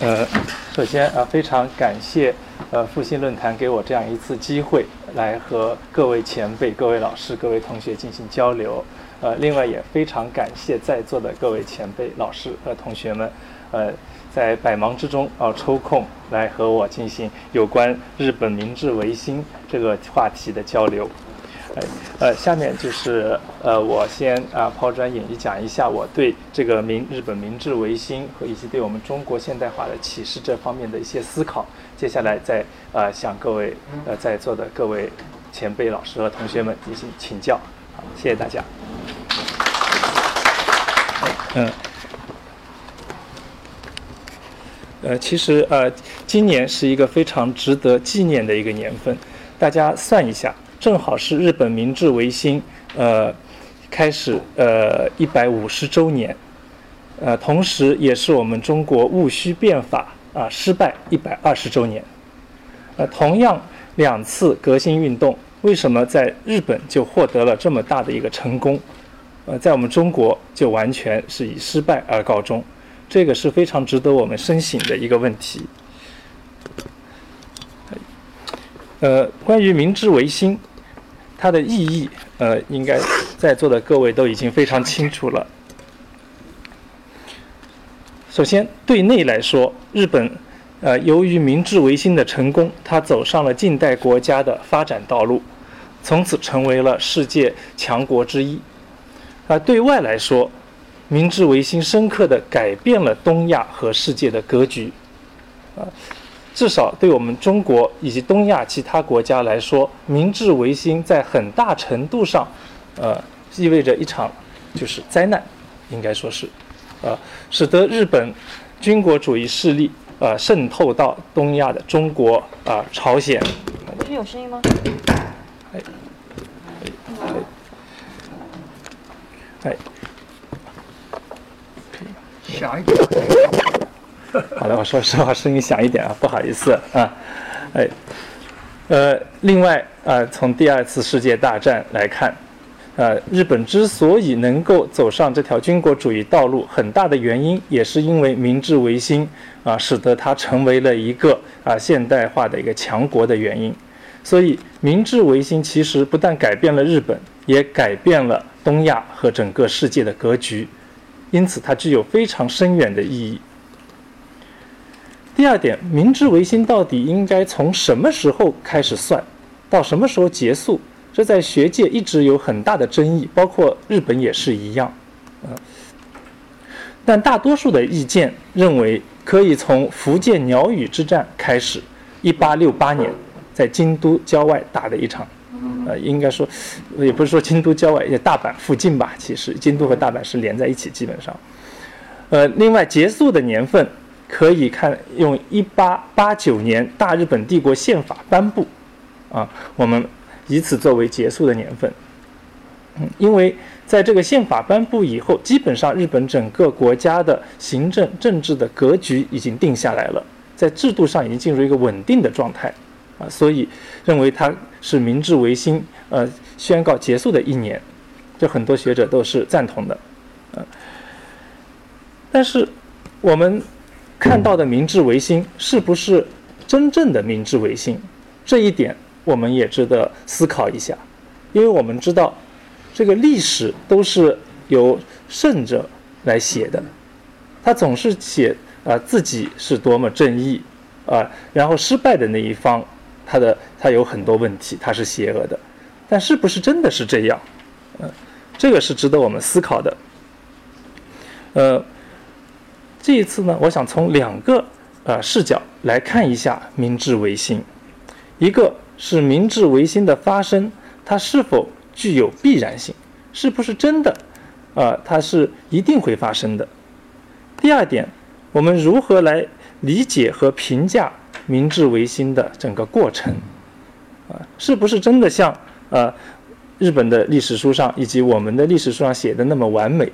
呃，首先啊，非常感谢呃复兴论坛给我这样一次机会，来和各位前辈、各位老师、各位同学进行交流。呃，另外也非常感谢在座的各位前辈、老师和同学们，呃，在百忙之中啊抽空来和我进行有关日本明治维新这个话题的交流。哎，呃，下面就是呃，我先啊抛砖引玉讲一下我对这个明日本明治维新和以及对我们中国现代化的启示这方面的一些思考。接下来再呃向各位呃在座的各位前辈老师和同学们进行请教。好，谢谢大家。嗯。呃，其实呃，今年是一个非常值得纪念的一个年份，大家算一下。正好是日本明治维新，呃，开始呃一百五十周年，呃，同时也是我们中国戊戌变法啊失败一百二十周年。呃，同样两次革新运动，为什么在日本就获得了这么大的一个成功？呃，在我们中国就完全是以失败而告终，这个是非常值得我们深省的一个问题。呃，关于明治维新。它的意义，呃，应该在座的各位都已经非常清楚了。首先，对内来说，日本，呃，由于明治维新的成功，它走上了近代国家的发展道路，从此成为了世界强国之一。啊，对外来说，明治维新深刻地改变了东亚和世界的格局，啊。至少对我们中国以及东亚其他国家来说，明治维新在很大程度上，呃，意味着一场就是灾难，应该说是，呃，使得日本军国主义势力呃渗透到东亚的中国啊、朝鲜。这边有声音吗？哎，哎，响一点。好了，我说实话，声音响一点啊，不好意思啊，哎，呃，另外啊，从第二次世界大战来看，呃，日本之所以能够走上这条军国主义道路，很大的原因也是因为明治维新啊，使得它成为了一个啊现代化的一个强国的原因。所以，明治维新其实不但改变了日本，也改变了东亚和整个世界的格局，因此它具有非常深远的意义。第二点，明治维新到底应该从什么时候开始算，到什么时候结束？这在学界一直有很大的争议，包括日本也是一样。呃，但大多数的意见认为，可以从福建鸟羽之战开始，一八六八年，在京都郊外打的一场，呃，应该说，也不是说京都郊外，也大阪附近吧。其实京都和大阪是连在一起，基本上。呃，另外结束的年份。可以看用一八八九年大日本帝国宪法颁布，啊，我们以此作为结束的年份。嗯，因为在这个宪法颁布以后，基本上日本整个国家的行政政治的格局已经定下来了，在制度上已经进入一个稳定的状态，啊，所以认为它是明治维新呃宣告结束的一年，这很多学者都是赞同的，啊，但是我们。看到的明治维新是不是真正的明治维新？这一点我们也值得思考一下，因为我们知道，这个历史都是由胜者来写的，他总是写啊自己是多么正义啊，然后失败的那一方，他的他有很多问题，他是邪恶的，但是不是真的是这样？嗯，这个是值得我们思考的，呃。这一次呢，我想从两个呃视角来看一下明治维新，一个是明治维新的发生，它是否具有必然性，是不是真的，呃，它是一定会发生的。第二点，我们如何来理解和评价明治维新的整个过程？啊，是不是真的像呃日本的历史书上以及我们的历史书上写的那么完美？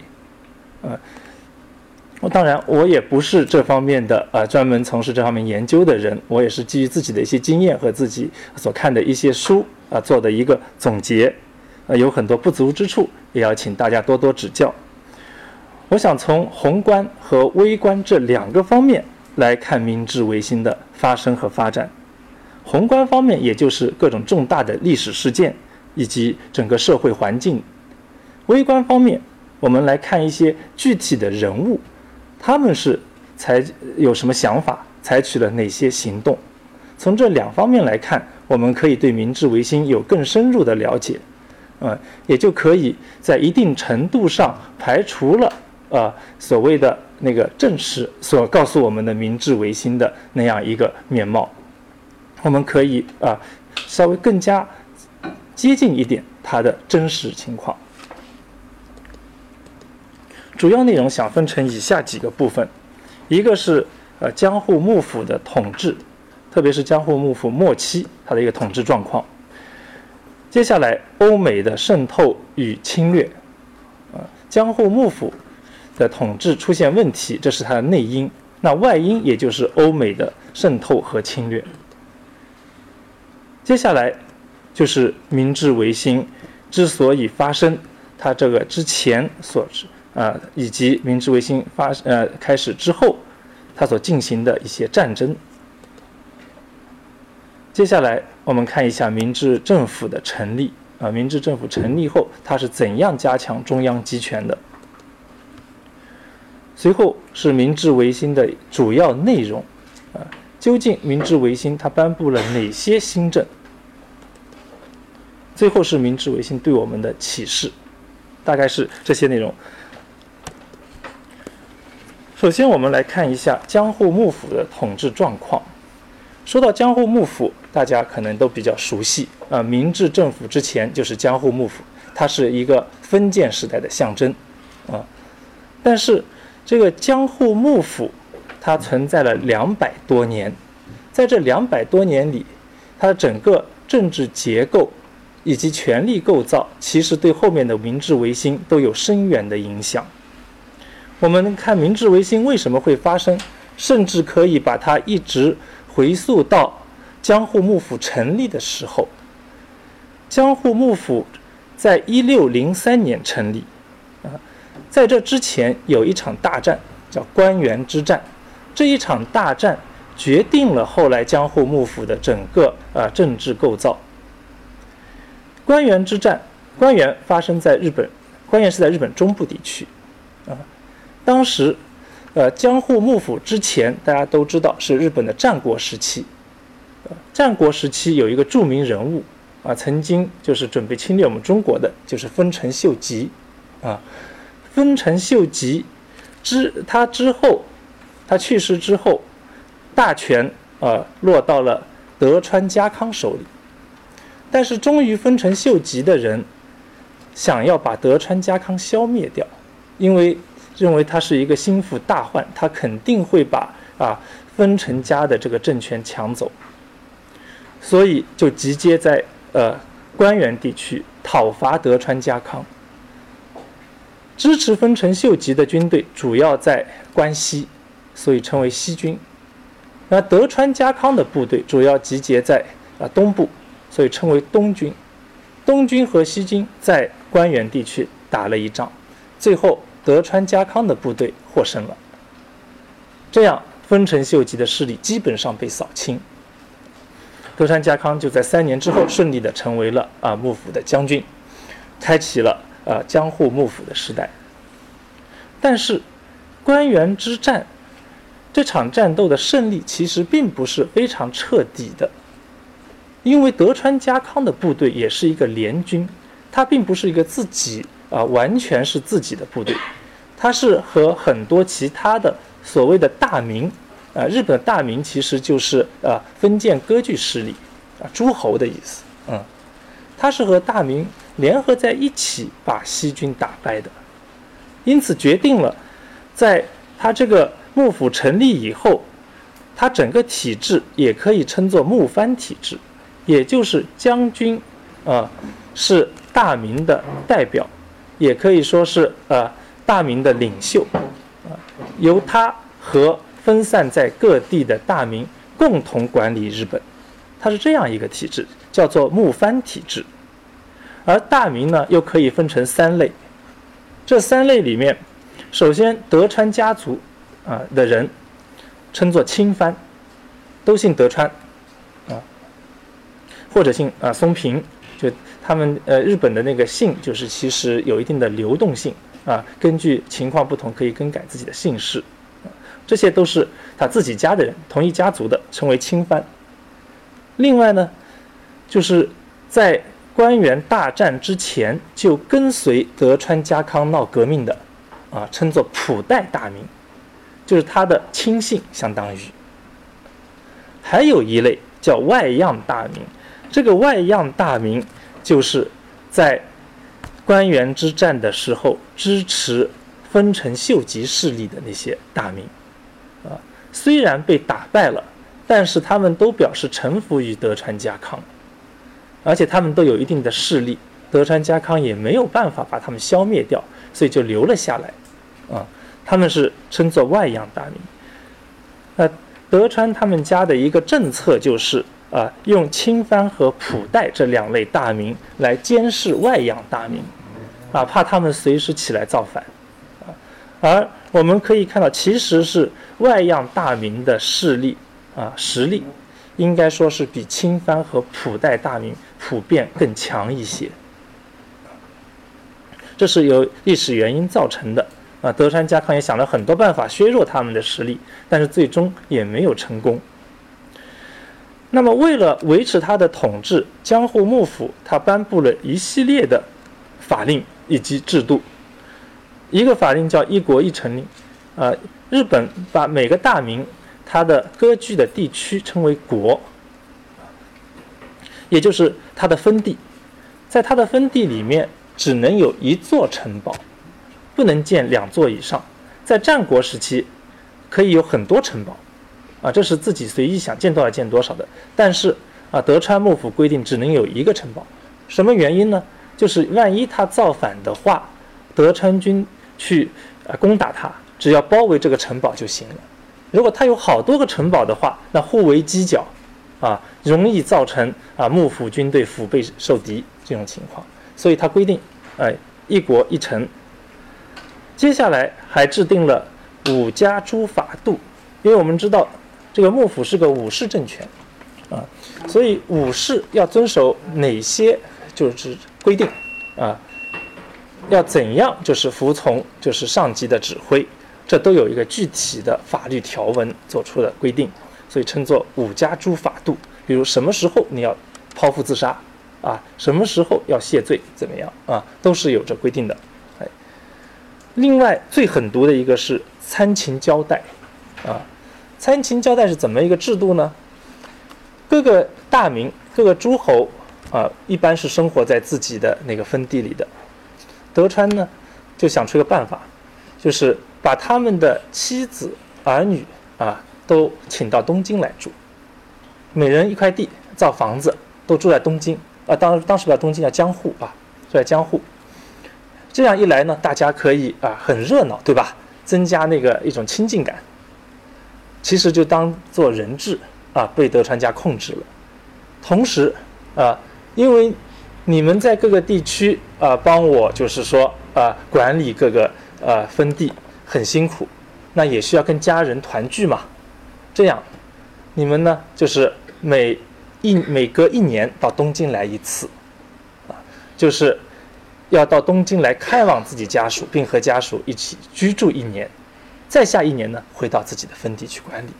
啊，我当然我也不是这方面的啊专门从事这方面研究的人，我也是基于自己的一些经验和自己所看的一些书啊做的一个总结，啊有很多不足之处，也要请大家多多指教。我想从宏观和微观这两个方面来看明治维新的发生和发展。宏观方面，也就是各种重大的历史事件以及整个社会环境；微观方面，我们来看一些具体的人物，他们是采有什么想法，采取了哪些行动。从这两方面来看，我们可以对明治维新有更深入的了解，呃，也就可以在一定程度上排除了。呃，所谓的那个正史所告诉我们的明治维新的那样一个面貌，我们可以啊稍微更加接近一点它的真实情况。主要内容想分成以下几个部分，一个是呃江户幕府的统治，特别是江户幕府末期它的一个统治状况。接下来欧美的渗透与侵略，啊江户幕府。的统治出现问题，这是它的内因。那外因也就是欧美的渗透和侵略。接下来就是明治维新之所以发生，它这个之前所致啊，以及明治维新发呃开始之后，它所进行的一些战争。接下来我们看一下明治政府的成立啊，明治政府成立后，它是怎样加强中央集权的？随后是明治维新的主要内容，啊，究竟明治维新它颁布了哪些新政？最后是明治维新对我们的启示，大概是这些内容。首先，我们来看一下江户幕府的统治状况。说到江户幕府，大家可能都比较熟悉啊，明治政府之前就是江户幕府，它是一个封建时代的象征，啊，但是。这个江户幕府，它存在了两百多年，在这两百多年里，它的整个政治结构以及权力构造，其实对后面的明治维新都有深远的影响。我们看明治维新为什么会发生，甚至可以把它一直回溯到江户幕府成立的时候。江户幕府在一六零三年成立。啊在这之前有一场大战，叫关原之战。这一场大战决定了后来江户幕府的整个呃政治构造。关原之战，关原发生在日本，关原是在日本中部地区，当时，呃，江户幕府之前大家都知道是日本的战国时期，战国时期有一个著名人物啊，曾经就是准备侵略我们中国的，就是丰臣秀吉，啊。丰臣秀吉之他之后，他去世之后，大权呃落到了德川家康手里。但是忠于丰臣秀吉的人想要把德川家康消灭掉，因为认为他是一个心腹大患，他肯定会把啊丰臣家的这个政权抢走，所以就集结在呃关原地区讨伐德川家康。支持丰臣秀吉的军队主要在关西，所以称为西军。那德川家康的部队主要集结在啊东部，所以称为东军。东军和西军在关原地区打了一仗，最后德川家康的部队获胜了。这样，丰臣秀吉的势力基本上被扫清。德川家康就在三年之后顺利的成为了啊幕府的将军，开启了。呃，江户幕府的时代，但是关原之战这场战斗的胜利其实并不是非常彻底的，因为德川家康的部队也是一个联军，他并不是一个自己啊完全是自己的部队，他是和很多其他的所谓的大名啊，日本大名其实就是啊封建割据势力啊诸侯的意思，嗯，他是和大名。联合在一起把西军打败的，因此决定了，在它这个幕府成立以后，它整个体制也可以称作幕藩体制，也就是将军，啊，是大明的代表，也可以说是呃大明的领袖，啊，由他和分散在各地的大明共同管理日本，它是这样一个体制，叫做幕藩体制。而大明呢，又可以分成三类，这三类里面，首先德川家族啊的人称作亲藩，都姓德川，啊，或者姓啊松平，就他们呃日本的那个姓就是其实有一定的流动性。啊，根据情况不同可以更改自己的姓氏，这些都是他自己家的人，同一家族的称为亲藩。另外呢，就是在官员大战之前就跟随德川家康闹革命的，啊，称作普代大名，就是他的亲信，相当于。还有一类叫外样大名，这个外样大名就是在官员之战的时候支持丰臣秀吉势力的那些大名，啊，虽然被打败了，但是他们都表示臣服于德川家康。而且他们都有一定的势力，德川家康也没有办法把他们消灭掉，所以就留了下来。啊，他们是称作外样大名。那德川他们家的一个政策就是啊，用亲藩和普代这两类大名来监视外样大名，啊，怕他们随时起来造反。啊，而我们可以看到，其实是外样大名的势力啊实力，应该说是比亲藩和普代大名。普遍更强一些，这是由历史原因造成的啊。德川家康也想了很多办法削弱他们的实力，但是最终也没有成功。那么，为了维持他的统治，江户幕府他颁布了一系列的法令以及制度。一个法令叫“一国一城令”，啊，日本把每个大名他的割据的地区称为国。也就是它的分地，在它的分地里面只能有一座城堡，不能建两座以上。在战国时期，可以有很多城堡，啊，这是自己随意想建多少建多少的。但是啊，德川幕府规定只能有一个城堡，什么原因呢？就是万一他造反的话，德川军去啊攻打他，只要包围这个城堡就行了。如果他有好多个城堡的话，那互为犄角。啊，容易造成啊幕府军队腹背受敌这种情况，所以他规定，哎，一国一城。接下来还制定了武家诸法度，因为我们知道这个幕府是个武士政权，啊，所以武士要遵守哪些就是规定，啊，要怎样就是服从就是上级的指挥，这都有一个具体的法律条文做出的规定。所以称作五家诸法度，比如什么时候你要剖腹自杀，啊，什么时候要谢罪，怎么样啊，都是有着规定的。哎，另外最狠毒的一个是参勤交代，啊，参勤交代是怎么一个制度呢？各个大名、各个诸侯啊，一般是生活在自己的那个分地里的。德川呢，就想出一个办法，就是把他们的妻子儿女啊。都请到东京来住，每人一块地，造房子，都住在东京啊。当当时的东京叫江户啊，住在江户。这样一来呢，大家可以啊很热闹，对吧？增加那个一种亲近感。其实就当做人质啊，被德川家控制了。同时啊，因为你们在各个地区啊帮我，就是说啊管理各个呃分地很辛苦，那也需要跟家人团聚嘛。这样，你们呢？就是每一每隔一年到东京来一次，啊，就是要到东京来看望自己家属，并和家属一起居住一年，再下一年呢，回到自己的分地去管理。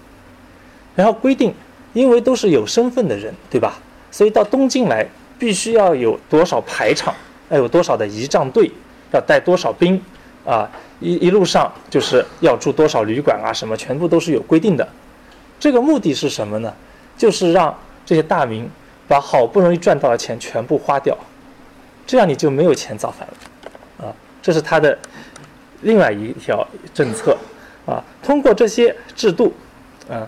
然后规定，因为都是有身份的人，对吧？所以到东京来必须要有多少排场，要有多少的仪仗队，要带多少兵，啊，一一路上就是要住多少旅馆啊，什么全部都是有规定的。这个目的是什么呢？就是让这些大明把好不容易赚到的钱全部花掉，这样你就没有钱造反了，啊，这是他的另外一条政策。啊，通过这些制度，啊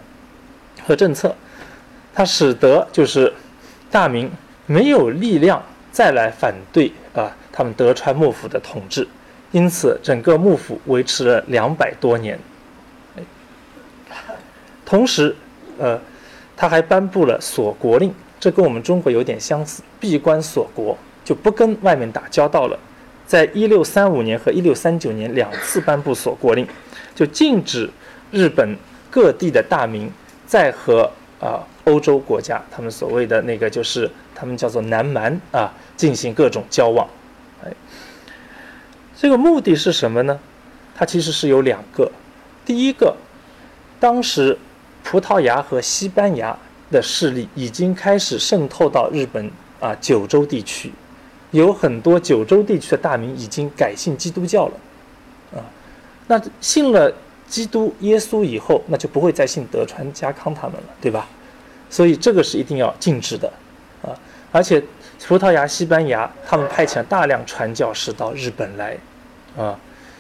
和政策，它使得就是大明没有力量再来反对啊他们德川幕府的统治，因此整个幕府维持了两百多年。同时，呃，他还颁布了锁国令，这跟我们中国有点相似，闭关锁国，就不跟外面打交道了。在一六三五年和一六三九年两次颁布锁国令，就禁止日本各地的大名再和啊欧洲国家，他们所谓的那个就是他们叫做南蛮啊进行各种交往。哎，这个目的是什么呢？它其实是有两个，第一个，当时葡萄牙和西班牙的势力已经开始渗透到日本啊九州地区。有很多九州地区的大名已经改信基督教了，啊，那信了基督耶稣以后，那就不会再信德川家康他们了，对吧？所以这个是一定要禁止的，啊，而且葡萄牙、西班牙他们派遣了大量传教士到日本来，啊，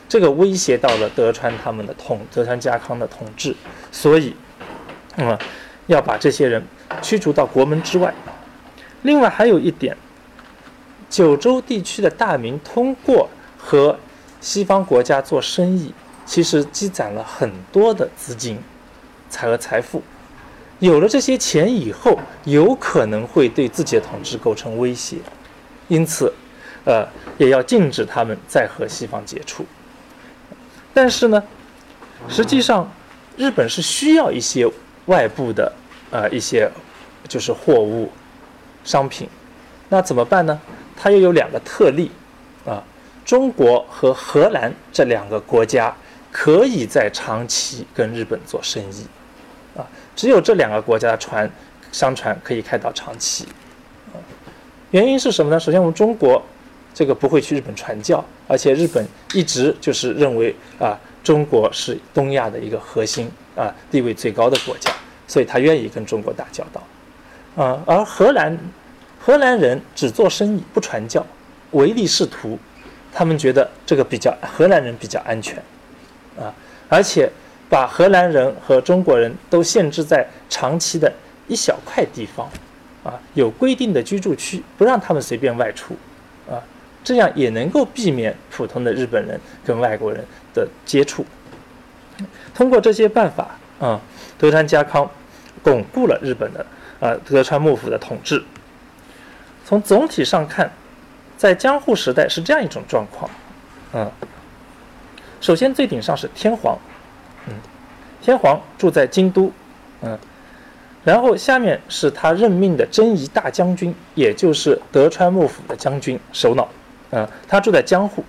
这个威胁到了德川他们的统德川家康的统治，所以，嗯，要把这些人驱逐到国门之外。另外还有一点。九州地区的大名通过和西方国家做生意，其实积攒了很多的资金、财和财富。有了这些钱以后，有可能会对自己的统治构成威胁，因此，呃，也要禁止他们再和西方接触。但是呢，实际上，日本是需要一些外部的，呃，一些就是货物、商品，那怎么办呢？它又有两个特例，啊，中国和荷兰这两个国家可以在长期跟日本做生意，啊，只有这两个国家的船商船可以开到长崎，原因是什么呢？首先，我们中国这个不会去日本传教，而且日本一直就是认为啊，中国是东亚的一个核心啊，地位最高的国家，所以他愿意跟中国打交道，啊，而荷兰。荷兰人只做生意不传教，唯利是图，他们觉得这个比较荷兰人比较安全，啊，而且把荷兰人和中国人都限制在长期的一小块地方，啊，有规定的居住区，不让他们随便外出，啊，这样也能够避免普通的日本人跟外国人的接触。通过这些办法，啊，德川家康巩固了日本的啊德川幕府的统治。从总体上看，在江户时代是这样一种状况，嗯，首先最顶上是天皇，嗯，天皇住在京都，嗯，然后下面是他任命的征夷大将军，也就是德川幕府的将军首脑，嗯，他住在江户，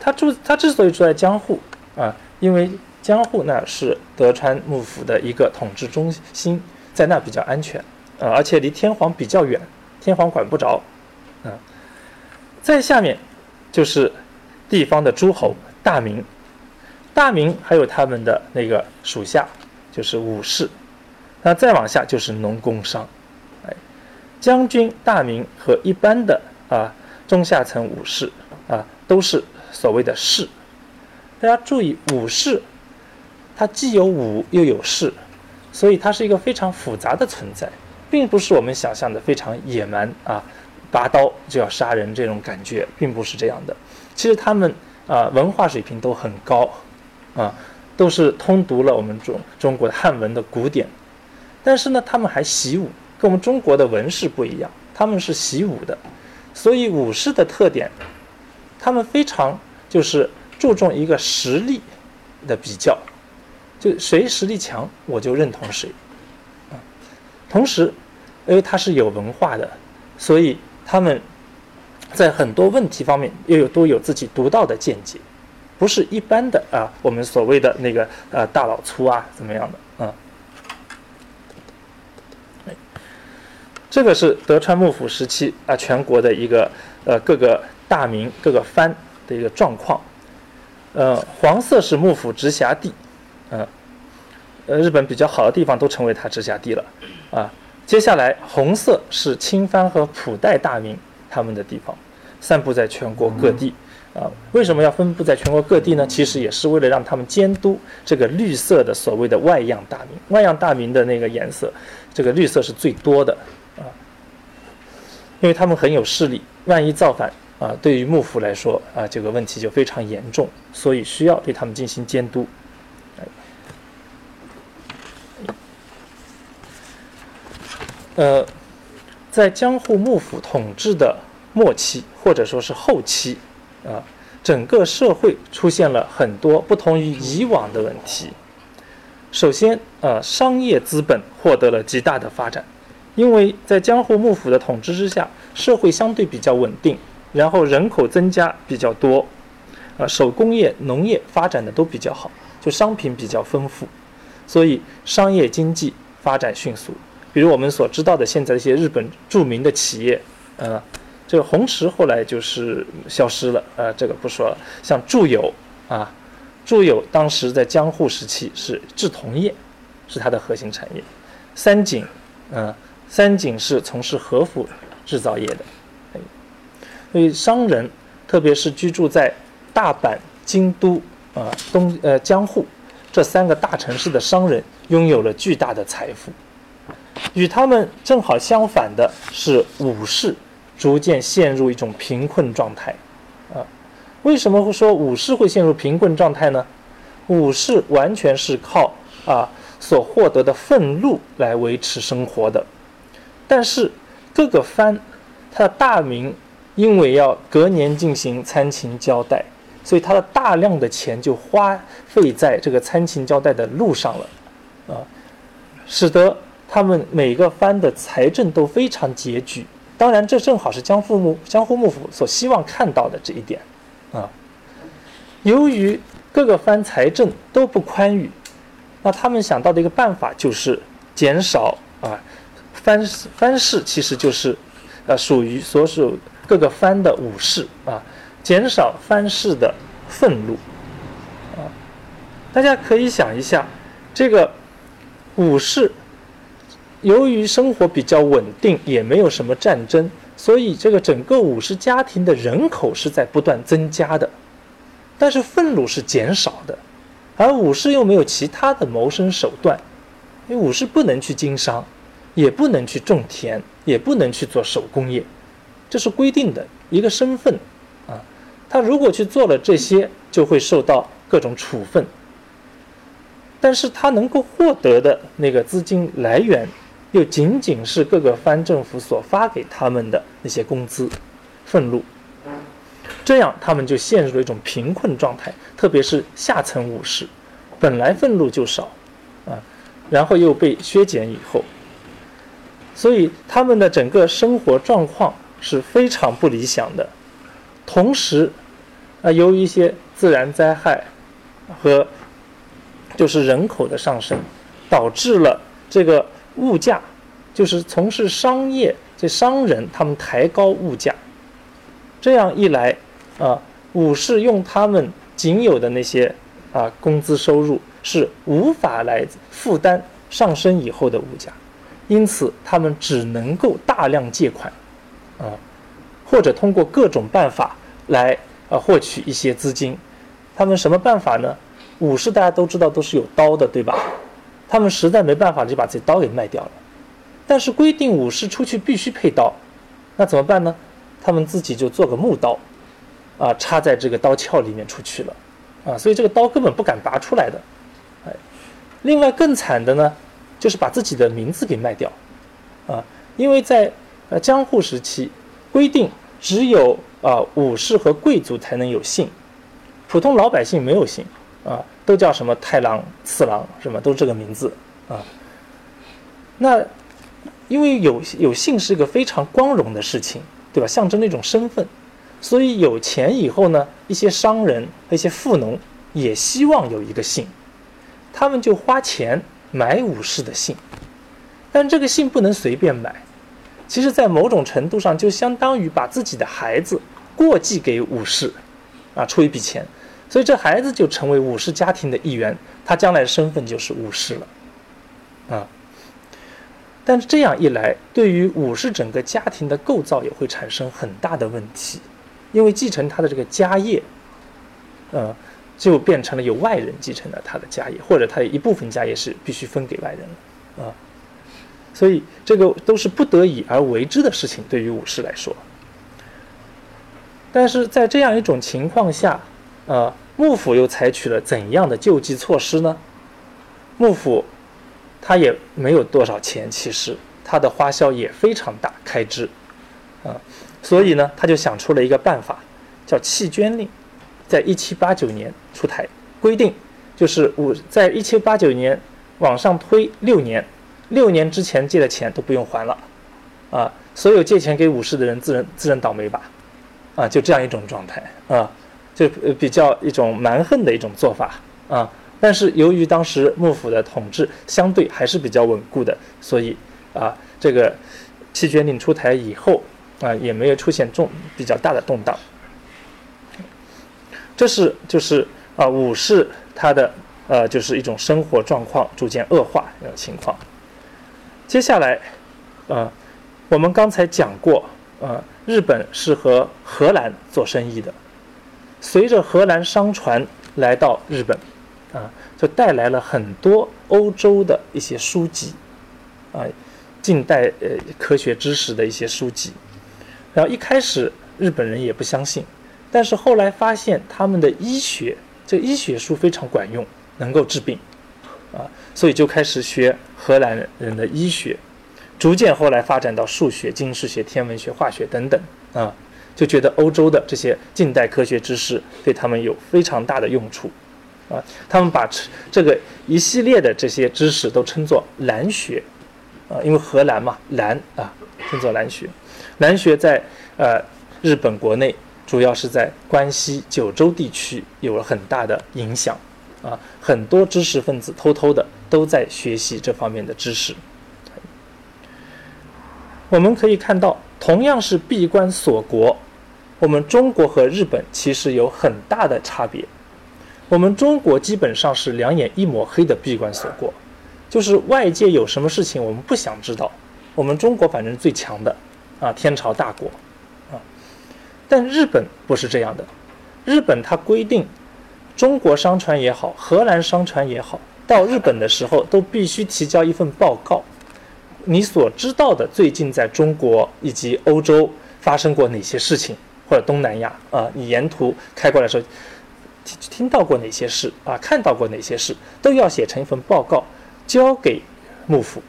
他住他之所以住在江户，啊，因为江户那是德川幕府的一个统治中心，在那比较安全，呃，而且离天皇比较远。天皇管不着，嗯，再下面就是地方的诸侯大名，大名还有他们的那个属下，就是武士，那再往下就是农工商，哎，将军大名和一般的啊中下层武士啊都是所谓的士，大家注意武士，它既有武又有士，所以它是一个非常复杂的存在。并不是我们想象的非常野蛮啊，拔刀就要杀人这种感觉，并不是这样的。其实他们啊文化水平都很高，啊都是通读了我们中中国的汉文的古典，但是呢他们还习武，跟我们中国的文士不一样，他们是习武的，所以武士的特点，他们非常就是注重一个实力的比较，就谁实力强我就认同谁。啊同时，因为他是有文化的，所以他们在很多问题方面又有都有自己独到的见解，不是一般的啊，我们所谓的那个呃大老粗啊怎么样的啊？这个是德川幕府时期啊全国的一个呃各个大名各个藩的一个状况，呃黄色是幕府直辖地，嗯。呃，日本比较好的地方都成为它直辖地了，啊，接下来红色是青藩和普代大名他们的地方，散布在全国各地，啊，为什么要分布在全国各地呢？其实也是为了让他们监督这个绿色的所谓的外样大名。外样大名的那个颜色，这个绿色是最多的啊，因为他们很有势力，万一造反啊，对于幕府来说啊，这个问题就非常严重，所以需要对他们进行监督。呃，在江户幕府统治的末期或者说是后期，啊，整个社会出现了很多不同于以往的问题。首先，呃，商业资本获得了极大的发展，因为在江户幕府的统治之下，社会相对比较稳定，然后人口增加比较多，呃，手工业、农业发展的都比较好，就商品比较丰富，所以商业经济发展迅速。比如我们所知道的现在一些日本著名的企业，呃，这个红石后来就是消失了，呃，这个不说了。像住友啊，住友当时在江户时期是制铜业，是它的核心产业。三井，嗯，三井是从事和服制造业的。所以商人，特别是居住在大阪、京都啊、东呃江户这三个大城市的商人，拥有了巨大的财富。与他们正好相反的是，武士逐渐陷入一种贫困状态。啊，为什么会说武士会陷入贫困状态呢？武士完全是靠啊所获得的俸禄来维持生活的。但是各个藩，他的大名因为要隔年进行参勤交代，所以他的大量的钱就花费在这个参勤交代的路上了。啊，使得。他们每个藩的财政都非常拮据，当然这正好是江户幕江户幕府所希望看到的这一点，啊，由于各个藩财政都不宽裕，那他们想到的一个办法就是减少啊藩藩士其实就是呃属于所属各个藩的武士啊，减少藩士的愤怒，啊，大家可以想一下，这个武士。由于生活比较稳定，也没有什么战争，所以这个整个武士家庭的人口是在不断增加的，但是俸禄是减少的，而武士又没有其他的谋生手段，因为武士不能去经商，也不能去种田，也不能去做手工业，这是规定的一个身份啊。他如果去做了这些，就会受到各种处分，但是他能够获得的那个资金来源。又仅仅是各个藩政府所发给他们的那些工资、俸禄，这样他们就陷入了一种贫困状态。特别是下层武士，本来俸禄就少，啊，然后又被削减以后，所以他们的整个生活状况是非常不理想的。同时，啊，由于一些自然灾害和就是人口的上升，导致了这个。物价就是从事商业这商人他们抬高物价，这样一来啊，武士用他们仅有的那些啊工资收入是无法来负担上升以后的物价，因此他们只能够大量借款啊，或者通过各种办法来啊获取一些资金。他们什么办法呢？武士大家都知道都是有刀的，对吧？他们实在没办法，就把这刀给卖掉了。但是规定武士出去必须配刀，那怎么办呢？他们自己就做个木刀，啊，插在这个刀鞘里面出去了，啊，所以这个刀根本不敢拔出来的。哎，另外更惨的呢，就是把自己的名字给卖掉，啊，因为在呃江户时期规定只有啊武士和贵族才能有姓，普通老百姓没有姓，啊。都叫什么太郎、次郎，什么都这个名字啊。那因为有有姓是一个非常光荣的事情，对吧？象征那种身份，所以有钱以后呢，一些商人和一些富农也希望有一个姓，他们就花钱买武士的姓，但这个姓不能随便买，其实，在某种程度上就相当于把自己的孩子过继给武士，啊，出一笔钱。所以这孩子就成为武士家庭的一员，他将来的身份就是武士了，啊。但是这样一来，对于武士整个家庭的构造也会产生很大的问题，因为继承他的这个家业，呃，就变成了有外人继承了他的家业，或者他的一部分家业是必须分给外人了啊。所以这个都是不得已而为之的事情，对于武士来说。但是在这样一种情况下，呃，幕府又采取了怎样的救济措施呢？幕府他也没有多少钱，其实他的花销也非常大，开支啊，所以呢，他就想出了一个办法，叫弃捐令，在一七八九年出台规定，就是五在一七八九年往上推六年，六年之前借的钱都不用还了，啊，所有借钱给武士的人自认自认倒霉吧。啊，就这样一种状态啊，就比较一种蛮横的一种做法啊。但是由于当时幕府的统治相对还是比较稳固的，所以啊，这个弃捐令出台以后啊，也没有出现重比较大的动荡。这是就是啊，武士他的呃，就是一种生活状况逐渐恶化的情况。接下来，呃，我们刚才讲过，呃。日本是和荷兰做生意的，随着荷兰商船来到日本，啊，就带来了很多欧洲的一些书籍，啊，近代呃科学知识的一些书籍。然后一开始日本人也不相信，但是后来发现他们的医学，这医学书非常管用，能够治病，啊，所以就开始学荷兰人的医学。逐渐后来发展到数学、经世学、天文学、化学等等啊，就觉得欧洲的这些近代科学知识对他们有非常大的用处，啊，他们把这个一系列的这些知识都称作蓝学，啊，因为荷兰嘛，蓝啊，称作蓝学。蓝学在呃日本国内，主要是在关西、九州地区有了很大的影响，啊，很多知识分子偷偷的都在学习这方面的知识。我们可以看到，同样是闭关锁国，我们中国和日本其实有很大的差别。我们中国基本上是两眼一抹黑的闭关锁国，就是外界有什么事情我们不想知道。我们中国反正最强的，啊，天朝大国，啊，但日本不是这样的。日本它规定，中国商船也好，荷兰商船也好，到日本的时候都必须提交一份报告。你所知道的最近在中国以及欧洲发生过哪些事情，或者东南亚啊，你沿途开过来时候听听到过哪些事啊，看到过哪些事，都要写成一份报告交给幕府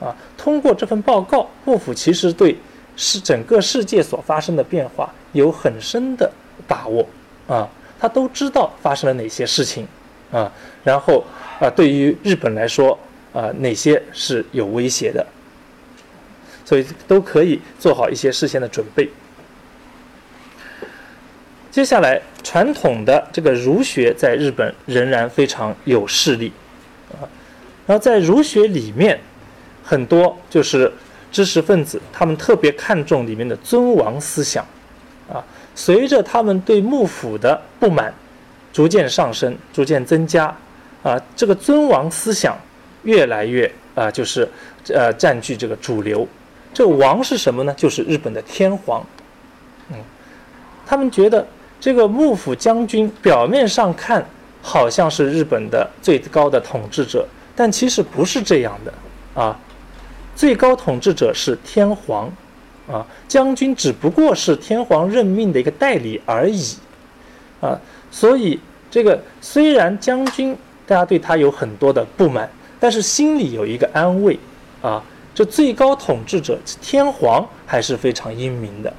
啊。通过这份报告，幕府其实对是整个世界所发生的变化有很深的把握啊，他都知道发生了哪些事情啊。然后啊，对于日本来说。啊，哪些是有威胁的？所以都可以做好一些事先的准备。接下来，传统的这个儒学在日本仍然非常有势力啊。然后在儒学里面，很多就是知识分子，他们特别看重里面的尊王思想啊。随着他们对幕府的不满逐渐上升、逐渐增加啊，这个尊王思想。越来越啊，就是呃占据这个主流。这王是什么呢？就是日本的天皇。嗯，他们觉得这个幕府将军表面上看好像是日本的最高的统治者，但其实不是这样的啊。最高统治者是天皇啊，将军只不过是天皇任命的一个代理而已啊。所以这个虽然将军大家对他有很多的不满。但是心里有一个安慰，啊，这最高统治者天皇还是非常英明的，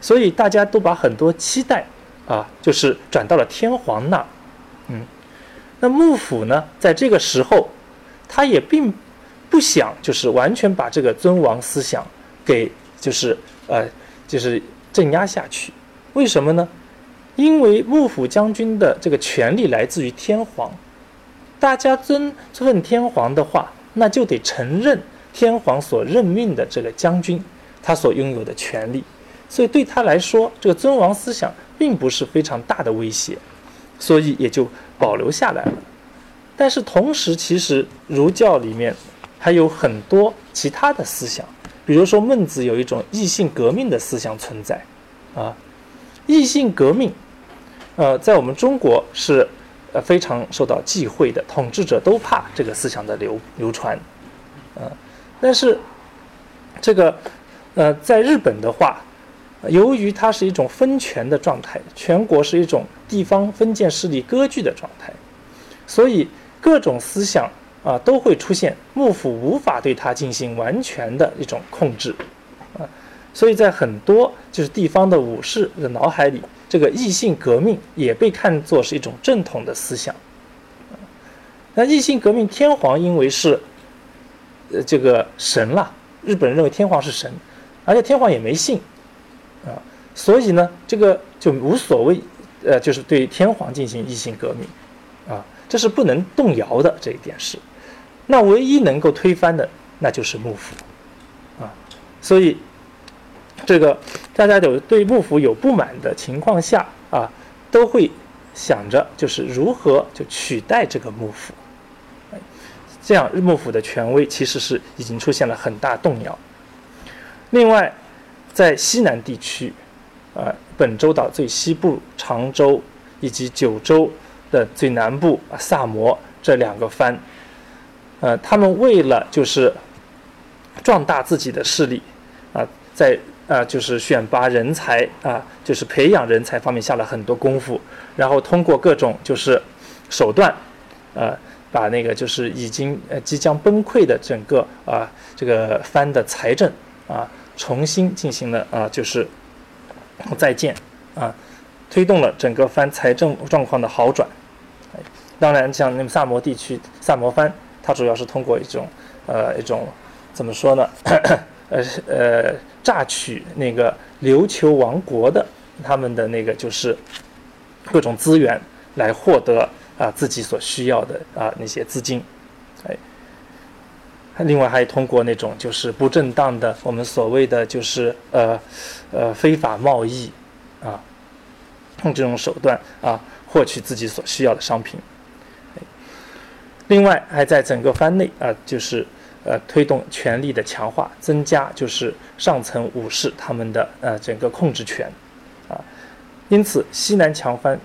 所以大家都把很多期待，啊，就是转到了天皇那，嗯，那幕府呢，在这个时候，他也并不想就是完全把这个尊王思想给就是呃就是镇压下去，为什么呢？因为幕府将军的这个权力来自于天皇。大家尊尊天皇的话，那就得承认天皇所任命的这个将军，他所拥有的权利。所以对他来说，这个尊王思想并不是非常大的威胁，所以也就保留下来了。但是同时，其实儒教里面还有很多其他的思想，比如说孟子有一种异性革命的思想存在，啊，异性革命，呃，在我们中国是呃非常受到忌讳的，统治者都怕这个思想的流流传，啊，但是这个呃在日本的话，由于它是一种分权的状态，全国是一种地方封建势力割据的状态，所以各种思想啊都会出现，幕府无法对它进行完全的一种控制，啊，所以在很多就是地方的武士的脑海里，这个异性革命也被看作是一种正统的思想。那异性革命，天皇因为是呃这个神了，日本人认为天皇是神，而且天皇也没信。所以呢，这个就无所谓，呃，就是对天皇进行异性革命，啊，这是不能动摇的这一点是，那唯一能够推翻的，那就是幕府，啊，所以这个大家有对幕府有不满的情况下啊，都会想着就是如何就取代这个幕府，这样幕府的权威其实是已经出现了很大动摇，另外。在西南地区，啊，本州岛最西部长州以及九州的最南部，萨摩这两个藩，呃，他们为了就是壮大自己的势力，啊，在啊就是选拔人才啊，就是培养人才方面下了很多功夫，然后通过各种就是手段，呃，把那个就是已经呃即将崩溃的整个啊这个藩的财政啊。重新进行了啊，就是再建啊，推动了整个藩财政状况的好转。当然，像那么萨摩地区，萨摩藩，它主要是通过一种呃一种怎么说呢？呃呃，榨取那个琉球王国的他们的那个就是各种资源，来获得啊自己所需要的啊那些资金，另外还通过那种就是不正当的，我们所谓的就是呃呃非法贸易啊，用这种手段啊获取自己所需要的商品。另外还在整个藩内啊，就是呃推动权力的强化，增加就是上层武士他们的呃整个控制权啊，因此西南强藩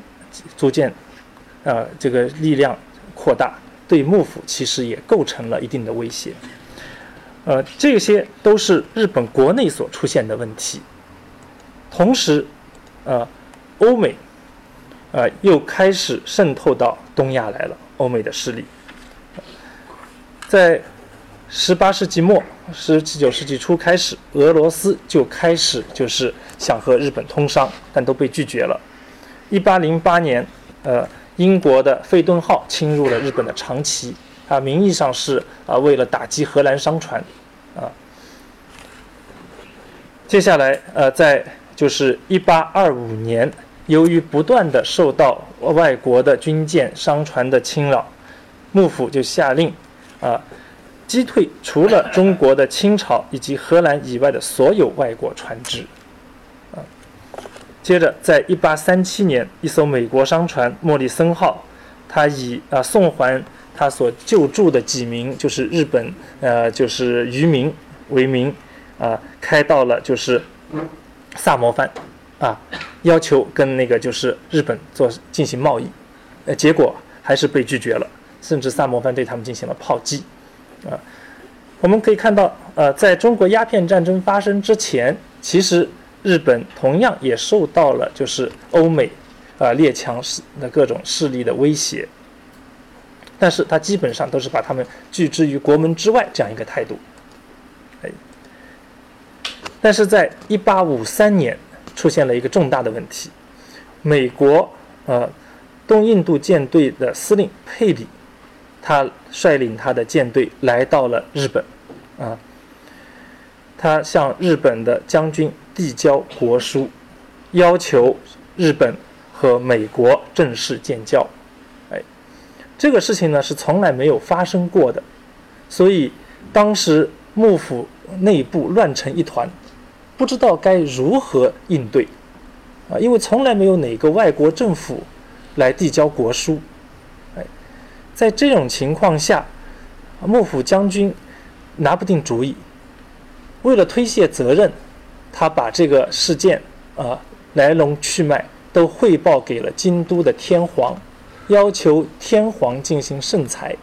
逐渐呃这个力量扩大。对幕府其实也构成了一定的威胁，呃，这些都是日本国内所出现的问题。同时，呃，欧美，呃，又开始渗透到东亚来了。欧美的势力，在十八世纪末、十九世纪初开始，俄罗斯就开始就是想和日本通商，但都被拒绝了。一八零八年，呃。英国的费顿号侵入了日本的长崎，啊，名义上是啊为了打击荷兰商船，啊。接下来，呃，在就是一八二五年，由于不断的受到外国的军舰、商船的侵扰，幕府就下令，啊，击退除了中国的清朝以及荷兰以外的所有外国船只。接着，在一八三七年，一艘美国商船“莫里森号”，它以啊送还他所救助的几名就是日本呃就是渔民为名，啊开到了就是萨摩藩，啊要求跟那个就是日本做进行贸易，呃结果还是被拒绝了，甚至萨摩藩对他们进行了炮击，啊我们可以看到，呃在中国鸦片战争发生之前，其实。日本同样也受到了就是欧美啊列强势的各种势力的威胁，但是他基本上都是把他们拒之于国门之外这样一个态度。哎，但是在一八五三年出现了一个重大的问题，美国呃东印度舰队的司令佩里，他率领他的舰队来到了日本，啊，他向日本的将军。递交国书，要求日本和美国正式建交。哎，这个事情呢是从来没有发生过的，所以当时幕府内部乱成一团，不知道该如何应对。啊，因为从来没有哪个外国政府来递交国书。哎，在这种情况下，幕府将军拿不定主意，为了推卸责任。他把这个事件啊来龙去脉都汇报给了京都的天皇，要求天皇进行圣裁。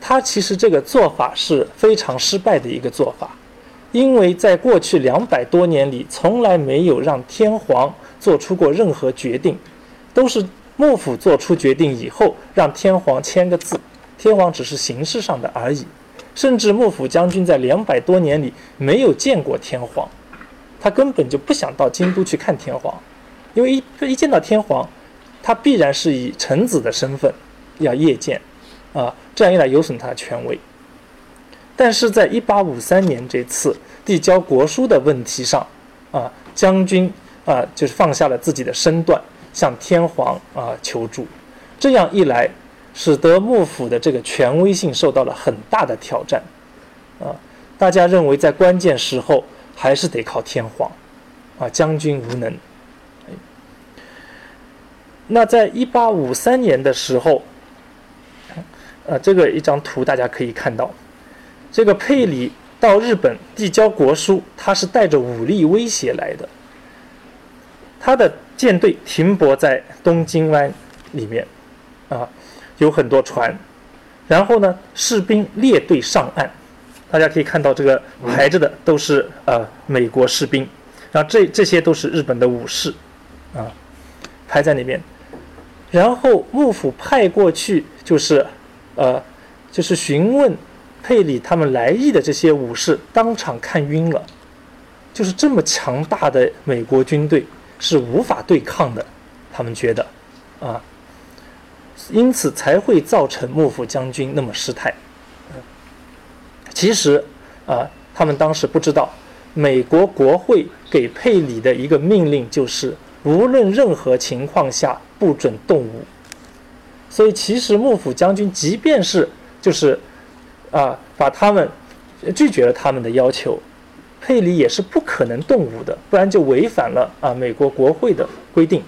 他其实这个做法是非常失败的一个做法，因为在过去两百多年里，从来没有让天皇做出过任何决定，都是幕府做出决定以后让天皇签个字，天皇只是形式上的而已。甚至幕府将军在两百多年里没有见过天皇，他根本就不想到京都去看天皇，因为一一见到天皇，他必然是以臣子的身份要谒见，啊，这样一来有损他的权威。但是在一八五三年这次递交国书的问题上，啊，将军啊就是放下了自己的身段，向天皇啊求助，这样一来。使得幕府的这个权威性受到了很大的挑战，啊，大家认为在关键时候还是得靠天皇，啊，将军无能。那在一八五三年的时候，呃，这个一张图大家可以看到，这个佩里到日本递交国书，他是带着武力威胁来的，他的舰队停泊在东京湾里面，啊。有很多船，然后呢，士兵列队上岸，大家可以看到这个排着的都是呃美国士兵，然后这这些都是日本的武士，啊，排在那边，然后幕府派过去就是呃就是询问佩里他们来意的这些武士当场看晕了，就是这么强大的美国军队是无法对抗的，他们觉得啊。因此才会造成幕府将军那么失态。其实啊，他们当时不知道，美国国会给佩里的一个命令就是，无论任何情况下不准动武。所以其实幕府将军即便是就是啊，把他们拒绝了他们的要求，佩里也是不可能动武的，不然就违反了啊美国国会的规定，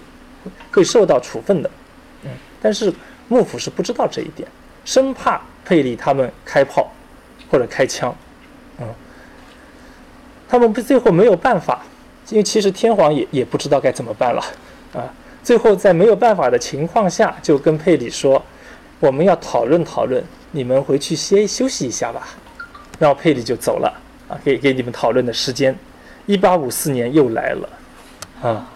会受到处分的。嗯，但是。幕府是不知道这一点，生怕佩里他们开炮或者开枪，嗯，他们不最后没有办法，因为其实天皇也也不知道该怎么办了，啊，最后在没有办法的情况下，就跟佩里说，我们要讨论讨论，你们回去歇休息一下吧，然后佩里就走了，啊，给给你们讨论的时间，一八五四年又来了，啊，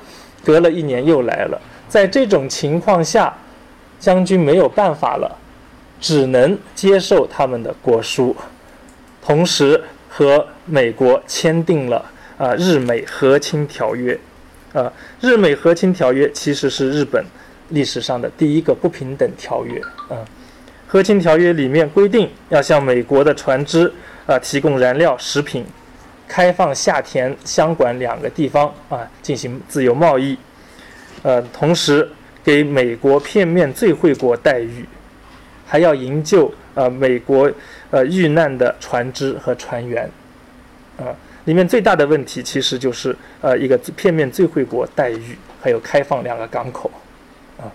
隔了一年又来了，在这种情况下。将军没有办法了，只能接受他们的国书，同时和美国签订了啊日美和亲条约，啊日美和亲条约其实是日本历史上的第一个不平等条约啊。和亲条约里面规定要向美国的船只啊提供燃料、食品，开放下田、香管两个地方啊进行自由贸易，呃同时。给美国片面最惠国待遇，还要营救呃美国呃遇难的船只和船员，啊，里面最大的问题其实就是呃一个片面最惠国待遇，还有开放两个港口，啊，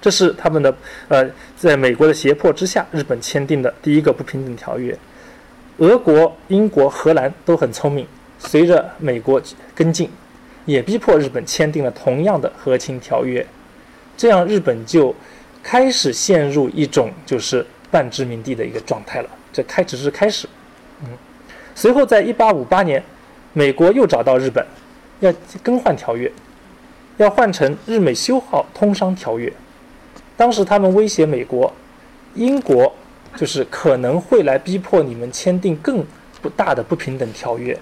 这是他们的呃在美国的胁迫之下，日本签订的第一个不平等条约。俄国、英国、荷兰都很聪明，随着美国跟进。也逼迫日本签订了同样的和亲条约，这样日本就开始陷入一种就是半殖民地的一个状态了。这开只是开始，嗯，随后在一八五八年，美国又找到日本，要更换条约，要换成日美修好通商条约。当时他们威胁美国，英国就是可能会来逼迫你们签订更不大的不平等条约。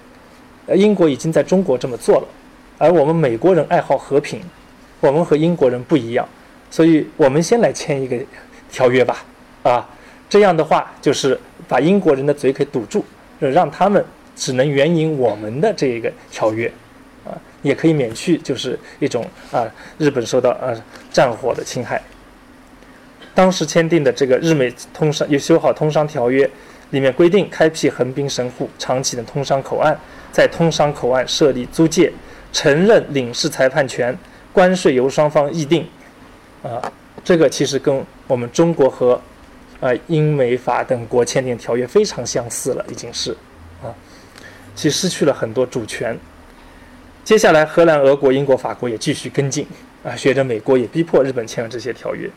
呃，英国已经在中国这么做了。而我们美国人爱好和平，我们和英国人不一样，所以我们先来签一个条约吧，啊，这样的话就是把英国人的嘴给堵住，让他们只能援引我们的这一个条约，啊，也可以免去就是一种啊日本受到啊战火的侵害。当时签订的这个日美通商又修好通商条约，里面规定开辟横滨神户长期的通商口岸，在通商口岸设立租界。承认领事裁判权，关税由双方议定，啊，这个其实跟我们中国和，啊英美法等国签订条约非常相似了，已经是，啊，其失去了很多主权。接下来，荷兰、俄国、英国、法国也继续跟进啊，学着美国也逼迫日本签了这些条约。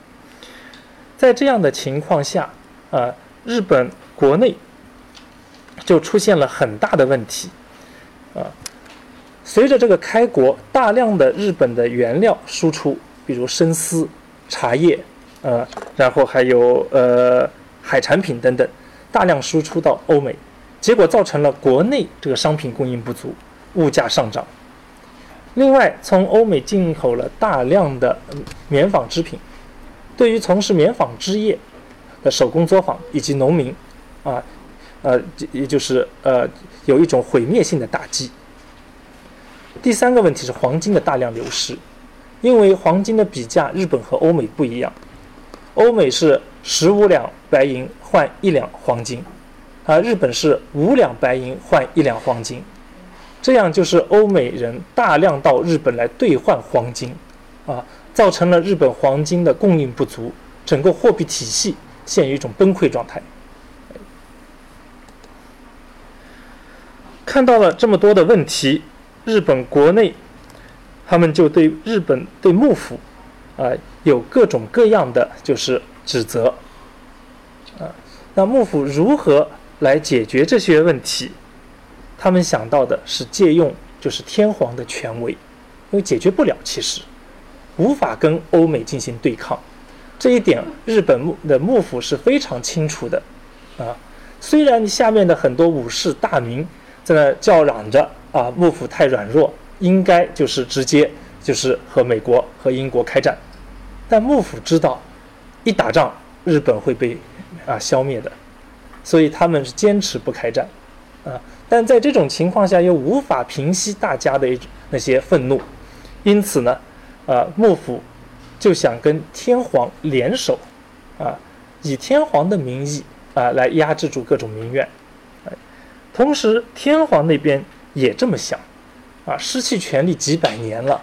在这样的情况下，啊，日本国内就出现了很大的问题啊。随着这个开国，大量的日本的原料输出，比如生丝、茶叶，呃，然后还有呃海产品等等，大量输出到欧美，结果造成了国内这个商品供应不足，物价上涨。另外，从欧美进口了大量的棉纺织品，对于从事棉纺织业的手工作坊以及农民，啊，呃，也就是呃，有一种毁灭性的打击。第三个问题是黄金的大量流失，因为黄金的比价，日本和欧美不一样，欧美是十五两白银换一两黄金，啊，日本是五两白银换一两黄金。这样就是欧美人大量到日本来兑换黄金，啊，造成了日本黄金的供应不足，整个货币体系陷于一种崩溃状态。看到了这么多的问题，日本国内他们就对日本对幕府啊有各种各样的就是指责，啊，那幕府如何来解决这些问题？他们想到的是借用就是天皇的权威，因为解决不了，其实无法跟欧美进行对抗，这一点日本幕的幕府是非常清楚的，啊，虽然你下面的很多武士大名在那叫嚷着啊幕府太软弱，应该就是直接就是和美国和英国开战，但幕府知道一打仗日本会被啊消灭的，所以他们是坚持不开战，啊。但在这种情况下，又无法平息大家的一那些愤怒，因此呢，呃，幕府就想跟天皇联手，啊，以天皇的名义啊来压制住各种民怨，同时天皇那边也这么想，啊，失去权力几百年了，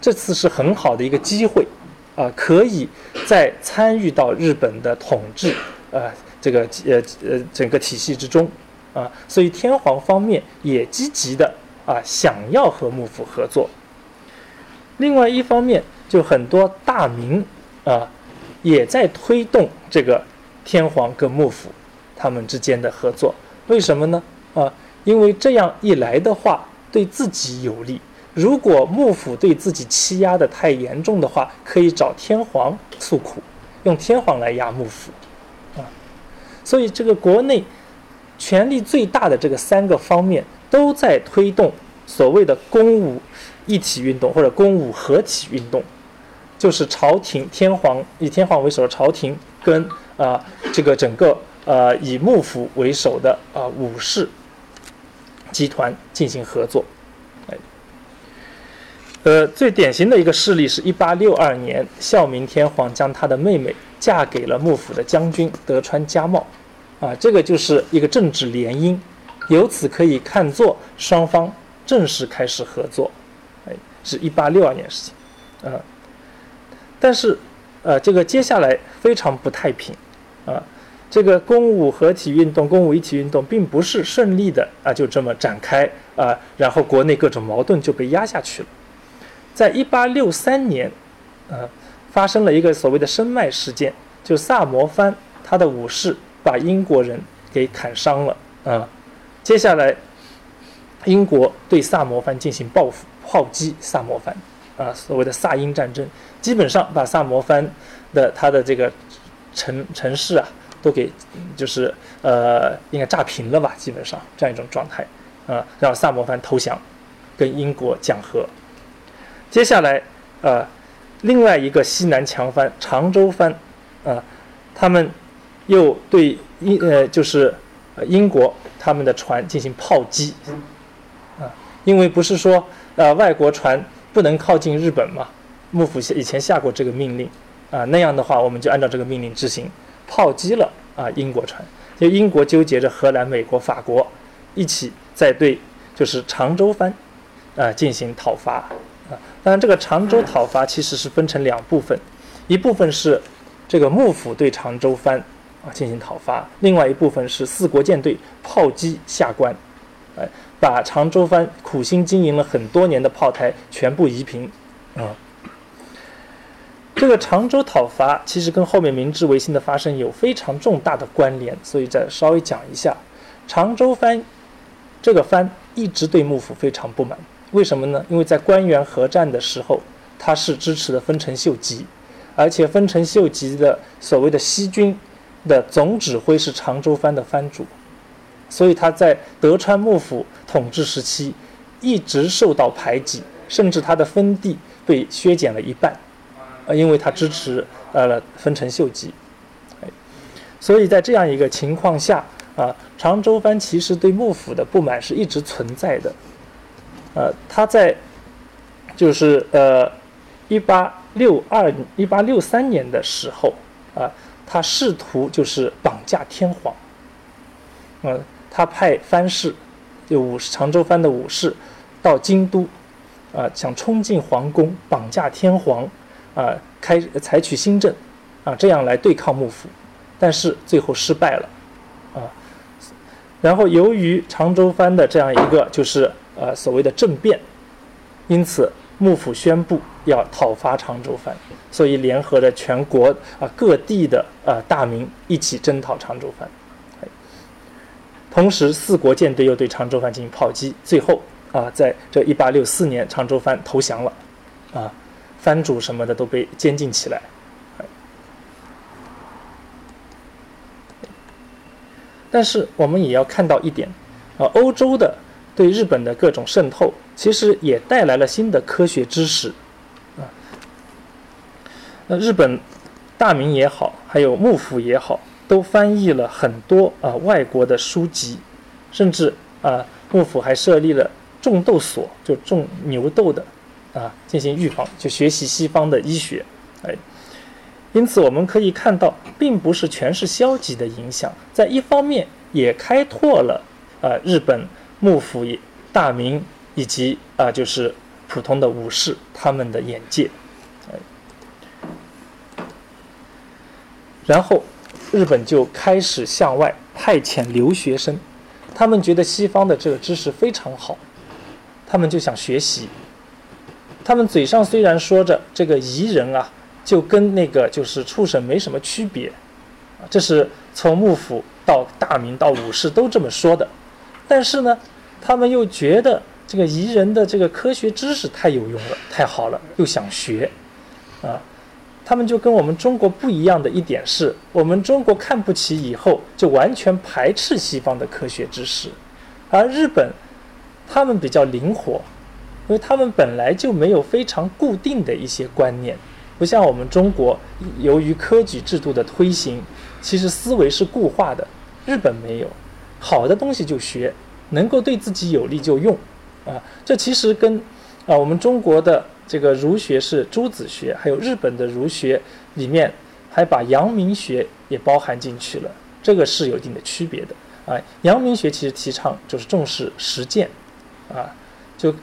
这次是很好的一个机会，啊，可以再参与到日本的统治，呃，这个呃呃整个体系之中。啊，所以天皇方面也积极的啊，想要和幕府合作。另外一方面，就很多大名啊，也在推动这个天皇跟幕府他们之间的合作。为什么呢？啊，因为这样一来的话，对自己有利。如果幕府对自己欺压的太严重的话，可以找天皇诉苦，用天皇来压幕府。啊，所以这个国内。权力最大的这个三个方面都在推动所谓的公武一体运动或者公武合体运动，就是朝廷天皇以天皇为首的朝廷跟啊这个整个呃以幕府为首的啊武士集团进行合作。呃，最典型的一个事例是一八六二年，孝明天皇将他的妹妹嫁给了幕府的将军德川家茂。啊，这个就是一个政治联姻，由此可以看作双方正式开始合作，哎，是一八六二年事情，啊，但是，呃，这个接下来非常不太平，啊，这个公武合体运动、公武一体运动并不是顺利的啊，就这么展开啊，然后国内各种矛盾就被压下去了，在一八六三年，呃，发生了一个所谓的申麦事件，就萨摩藩他的武士。把英国人给砍伤了啊！接下来，英国对萨摩藩进行报复，炮击萨摩藩啊，所谓的萨英战争，基本上把萨摩藩的他的这个城城市啊，都给就是呃，应该炸平了吧？基本上这样一种状态啊，让萨摩藩投降，跟英国讲和。接下来呃，另外一个西南强藩长州藩啊，他们。又对英呃就是英国他们的船进行炮击，啊，因为不是说呃外国船不能靠近日本嘛，幕府以前下过这个命令，啊那样的话我们就按照这个命令执行，炮击了啊英国船，就英国纠结着荷兰、美国、法国一起在对就是长州藩啊进行讨伐，啊当然这个长州讨伐其实是分成两部分，一部分是这个幕府对长州藩。啊，进行讨伐。另外一部分是四国舰队炮击下关，哎，把长州藩苦心经营了很多年的炮台全部夷平，啊。这个常州讨伐其实跟后面明治维新的发生有非常重大的关联，所以再稍微讲一下，常州藩这个藩一直对幕府非常不满，为什么呢？因为在官员合战的时候，他是支持的丰臣秀吉，而且丰臣秀吉的所谓的西军的总指挥是常州藩的藩主，所以他在德川幕府统治时期一直受到排挤，甚至他的封地被削减了一半。啊，因为他支持呃丰臣秀吉，哎，所以在这样一个情况下啊，常州藩其实对幕府的不满是一直存在的。呃，他在就是呃一八六二一八六三年的时候啊，他试图就是绑架天皇，呃，他派藩士就武士常州藩的武士到京都啊，想冲进皇宫绑架天皇。啊，开采取新政，啊，这样来对抗幕府，但是最后失败了，啊，然后由于常州藩的这样一个就是呃所谓的政变，因此幕府宣布要讨伐常州藩，所以联合着全国啊各地的呃大名一起征讨常州藩，同时四国舰队又对常州藩进行炮击，最后啊在这一八六四年常州藩投降了，啊。藩主什么的都被监禁起来，但是我们也要看到一点，啊，欧洲的对日本的各种渗透，其实也带来了新的科学知识，啊，那日本大明也好，还有幕府也好，都翻译了很多啊外国的书籍，甚至啊幕府还设立了种豆所，就种牛豆的。啊，进行预防，就学习西方的医学，哎，因此我们可以看到，并不是全是消极的影响，在一方面也开拓了啊日本幕府、大明以及啊就是普通的武士他们的眼界，然后日本就开始向外派遣留学生，他们觉得西方的这个知识非常好，他们就想学习。他们嘴上虽然说着这个夷人啊，就跟那个就是畜生没什么区别，啊，这是从幕府到大明到武士都这么说的，但是呢，他们又觉得这个夷人的这个科学知识太有用了，太好了，又想学，啊，他们就跟我们中国不一样的一点是，我们中国看不起以后就完全排斥西方的科学知识，而日本，他们比较灵活。因为他们本来就没有非常固定的一些观念，不像我们中国，由于科举制度的推行，其实思维是固化的。日本没有，好的东西就学，能够对自己有利就用，啊，这其实跟啊我们中国的这个儒学是朱子学，还有日本的儒学里面还把阳明学也包含进去了，这个是有一定的区别的。啊，阳明学其实提倡就是重视实践，啊，就。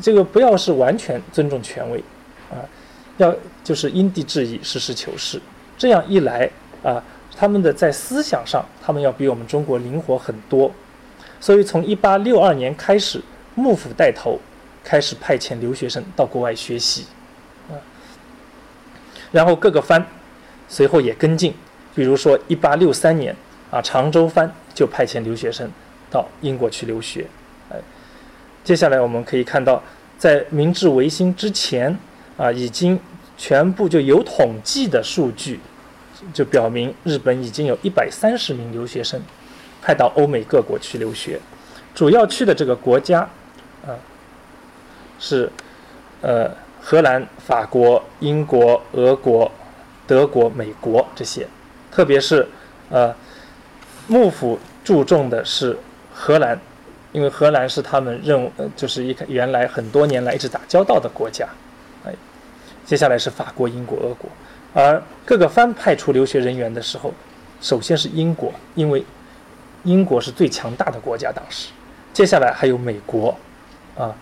这个不要是完全尊重权威，啊，要就是因地制宜、实事求是。这样一来啊，他们的在思想上，他们要比我们中国灵活很多。所以从一八六二年开始，幕府带头开始派遣留学生到国外学习，啊，然后各个藩随后也跟进。比如说一八六三年啊，常州藩就派遣留学生到英国去留学。接下来我们可以看到，在明治维新之前，啊，已经全部就有统计的数据，就表明日本已经有一百三十名留学生派到欧美各国去留学，主要去的这个国家，啊，是呃荷兰、法国、英国、俄国、德国、美国这些，特别是呃幕府注重的是荷兰。因为荷兰是他们认，呃，就是一原来很多年来一直打交道的国家，哎，接下来是法国、英国、俄国，而各个藩派出留学人员的时候，首先是英国，因为英国是最强大的国家当时，接下来还有美国，啊，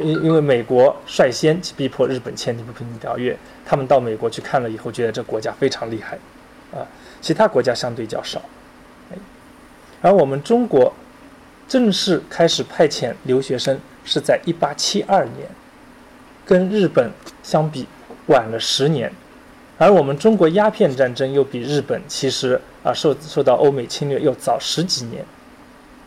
因因为美国率先去逼迫日本签订不平等条约，他们到美国去看了以后，觉得这国家非常厉害，啊，其他国家相对较少，哎，而我们中国。正式开始派遣留学生是在1872年，跟日本相比晚了十年，而我们中国鸦片战争又比日本其实啊受受到欧美侵略又早十几年，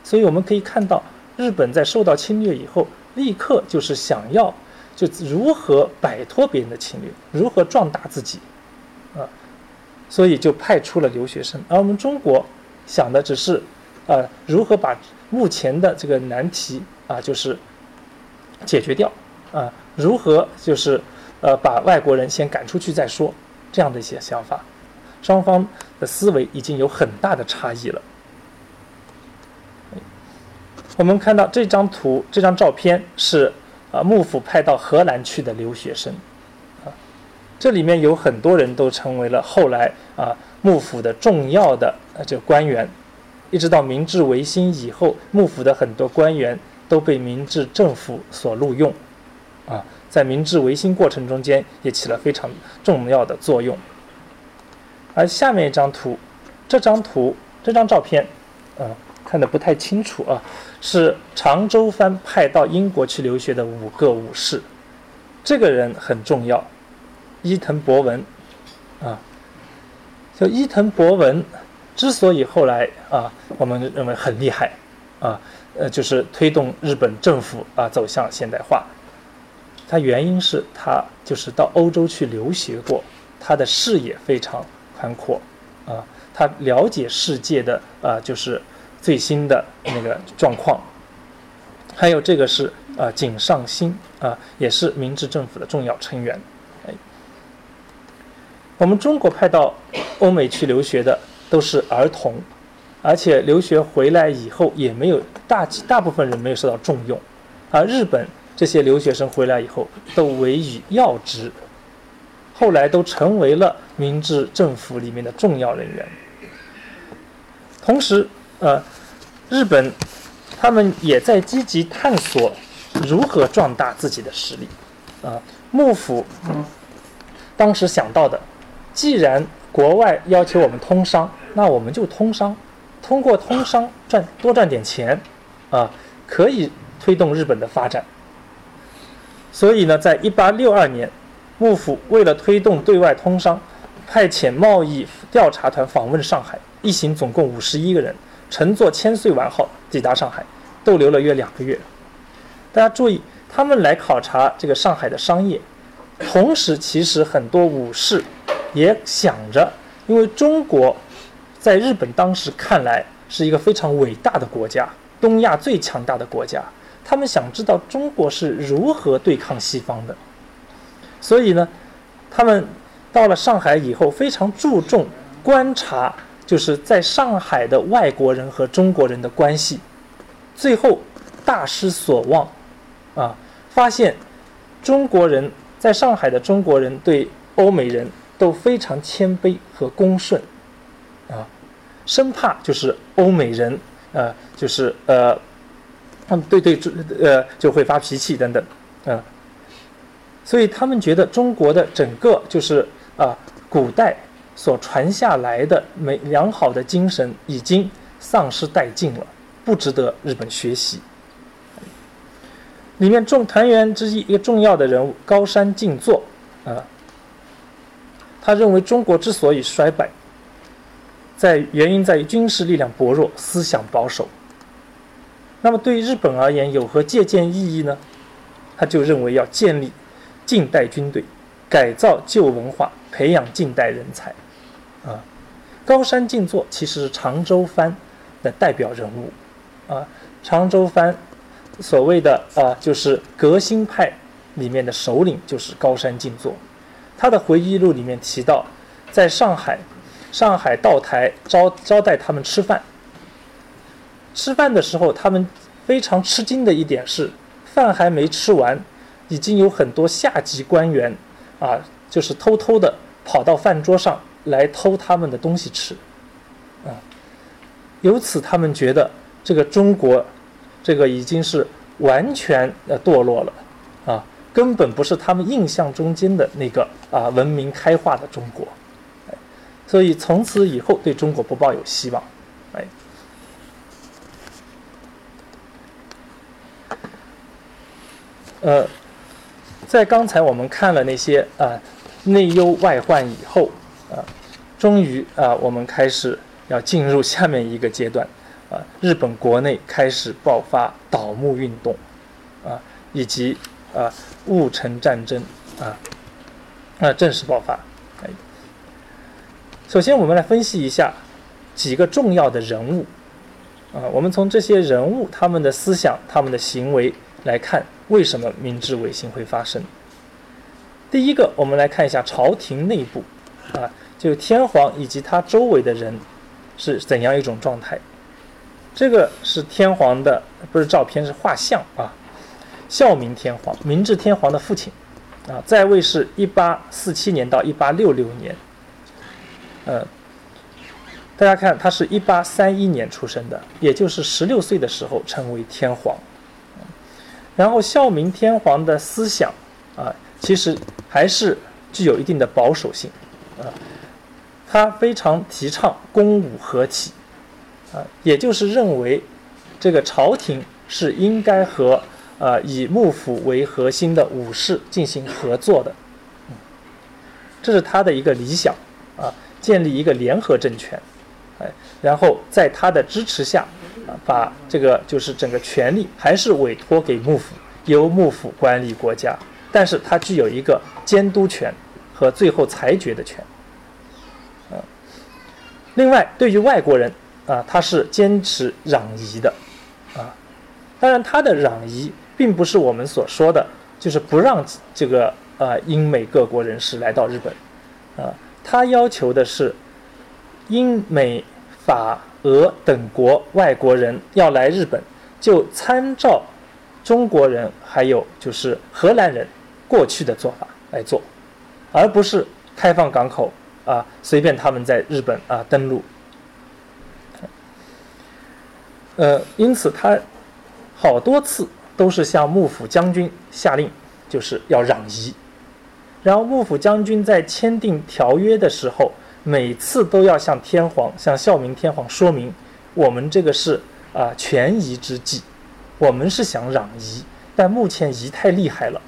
所以我们可以看到，日本在受到侵略以后，立刻就是想要就如何摆脱别人的侵略，如何壮大自己，啊，所以就派出了留学生，而我们中国想的只是啊如何把目前的这个难题啊就是解决掉啊，如何就是呃把外国人先赶出去再说。这样的一些想法，双方的思维已经有很大的差异了。我们看到这张图，这张照片是啊幕府派到荷兰去的留学生，啊，这里面有很多人都成为了后来啊幕府的重要的呃这个官员，一直到明治维新以后，幕府的很多官员都被明治政府所录用，啊。在明治维新过程中间也起了非常重要的作用。而下面一张图，这张图这张照片，啊，看的不太清楚啊，是长州藩派到英国去留学的五个武士。这个人很重要，伊藤博文，啊，就伊藤博文之所以后来啊，我们认为很厉害，啊，呃，就是推动日本政府啊走向现代化。他原因是他就是到欧洲去留学过，他的视野非常宽阔，啊，他了解世界的啊就是最新的那个状况。还有这个是啊井上新啊，也是明治政府的重要成员。哎，我们中国派到欧美去留学的都是儿童，而且留学回来以后也没有大大部分人没有受到重用，而日本。这些留学生回来以后都委以要职，后来都成为了明治政府里面的重要人员。同时，呃，日本他们也在积极探索如何壮大自己的实力。啊，幕府当时想到的，既然国外要求我们通商，那我们就通商，通过通商赚多赚点钱，啊，可以推动日本的发展。所以呢，在一八六二年，幕府为了推动对外通商，派遣贸易调查团访问上海，一行总共五十一个人，乘坐千岁丸号抵达上海，逗留了约两个月。大家注意，他们来考察这个上海的商业，同时其实很多武士也想着，因为中国在日本当时看来是一个非常伟大的国家，东亚最强大的国家。他们想知道中国是如何对抗西方的，所以呢，他们到了上海以后，非常注重观察，就是在上海的外国人和中国人的关系，最后大失所望，啊，发现中国人在上海的中国人对欧美人都非常谦卑和恭顺，生怕就是欧美人，呃，就是呃。他们对对，呃，就会发脾气等等，啊，所以他们觉得中国的整个就是啊，古代所传下来的美良好的精神已经丧失殆尽了，不值得日本学习。里面众团员之一一个重要的人物高山静坐，啊，他认为中国之所以衰败，在原因在于军事力量薄弱，思想保守。那么对于日本而言，有何借鉴意义呢？他就认为要建立近代军队，改造旧文化，培养近代人才。啊，高山静坐其实是长州藩的代表人物。啊，长州藩所谓的啊，就是革新派里面的首领，就是高山静坐。他的回忆录里面提到，在上海，上海道台招招待他们吃饭。吃饭的时候，他们非常吃惊的一点是，饭还没吃完，已经有很多下级官员，啊，就是偷偷的跑到饭桌上来偷他们的东西吃，啊，由此他们觉得这个中国，这个已经是完全呃堕落了，啊，根本不是他们印象中间的那个啊文明开化的中国，所以从此以后对中国不抱有希望，哎，呃，在刚才我们看了那些啊内忧外患以后啊，终于啊我们开始要进入下面一个阶段。啊，日本国内开始爆发倒幕运动啊，以及啊戊辰战争啊啊正式爆发。首先我们来分析一下几个重要的人物啊，我们从这些人物他们的思想、他们的行为来看。为什么明治维新会发生？第一个，我们来看一下朝廷内部，啊，就天皇以及他周围的人是怎样一种状态。这个是天皇的，不是照片，是画像啊。孝明天皇，明治天皇的父亲，啊，在位是一八四七年到一八六六年。呃，大家看，他是一八三一年出生的，也就是十六岁的时候成为天皇。然后孝明天皇的思想啊，其实还是具有一定的保守性啊。他非常提倡公武合体啊，也就是认为这个朝廷是应该和呃以幕府为核心的武士进行合作的。这是他的一个理想，建立一个联合政权，哎，然后在他的支持下。把这个就是整个权力还是委托给幕府，由幕府管理国家，但是它具有一个监督权和最后裁决的权。啊，另外对于外国人啊，他是坚持攘夷的，啊，当然他的攘夷并不是我们所说的，就是不让这个呃英美各国人士来到日本，啊，他要求的是英美法。俄等国外国人要来日本，就参照中国人还有就是荷兰人过去的做法来做，而不是开放港口啊，随便他们在日本啊登陆。呃，因此他好多次都是向幕府将军下令，就是要攘夷，然后幕府将军在签订条约的时候。每次都要向天皇、向孝明天皇说明，我们这个是啊权宜之计，我们是想攘夷，但目前夷太厉害了，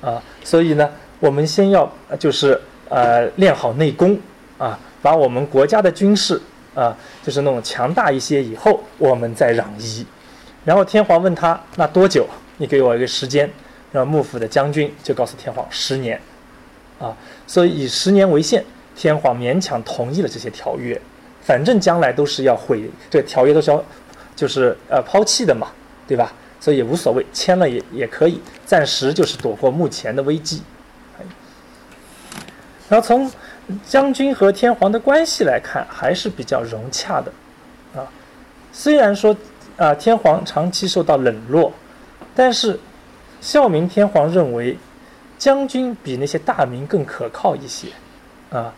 啊，所以呢，我们先要就是呃练好内功啊，把我们国家的军事啊就是那种强大一些以后，我们再攘夷。然后天皇问他那多久？你给我一个时间。然后幕府的将军就告诉天皇十年，啊，所以以十年为限。天皇勉强同意了这些条约，反正将来都是要毁这条约，都是要就是呃抛弃的嘛，对吧？所以也无所谓，签了也也可以，暂时就是躲过目前的危机。然后从将军和天皇的关系来看，还是比较融洽的啊。虽然说啊天皇长期受到冷落，但是孝明天皇认为将军比那些大名更可靠一些啊。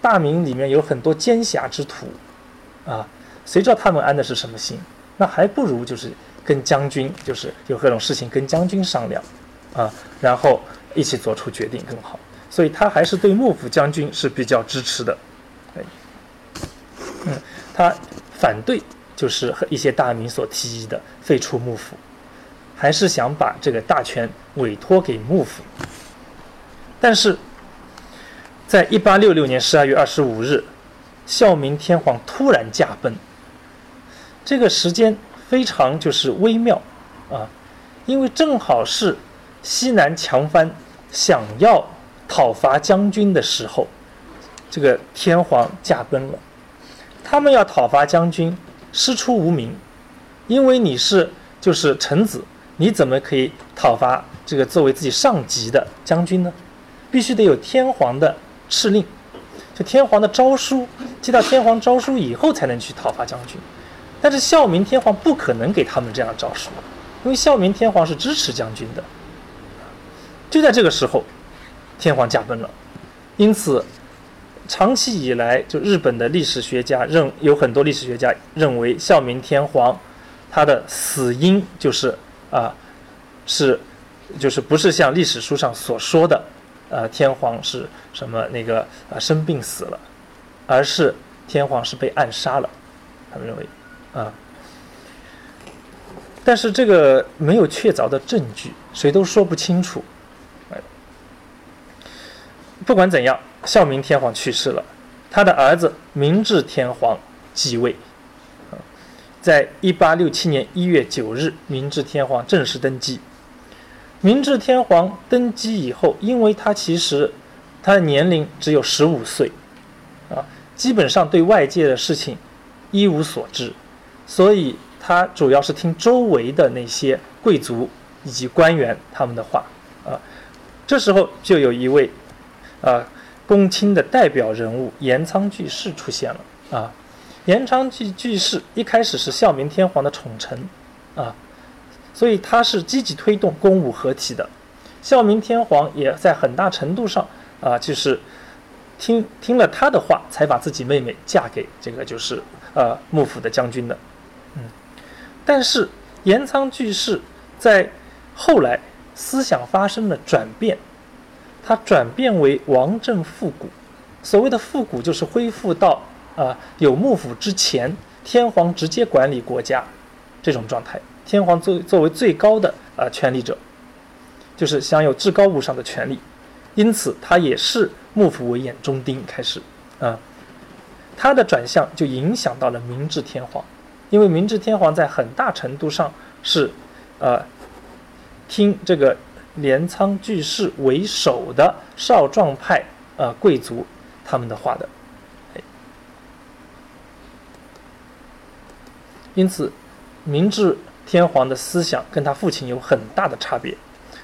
大明里面有很多奸侠之徒，啊，谁知道他们安的是什么心？那还不如就是跟将军，就是有各种事情跟将军商量，啊，然后一起做出决定更好。所以他还是对幕府将军是比较支持的，哎，嗯，他反对就是和一些大名所提议的废除幕府，还是想把这个大权委托给幕府，但是。在一八六六年十二月二十五日，孝明天皇突然驾崩。这个时间非常就是微妙啊，因为正好是西南强藩想要讨伐将军的时候，这个天皇驾崩了。他们要讨伐将军，师出无名，因为你是就是臣子，你怎么可以讨伐这个作为自己上级的将军呢？必须得有天皇的。敕令，就天皇的诏书，接到天皇诏书以后才能去讨伐将军。但是孝明天皇不可能给他们这样的诏书，因为孝明天皇是支持将军的。就在这个时候，天皇驾崩了。因此，长期以来，就日本的历史学家认有很多历史学家认为孝明天皇他的死因就是啊，是就是不是像历史书上所说的。呃，天皇是什么那个啊生病死了，而是天皇是被暗杀了，他们认为啊，但是这个没有确凿的证据谁都说不清楚。哎，不管怎样，孝明天皇去世了，他的儿子明治天皇继位。在一八六七年一月九日，明治天皇正式登基。明治天皇登基以后，因为他其实他的年龄只有十五岁，啊，基本上对外界的事情一无所知，所以他主要是听周围的那些贵族以及官员他们的话，啊，这时候就有一位啊公卿的代表人物岩仓具视出现了，啊，岩仓具具视一开始是孝明天皇的宠臣，啊。所以他是积极推动公武合体的，孝明天皇也在很大程度上啊，就是听听了他的话，才把自己妹妹嫁给这个就是呃幕府的将军的，嗯，但是岩仓具视在后来思想发生了转变，他转变为王政复古，所谓的复古就是恢复到啊有幕府之前天皇直接管理国家这种状态。天皇作作为最高的啊权力者，就是享有至高无上的权利，因此他也是幕府为眼中钉。开始啊，他的转向就影响到了明治天皇，因为明治天皇在很大程度上是呃听这个镰仓巨士为首的少壮派呃贵族他们的话的，因此明治。天皇的思想跟他父亲有很大的差别，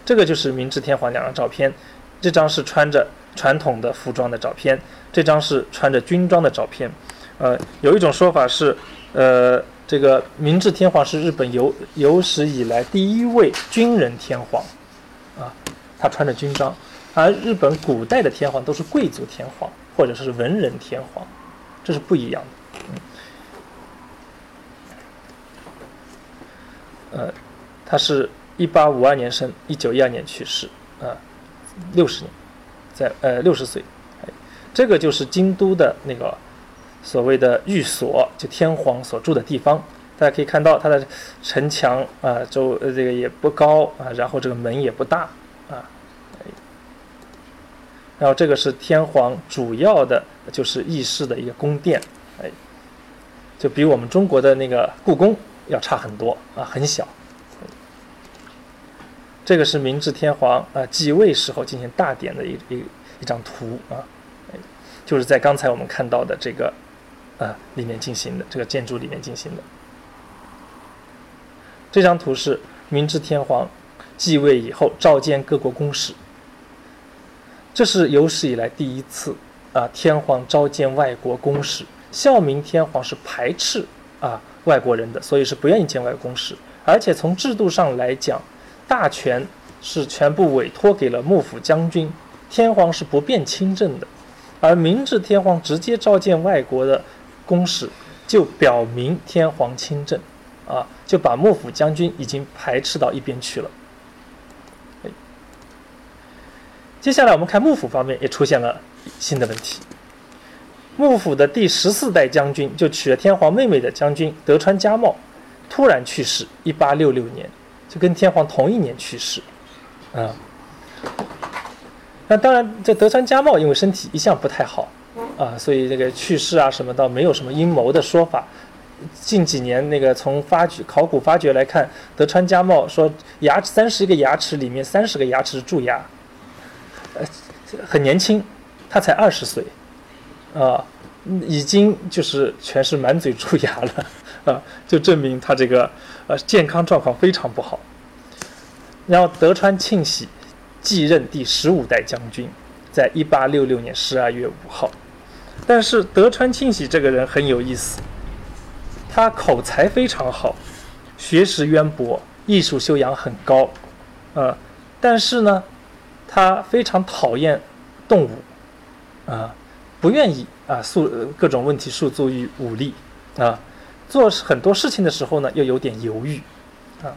这个就是明治天皇两张照片，这张是穿着传统的服装的照片，这张是穿着军装的照片。呃，有一种说法是，呃，这个明治天皇是日本有有史以来第一位军人天皇，啊，他穿着军装，而日本古代的天皇都是贵族天皇或者是文人天皇，这是不一样的。呃，他是一八五二年生，一九一二年去世，啊，六十年，在呃六十岁，这个就是京都的那个所谓的寓所，就天皇所住的地方。大家可以看到，它的城墙啊，周呃这个也不高啊，然后这个门也不大啊，然后这个是天皇主要的，就是议事的一个宫殿，哎，就比我们中国的那个故宫。要差很多啊，很小。这个是明治天皇啊继位时候进行大典的一一一张图啊，就是在刚才我们看到的这个啊里面进行的这个建筑里面进行的。这张图是明治天皇继位以后召见各国公使，这是有史以来第一次啊天皇召见外国公使。孝明天皇是排斥啊。外国人的，所以是不愿意见外公使，而且从制度上来讲，大权是全部委托给了幕府将军，天皇是不便亲政的，而明治天皇直接召见外国的公使，就表明天皇亲政，啊，就把幕府将军已经排斥到一边去了。接下来我们看幕府方面也出现了新的问题。幕府的第十四代将军，就娶了天皇妹妹的将军德川家茂，突然去世，一八六六年，就跟天皇同一年去世，啊。那当然，这德川家茂因为身体一向不太好，啊，所以这个去世啊什么倒没有什么阴谋的说法。近几年那个从发掘考古发掘来看，德川家茂说牙三十个牙齿里面三十个牙齿蛀牙，呃，很年轻，他才二十岁。啊，已经就是全是满嘴蛀牙了，啊，就证明他这个呃健康状况非常不好。然后德川庆喜继任第十五代将军，在一八六六年十二月五号。但是德川庆喜这个人很有意思，他口才非常好，学识渊博，艺术修养很高，啊，但是呢，他非常讨厌动物，啊。不愿意啊，诉各种问题诉诸于武力啊，做很多事情的时候呢，又有点犹豫啊，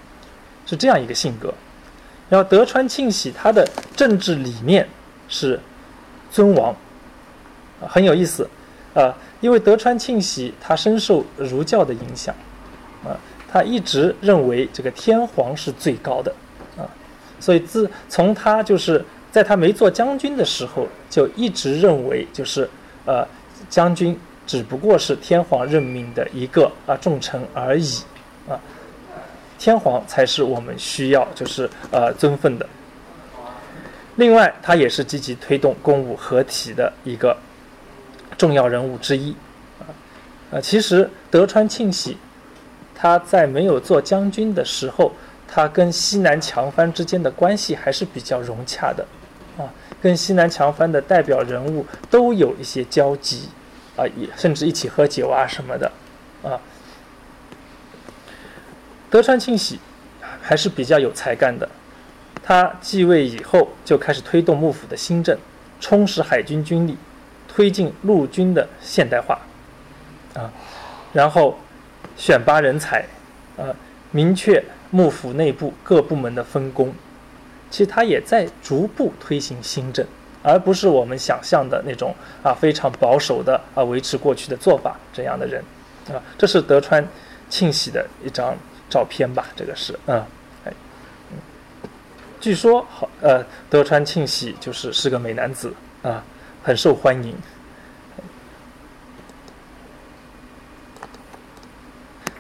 是这样一个性格。然后德川庆喜他的政治理念是尊王，很有意思啊，因为德川庆喜他深受儒教的影响啊，他一直认为这个天皇是最高的啊，所以自从他就是在他没做将军的时候，就一直认为就是呃将军只不过是天皇任命的一个啊重臣而已啊，天皇才是我们需要就是呃尊奉的。另外，他也是积极推动公武合体的一个重要人物之一啊。呃，其实德川庆喜他在没有做将军的时候，他跟西南强藩之间的关系还是比较融洽的啊，跟西南强藩的代表人物都有一些交集啊，也甚至一起喝酒啊什么的啊。德川庆喜还是比较有才干的。他继位以后，就开始推动幕府的新政，充实海军军力，推进陆军的现代化，啊，然后选拔人才，呃，明确幕府内部各部门的分工。其实他也在逐步推行新政，而不是我们想象的那种啊非常保守的啊维持过去的做法这样的人，啊，这是德川庆喜的一张照片吧？这个是，嗯。据说好，呃，德川庆喜就是是个美男子啊，很受欢迎。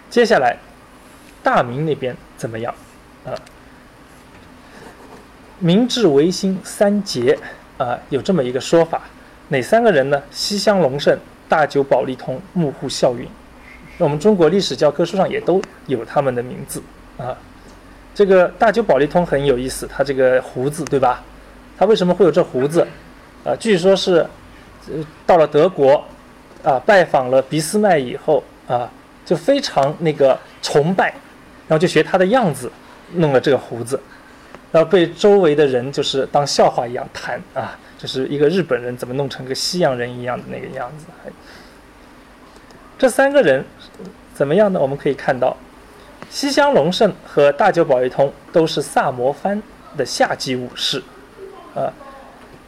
接下来，大明那边怎么样？啊，明治维新三杰啊，有这么一个说法，哪三个人呢？西乡隆盛、大久保利通、幕户孝允。我们中国历史教科书上也都有他们的名字啊。这个大久保利通很有意思，他这个胡子对吧？他为什么会有这胡子？啊，据说是，呃，到了德国，啊，拜访了俾斯麦以后，啊，就非常那个崇拜，然后就学他的样子，弄了这个胡子，然后被周围的人就是当笑话一样谈啊，就是一个日本人怎么弄成个西洋人一样的那个样子。这三个人怎么样呢？我们可以看到。西乡隆盛和大久保利通都是萨摩藩的下级武士，啊，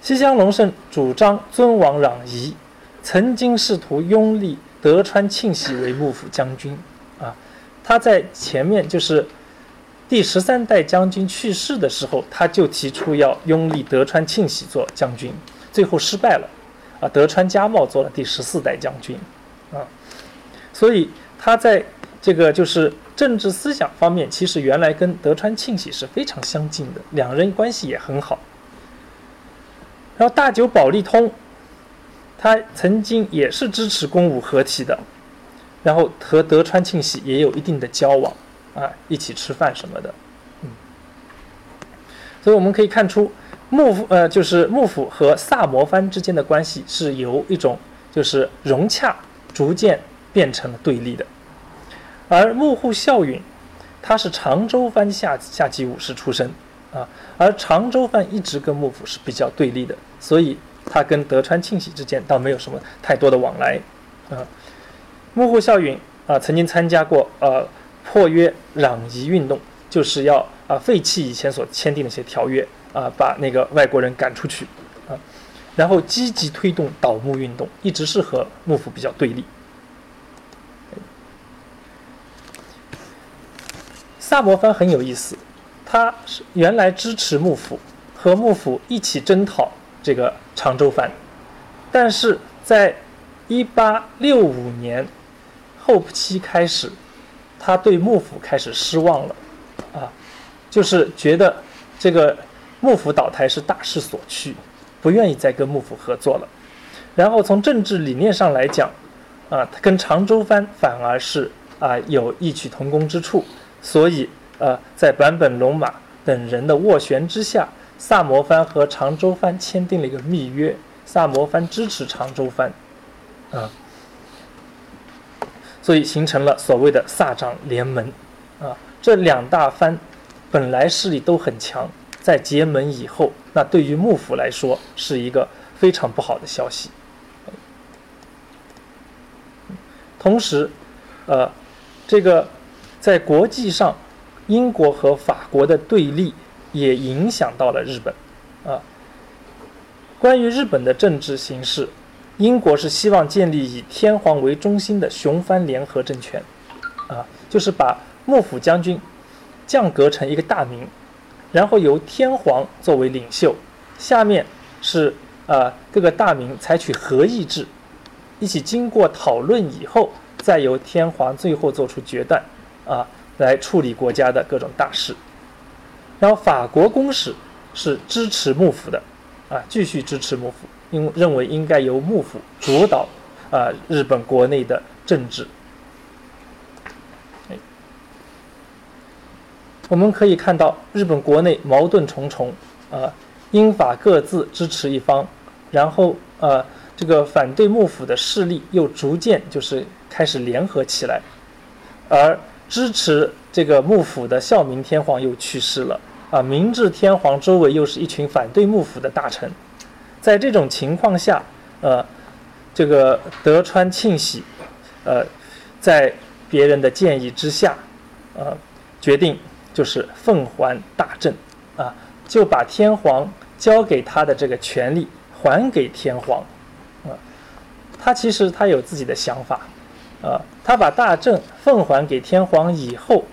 西乡隆盛主张尊王攘夷，曾经试图拥立德川庆喜为幕府将军，啊，他在前面就是第十三代将军去世的时候，他就提出要拥立德川庆喜做将军，最后失败了，啊，德川家茂做了第十四代将军，啊，所以他在这个就是。政治思想方面，其实原来跟德川庆喜是非常相近的，两人关系也很好。然后大久保利通，他曾经也是支持公武合体的，然后和德川庆喜也有一定的交往，啊，一起吃饭什么的，嗯。所以我们可以看出，幕府呃，就是幕府和萨摩藩之间的关系是由一种就是融洽，逐渐变成了对立的。而幕户孝允，他是长州藩下下级武士出身，啊，而长州藩一直跟幕府是比较对立的，所以他跟德川庆喜之间倒没有什么太多的往来，啊，幕户孝允啊曾经参加过呃破约攘夷运动，就是要啊废弃以前所签订的一些条约啊，把那个外国人赶出去，啊，然后积极推动倒幕运动，一直是和幕府比较对立。萨摩藩很有意思，他是原来支持幕府，和幕府一起征讨这个长州藩，但是在一八六五年后期开始，他对幕府开始失望了，啊，就是觉得这个幕府倒台是大势所趋，不愿意再跟幕府合作了。然后从政治理念上来讲，啊，他跟长州藩反而是啊有异曲同工之处。所以，呃，在坂本龙马等人的斡旋之下，萨摩藩和长州藩签订了一个密约。萨摩藩支持长州藩，啊，所以形成了所谓的萨长联盟。啊，这两大藩本来势力都很强，在结盟以后，那对于幕府来说是一个非常不好的消息。同时，呃，这个。在国际上，英国和法国的对立也影响到了日本，啊。关于日本的政治形势，英国是希望建立以天皇为中心的雄藩联合政权，啊，就是把幕府将军降格成一个大名，然后由天皇作为领袖，下面是呃各个大名采取合议制，一起经过讨论以后，再由天皇最后做出决断，啊，来处理国家的各种大事。然后法国公使是支持幕府的，啊，继续支持幕府，因认为应该由幕府主导，啊，日本国内的政治。我们可以看到日本国内矛盾重重，啊，英法各自支持一方，然后呃，这个反对幕府的势力又逐渐就是开始联合起来，而支持这个幕府的孝明天皇又去世了。啊，明治天皇周围又是一群反对幕府的大臣，在这种情况下，呃，这个德川庆喜，呃，在别人的建议之下，呃，决定就是奉还大政，啊，就把天皇交给他的这个权利还给天皇，啊，他其实他有自己的想法，啊，他把大政奉还给天皇以后。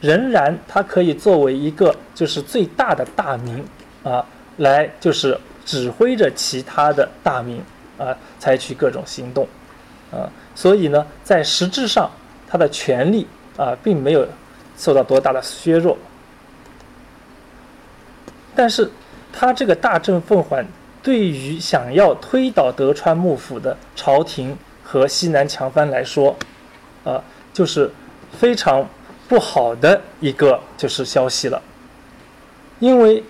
仍然，他可以作为一个就是最大的大名啊，来就是指挥着其他的大名啊，采取各种行动啊。所以呢，在实质上，他的权力啊，并没有受到多大的削弱。但是，他这个大政奉还，对于想要推倒德川幕府的朝廷和西南强藩来说，啊，就是非常。不好的一个就是消息了，因为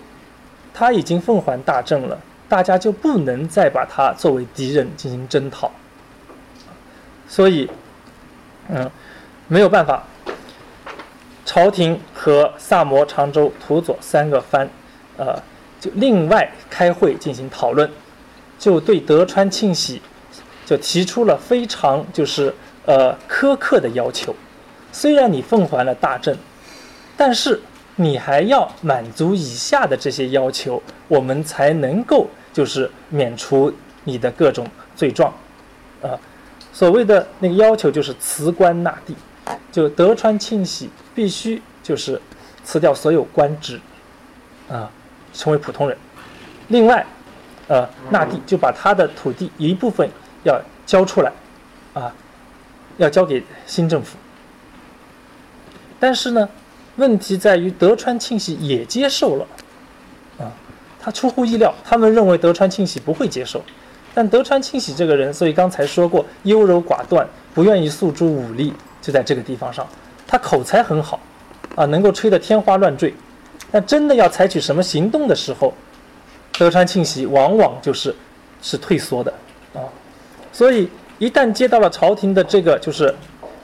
他已经奉还大政了，大家就不能再把他作为敌人进行征讨，所以，嗯，没有办法，朝廷和萨摩、长州、土佐三个藩，呃，就另外开会进行讨论，就对德川庆喜就提出了非常就是呃苛刻的要求。虽然你奉还了大政，但是你还要满足以下的这些要求，我们才能够就是免除你的各种罪状，啊，所谓的那个要求就是辞官纳地，就德川庆喜必须就是辞掉所有官职，啊，成为普通人。另外，呃，纳地就把他的土地一部分要交出来，啊，要交给新政府。但是呢，问题在于德川庆喜也接受了，啊，他出乎意料，他们认为德川庆喜不会接受，但德川庆喜这个人，所以刚才说过优柔寡断，不愿意诉诸武力，就在这个地方上，他口才很好，啊，能够吹得天花乱坠，但真的要采取什么行动的时候，德川庆喜往往就是是退缩的，啊，所以一旦接到了朝廷的这个就是，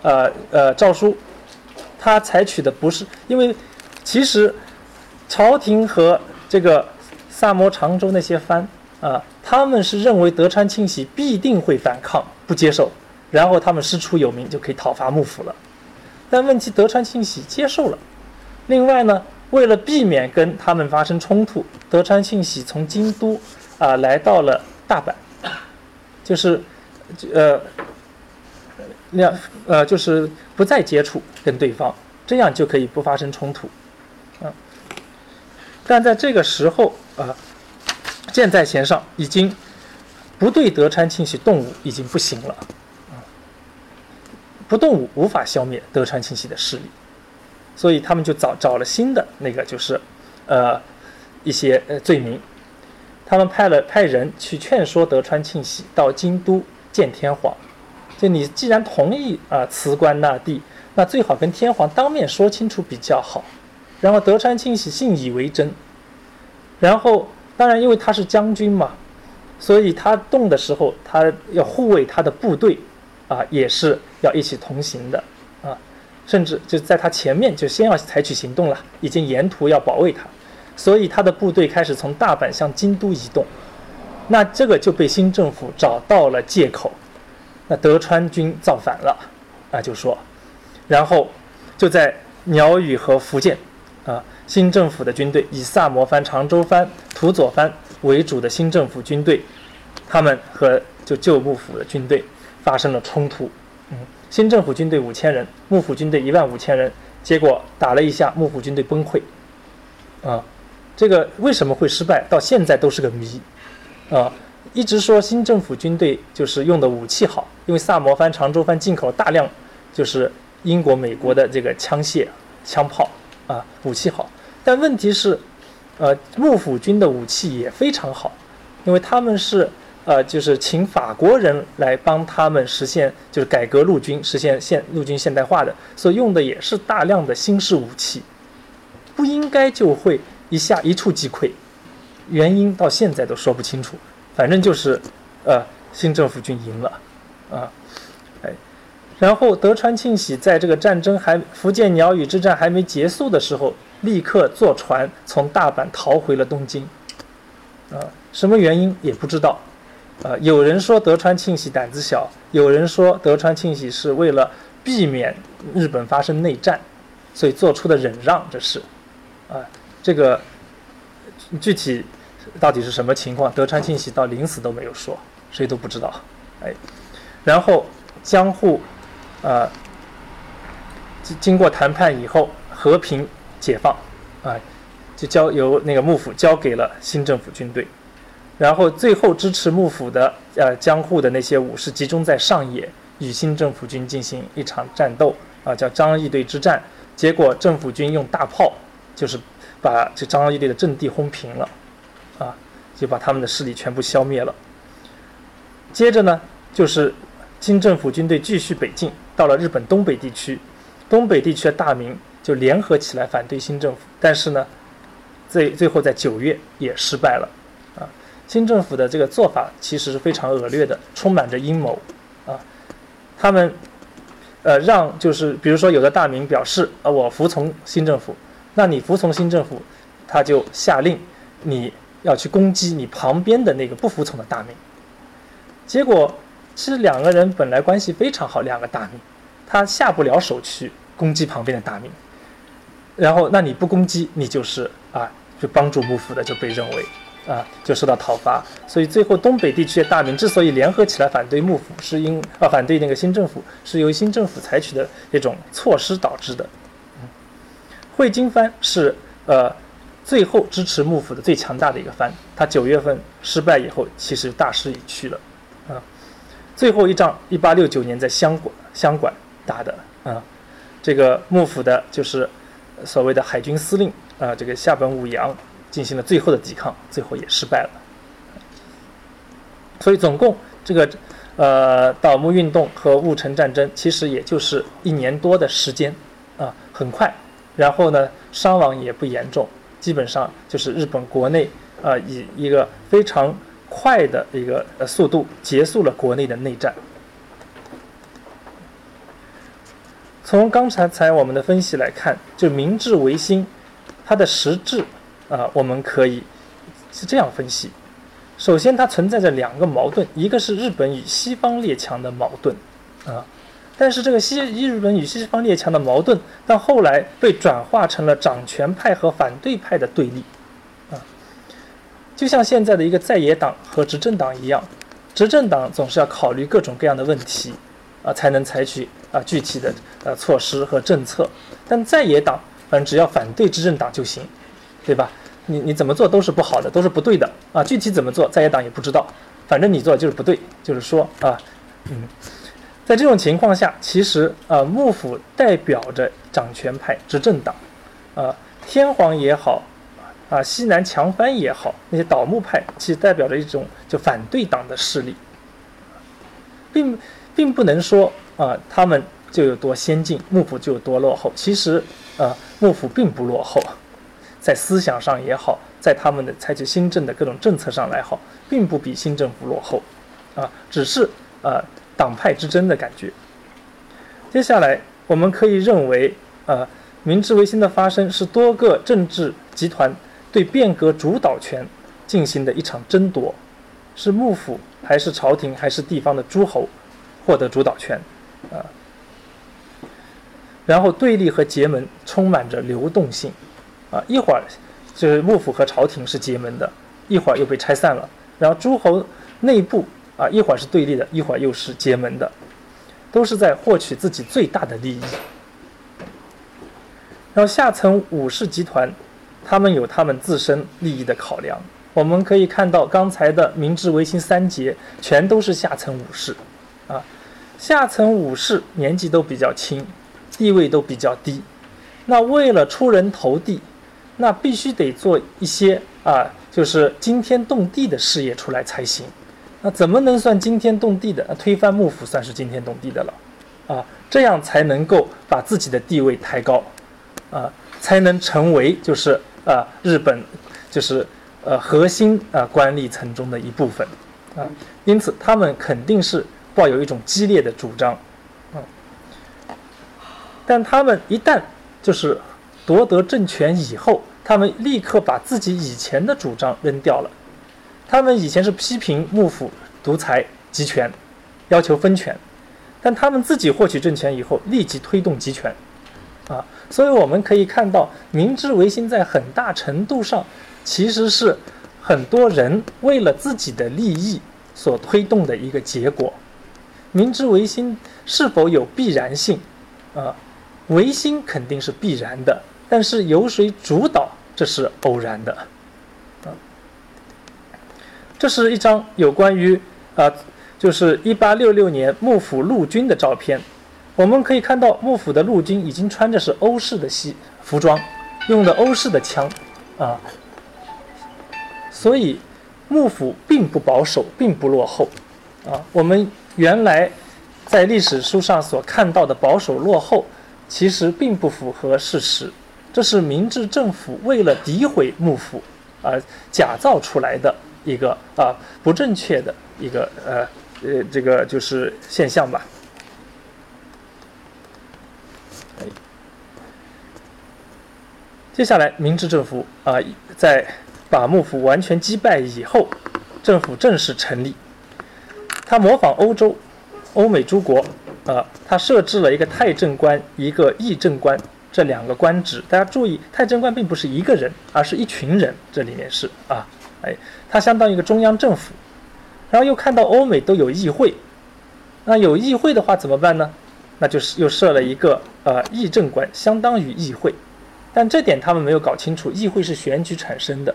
呃呃诏书。他采取的不是，因为其实朝廷和这个萨摩长州那些藩啊，他们是认为德川庆喜必定会反抗，不接受，然后他们师出有名，就可以讨伐幕府了。但问题德川庆喜接受了。另外呢，为了避免跟他们发生冲突，德川庆喜从京都啊来到了大阪，就是呃。那呃，就是不再接触跟对方，这样就可以不发生冲突，啊。但在这个时候啊，箭在弦上，已经不对德川庆喜动武已经不行了，不动武无法消灭德川庆喜的势力，所以他们就找找了新的那个，就是呃一些呃罪名，他们派了派人去劝说德川庆喜到京都见天皇。就你既然同意啊辞官纳地，那最好跟天皇当面说清楚比较好。然后德川庆喜信以为真，然后当然因为他是将军嘛，所以他动的时候他要护卫他的部队，啊也是要一起同行的啊，甚至就在他前面就先要采取行动了，已经沿途要保卫他，所以他的部队开始从大阪向京都移动，那这个就被新政府找到了借口。那德川军造反了，啊，就说，然后就在鸟羽和福建，啊，新政府的军队以萨摩藩、长州藩、土佐藩为主的新政府军队，他们和就旧幕府的军队发生了冲突。嗯，新政府军队五千人，幕府军队一万五千人，结果打了一下，幕府军队崩溃，啊，这个为什么会失败，到现在都是个谜，啊，一直说新政府军队就是用的武器好，因为萨摩藩、长州藩进口大量就是英国、美国的这个枪械、枪炮啊，武器好，但问题是，呃，幕府军的武器也非常好，因为他们是。呃，就是请法国人来帮他们实现，就是改革陆军，实现现陆军现代化的，所以用的也是大量的新式武器，不应该就会一下一触即溃，原因到现在都说不清楚，反正就是，呃，新政府军赢了，啊，哎，然后德川庆喜在这个战争还福建鸟羽之战还没结束的时候，立刻坐船从大阪逃回了东京，啊，什么原因也不知道。呃，有人说德川庆喜胆子小，有人说德川庆喜是为了避免日本发生内战，所以做出的忍让。这是，啊，这个具体到底是什么情况？德川庆喜到临死都没有说，谁都不知道。哎，然后江户，呃，经经过谈判以后和平解放，啊，就交由那个幕府交给了新政府军队。然后最后支持幕府的呃江户的那些武士集中在上野与新政府军进行一场战斗啊，叫张义队之战。结果政府军用大炮就是把这张义队的阵地轰平了，就把他们的势力全部消灭了。接着呢，就是清政府军队继续北进，到了日本东北地区，东北地区的大名就联合起来反对新政府，但是呢，最最后在九月也失败了。啊新政府的这个做法其实是非常恶劣的，充满着阴谋，啊，他们，呃，让就是比如说有的大名表示啊我服从新政府，那你服从新政府，他就下令你要去攻击你旁边的那个不服从的大名，结果其实两个人本来关系非常好，两个大名，他下不了手去攻击旁边的大名，然后那你不攻击，你就是啊就帮助幕府的就被认为。啊，就受到讨伐，所以最后东北地区的大名之所以联合起来反对幕府，是因啊反对那个新政府，是由新政府采取的这种措施导致的。汇金藩是呃最后支持幕府的最强大的一个藩，他九月份失败以后，其实大势已去了啊。最后一仗，一八六九年在香馆香馆打的啊，这个幕府的就是所谓的海军司令啊，这个下本武阳。进行了最后的抵抗，最后也失败了。所以总共这个，呃，倒幕运动和戊辰战争其实也就是一年多的时间，啊，很快。然后呢，伤亡也不严重，基本上就是日本国内啊，以一个非常快的一个速度结束了国内的内战。从刚才才我们的分析来看，就明治维新，它的实质。啊，我们可以是这样分析：首先，它存在着两个矛盾，一个是日本与西方列强的矛盾，啊，但是这个西日本与西方列强的矛盾，到后来被转化成了掌权派和反对派的对立，啊，就像现在的一个在野党和执政党一样，执政党总是要考虑各种各样的问题，啊，才能采取啊具体的呃措施和政策，但在野党反正只要反对执政党就行，对吧？你你怎么做都是不好的，都是不对的啊！具体怎么做，在野党也不知道，反正你做就是不对，就是说啊，嗯，在这种情况下，其实啊，幕府代表着掌权派执政党，啊，天皇也好，啊，西南强藩也好，那些倒幕派其实代表着一种就反对党的势力，并并不能说啊，他们就有多先进，幕府就有多落后。其实啊，幕府并不落后。在思想上也好，在他们的采取新政的各种政策上来好，并不比新政府落后，啊，只是呃党派之争的感觉。接下来我们可以认为，呃，明治维新的发生是多个政治集团对变革主导权进行的一场争夺，是幕府还是朝廷还是地方的诸侯获得主导权，啊，然后对立和结盟充满着流动性。啊，一会儿就是幕府和朝廷是结盟的，一会儿又被拆散了。然后诸侯内部啊，一会儿是对立的，一会儿又是结盟的，都是在获取自己最大的利益。然后下层武士集团他们有他们自身利益的考量。我们可以看到，刚才的明治维新三杰全都是下层武士，啊，下层武士年纪都比较轻，地位都比较低。那为了出人头地，那必须得做一些啊，就是惊天动地的事业出来才行。那怎么能算惊天动地的？推翻幕府算是惊天动地的了，啊，这样才能够把自己的地位抬高，啊，才能成为就是啊日本就是呃核心啊官吏层中的一部分，啊，因此他们肯定是抱有一种激烈的主张，啊，但他们一旦就是夺得政权以后，他们立刻把自己以前的主张扔掉了。他们以前是批评幕府独裁集权，要求分权，但他们自己获取政权以后，立即推动集权，啊，所以我们可以看到，明治维新在很大程度上其实是很多人为了自己的利益所推动的一个结果。明治维新是否有必然性？啊，维新肯定是必然的，但是由谁主导，这是偶然的。这是一张有关于啊，就是一八六六年幕府陆军的照片。我们可以看到，幕府的陆军已经穿着是欧式的西服装，用的欧式的枪，啊，所以幕府并不保守，并不落后，啊，我们原来在历史书上所看到的保守落后，其实并不符合事实。这是明治政府为了诋毁幕府而假造出来的。一个啊不正确的一个呃呃这个就是现象吧。接下来，明治政府啊在把幕府完全击败以后，政府正式成立。他模仿欧洲、欧美诸国啊，他设置了一个太政官、一个议政官这两个官职。大家注意，太政官并不是一个人，而是一群人。这里面是啊。哎，它相当于一个中央政府，然后又看到欧美都有议会，那有议会的话怎么办呢？那就是又设了一个呃议政官，相当于议会，但这点他们没有搞清楚，议会是选举产生的，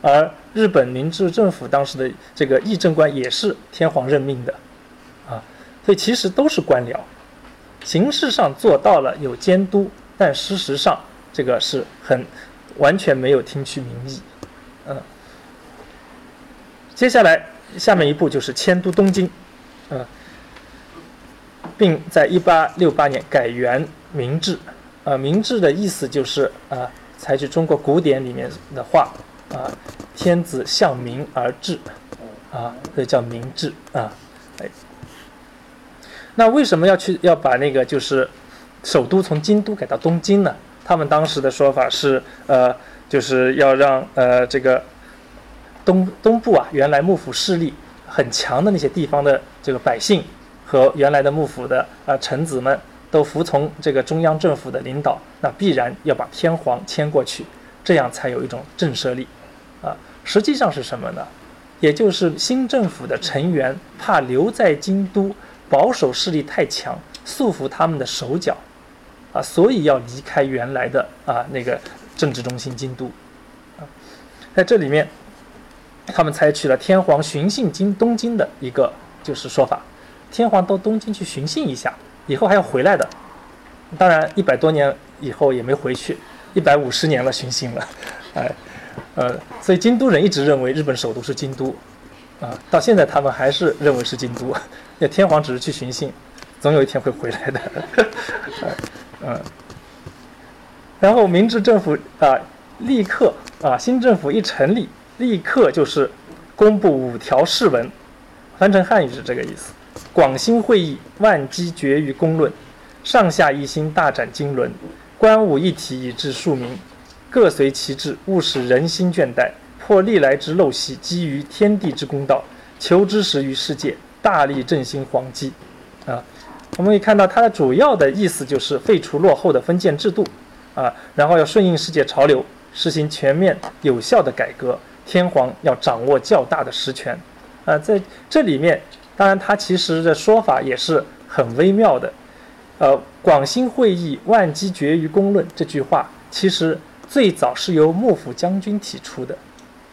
而日本明治政府当时的这个议政官也是天皇任命的，啊，所以其实都是官僚，形式上做到了有监督，但事实上这个是很完全没有听取民意，嗯。接下来，下面一步就是迁都东京，啊，并在一八六八年改元明治，啊，明治的意思就是啊，采取中国古典里面的话，啊，天子向民而治，啊，这叫明治啊，哎，那为什么要去要把那个就是首都从京都改到东京呢？他们当时的说法是，呃，就是要让呃这个。东东部啊，原来幕府势力很强的那些地方的这个百姓和原来的幕府的啊臣子们都服从这个中央政府的领导，那必然要把天皇迁过去，这样才有一种震慑力，啊，实际上是什么呢？也就是新政府的成员怕留在京都保守势力太强，束缚他们的手脚，啊，所以要离开原来的啊那个政治中心京都，啊，在这里面。他们采取了天皇巡幸京东京的一个就是说法，天皇到东京去巡幸一下，以后还要回来的。当然，一百多年以后也没回去，一百五十年了巡幸了，哎，呃，所以京都人一直认为日本首都是京都，啊，到现在他们还是认为是京都。那天皇只是去巡幸，总有一天会回来的，嗯。然后明治政府啊，立刻啊，新政府一成立。立刻就是公布五条誓文，翻成汉语是这个意思：广兴会议，万机决于公论，上下一心，大展经纶，官武一体，以治庶民，各随其志，勿使人心倦怠，破历来之陋习，基于天地之公道，求知识于世界，大力振兴皇基。啊，我们可以看到它的主要的意思就是废除落后的封建制度，啊，然后要顺应世界潮流，实行全面有效的改革。天皇要掌握较大的实权，啊，在这里面，当然他其实的说法也是很微妙的，呃，广兴会议，万机决于公论这句话，其实最早是由幕府将军提出的，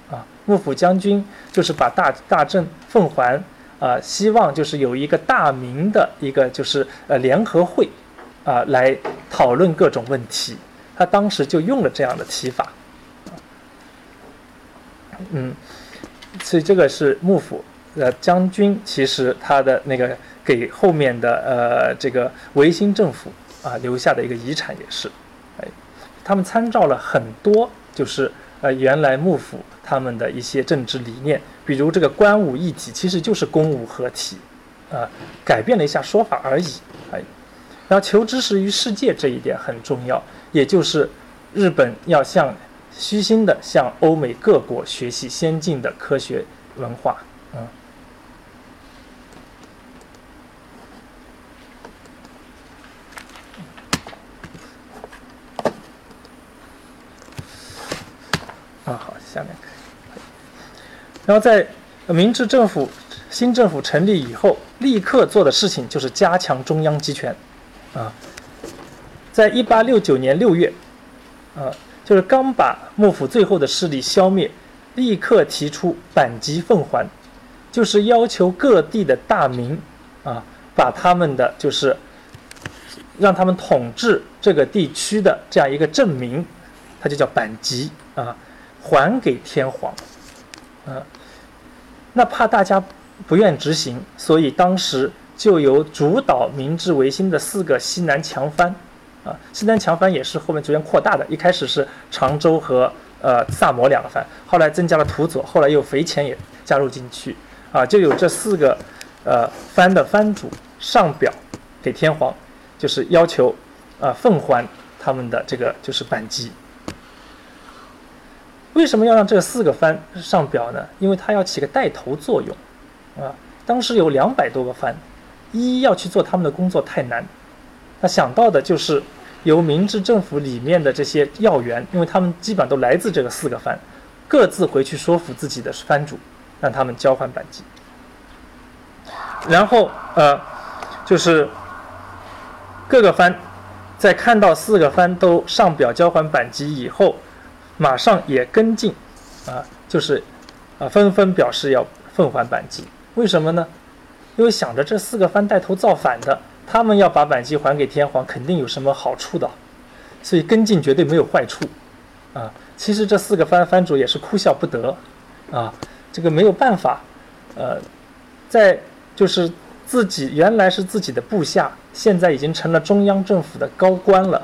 啊，幕府将军就是把大大政奉还，啊，希望就是有一个大明的一个就是呃联合会，啊，来讨论各种问题。他当时就用了这样的提法，嗯，所以这个是幕府呃将军，其实他的那个给后面的呃这个维新政府啊留下的一个遗产也是，哎，他们参照了很多就是呃原来幕府他们的一些政治理念，比如这个官武一体其实就是公武合体，啊，改变了一下说法而已，哎，然后求知识于世界这一点很重要。也就是日本要向虚心的向欧美各国学习先进的科学文化，嗯，啊好，下面，然后在明治政府新政府成立以后，立刻做的事情就是加强中央集权，啊。在一八六九年六月，啊，就是刚把幕府最后的势力消灭，立刻提出阪急奉还，就是要求各地的大名，啊，把他们的就是让他们统治这个地区的这样一个证明，它就叫阪急啊，还给天皇，啊，那怕大家不愿执行，所以当时就由主导明治维新的四个西南强藩。啊，西南强藩也是后面逐渐扩大的，一开始是常州和呃萨摩两个藩，后来增加了土佐，后来又肥前也加入进去，啊，就有这四个呃藩的藩主上表给天皇，就是要求啊奉还他们的这个就是板籍。为什么要让这四个藩上表呢？因为它要起个带头作用，啊，当时有两百多个藩，一一要去做他们的工作太难。他想到的就是由明治政府里面的这些要员，因为他们基本上都来自这个四个藩，各自回去说服自己的藩主，让他们交换板籍。然后呃，就是各个藩在看到四个藩都上表交换板籍以后，马上也跟进，啊，就是啊纷纷表示要奉还板籍。为什么呢？因为想着这四个藩带头造反的。他们要把板机还给天皇，肯定有什么好处的，所以跟进绝对没有坏处，啊，其实这四个藩藩主也是哭笑不得，啊，这个没有办法，呃，在就是自己原来是自己的部下，现在已经成了中央政府的高官了，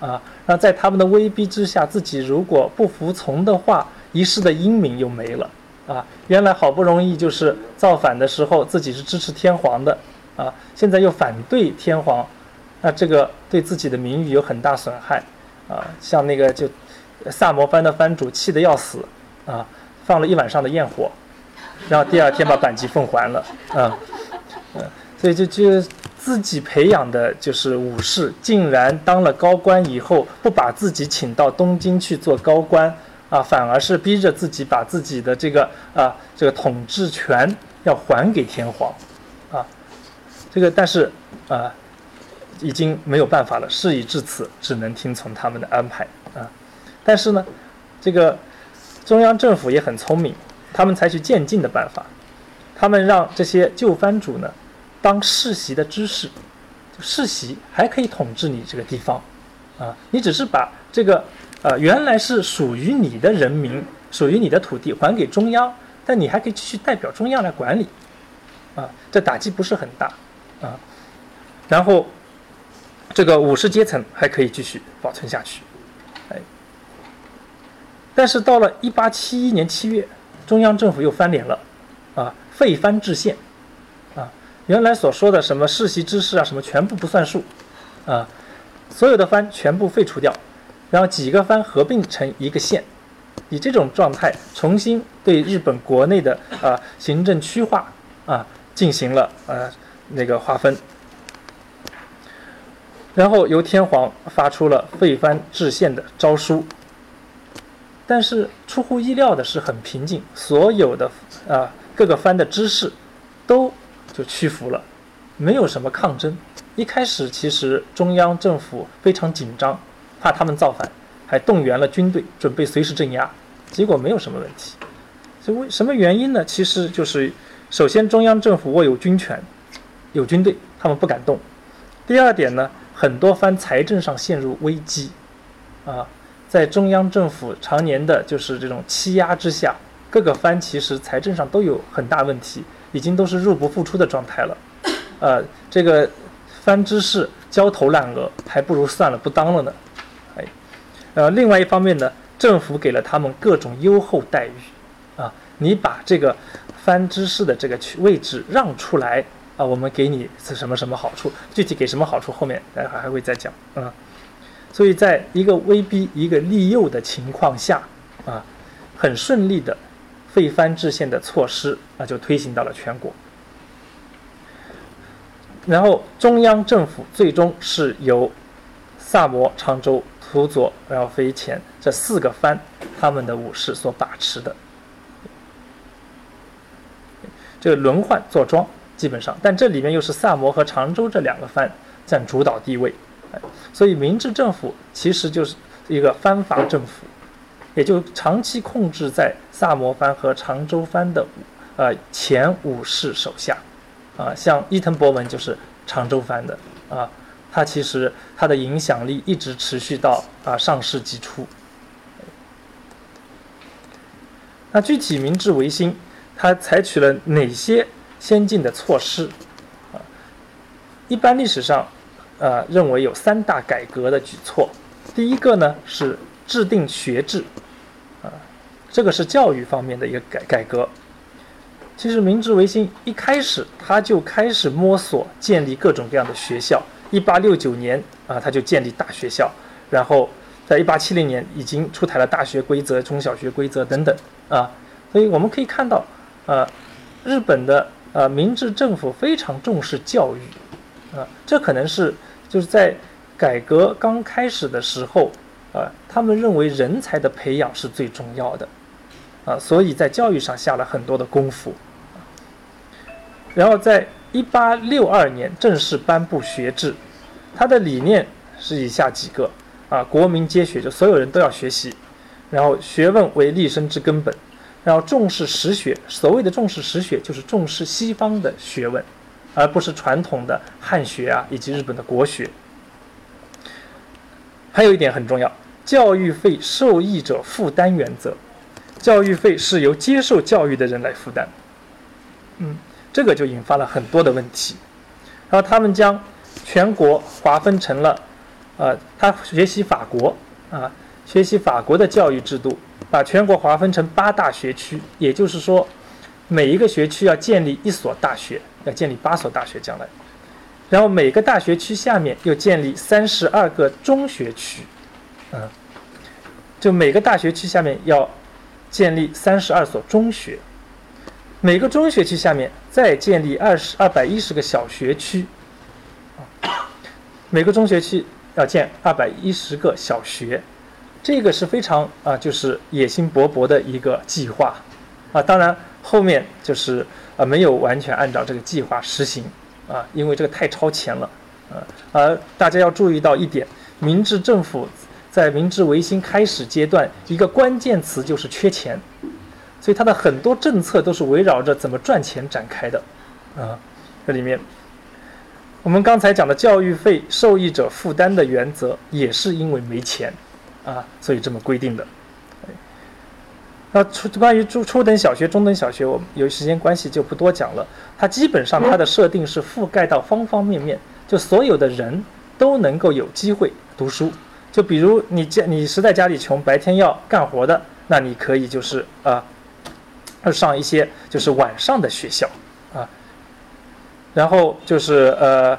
啊，那在他们的威逼之下，自己如果不服从的话，一世的英名又没了，啊，原来好不容易就是造反的时候，自己是支持天皇的。啊，现在又反对天皇，那这个对自己的名誉有很大损害，啊，像那个就萨摩藩的藩主气得要死，啊，放了一晚上的焰火，然后第二天把板级奉还了，啊，嗯，所以就就自己培养的就是武士，竟然当了高官以后，不把自己请到东京去做高官，啊，反而是逼着自己把自己的这个啊这个统治权要还给天皇。这个，但是啊，已经没有办法了。事已至此，只能听从他们的安排啊。但是呢，这个中央政府也很聪明，他们采取渐进的办法。他们让这些旧藩主呢，当世袭的知识，世袭还可以统治你这个地方啊。你只是把这个呃原来是属于你的人民、属于你的土地还给中央，但你还可以继续代表中央来管理啊。这打击不是很大。啊，然后这个武士阶层还可以继续保存下去，哎，但是到了一八七一年七月，中央政府又翻脸了，啊，废藩置县，啊，原来所说的什么世袭之事啊，什么全部不算数，啊，所有的藩全部废除掉，然后几个藩合并成一个县，以这种状态重新对日本国内的啊行政区划啊进行了呃。那个划分，然后由天皇发出了废藩置县的诏书，但是出乎意料的是很平静，所有的啊各个藩的知识都就屈服了，没有什么抗争。一开始其实中央政府非常紧张，怕他们造反，还动员了军队，准备随时镇压，结果没有什么问题。所以为什么原因呢？其实就是首先中央政府握有军权，有军队，他们不敢动。第二点呢，很多藩财政上陷入危机，啊，在中央政府常年的就是这种欺压之下，各个藩其实财政上都有很大问题，已经都是入不敷出的状态了。呃，这个藩之事焦头烂额，还不如算了，不当了呢。哎，呃，另外一方面呢，政府给了他们各种优厚待遇，啊，你把这个藩之事的这个位置让出来。啊，我们给你是什么什么好处？具体给什么好处，后面待会还会再讲啊。所以，在一个威逼、一个利诱的情况下，啊，很顺利的废藩置县的措施啊，就推行到了全国。然后，中央政府最终是由萨摩、常州、土佐，然后飞前这四个藩他们的武士所把持的。这个轮换坐庄。基本上，但这里面又是萨摩和常州这两个藩占主导地位，所以明治政府其实就是一个藩阀政府，也就长期控制在萨摩藩和常州藩的呃前武士手下，啊，像伊藤博文就是常州藩的啊，他其实他的影响力一直持续到啊上世纪初。那具体明治维新，他采取了哪些？先进的措施，啊，一般历史上，呃，认为有三大改革的举措。第一个呢是制定学制，啊，这个是教育方面的一个改改革。其实明治维新一开始他就开始摸索建立各种各样的学校。一八六九年啊，他就建立大学校，然后在一八七零年已经出台了大学规则、中小学规则等等啊。所以我们可以看到，呃，日本的。呃，明治政府非常重视教育，啊，这可能是就是在改革刚开始的时候，啊，他们认为人才的培养是最重要的，啊，所以在教育上下了很多的功夫。然后在一八六二年正式颁布学制，它的理念是以下几个：啊，国民皆学，就所有人都要学习，然后学问为立身之根本。然后重视实学，所谓的重视实学，就是重视西方的学问，而不是传统的汉学啊，以及日本的国学。还有一点很重要，教育费受益者负担原则，教育费是由接受教育的人来负担。嗯，这个就引发了很多的问题。然后他们将全国划分成了，呃，他学习法国啊，学习法国的教育制度。把全国划分成八大学区，也就是说，每一个学区要建立一所大学，要建立八所大学将来，然后每个大学区下面又建立三十二个中学区，嗯，就每个大学区下面要建立三十二所中学，每个中学区下面再建立二十二百一十个小学区，每个中学区要建二百一十个小学。这个是非常啊，就是野心勃勃的一个计划，啊，当然后面就是啊没有完全按照这个计划实行，啊，因为这个太超前了，啊，而大家要注意到一点，明治政府在明治维新开始阶段，一个关键词就是缺钱，所以它的很多政策都是围绕着怎么赚钱展开的，啊，这里面我们刚才讲的教育费受益者负担的原则，也是因为没钱。啊，所以这么规定的。那初关于初初等小学、中等小学，我们由于时间关系就不多讲了。它基本上它的设定是覆盖到方方面面，就所有的人都能够有机会读书。就比如你家你实在家里穷，白天要干活的，那你可以就是啊，上一些就是晚上的学校啊，然后就是呃。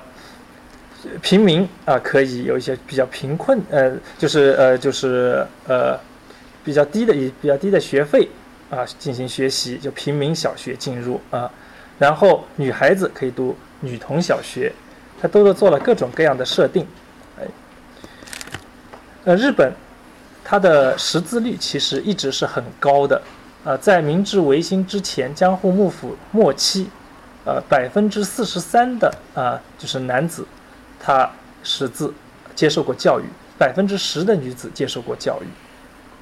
平民啊，可以有一些比较贫困，呃，就是呃，就是呃，比较低的以比较低的学费啊进行学习，就平民小学进入啊，然后女孩子可以读女童小学，他都是做了各种各样的设定，哎，呃，日本它的识字率其实一直是很高的，啊，在明治维新之前，江户幕府末期，呃，百分之四十三的啊，就是男子。他识字，接受过教育，百分之十的女子接受过教育，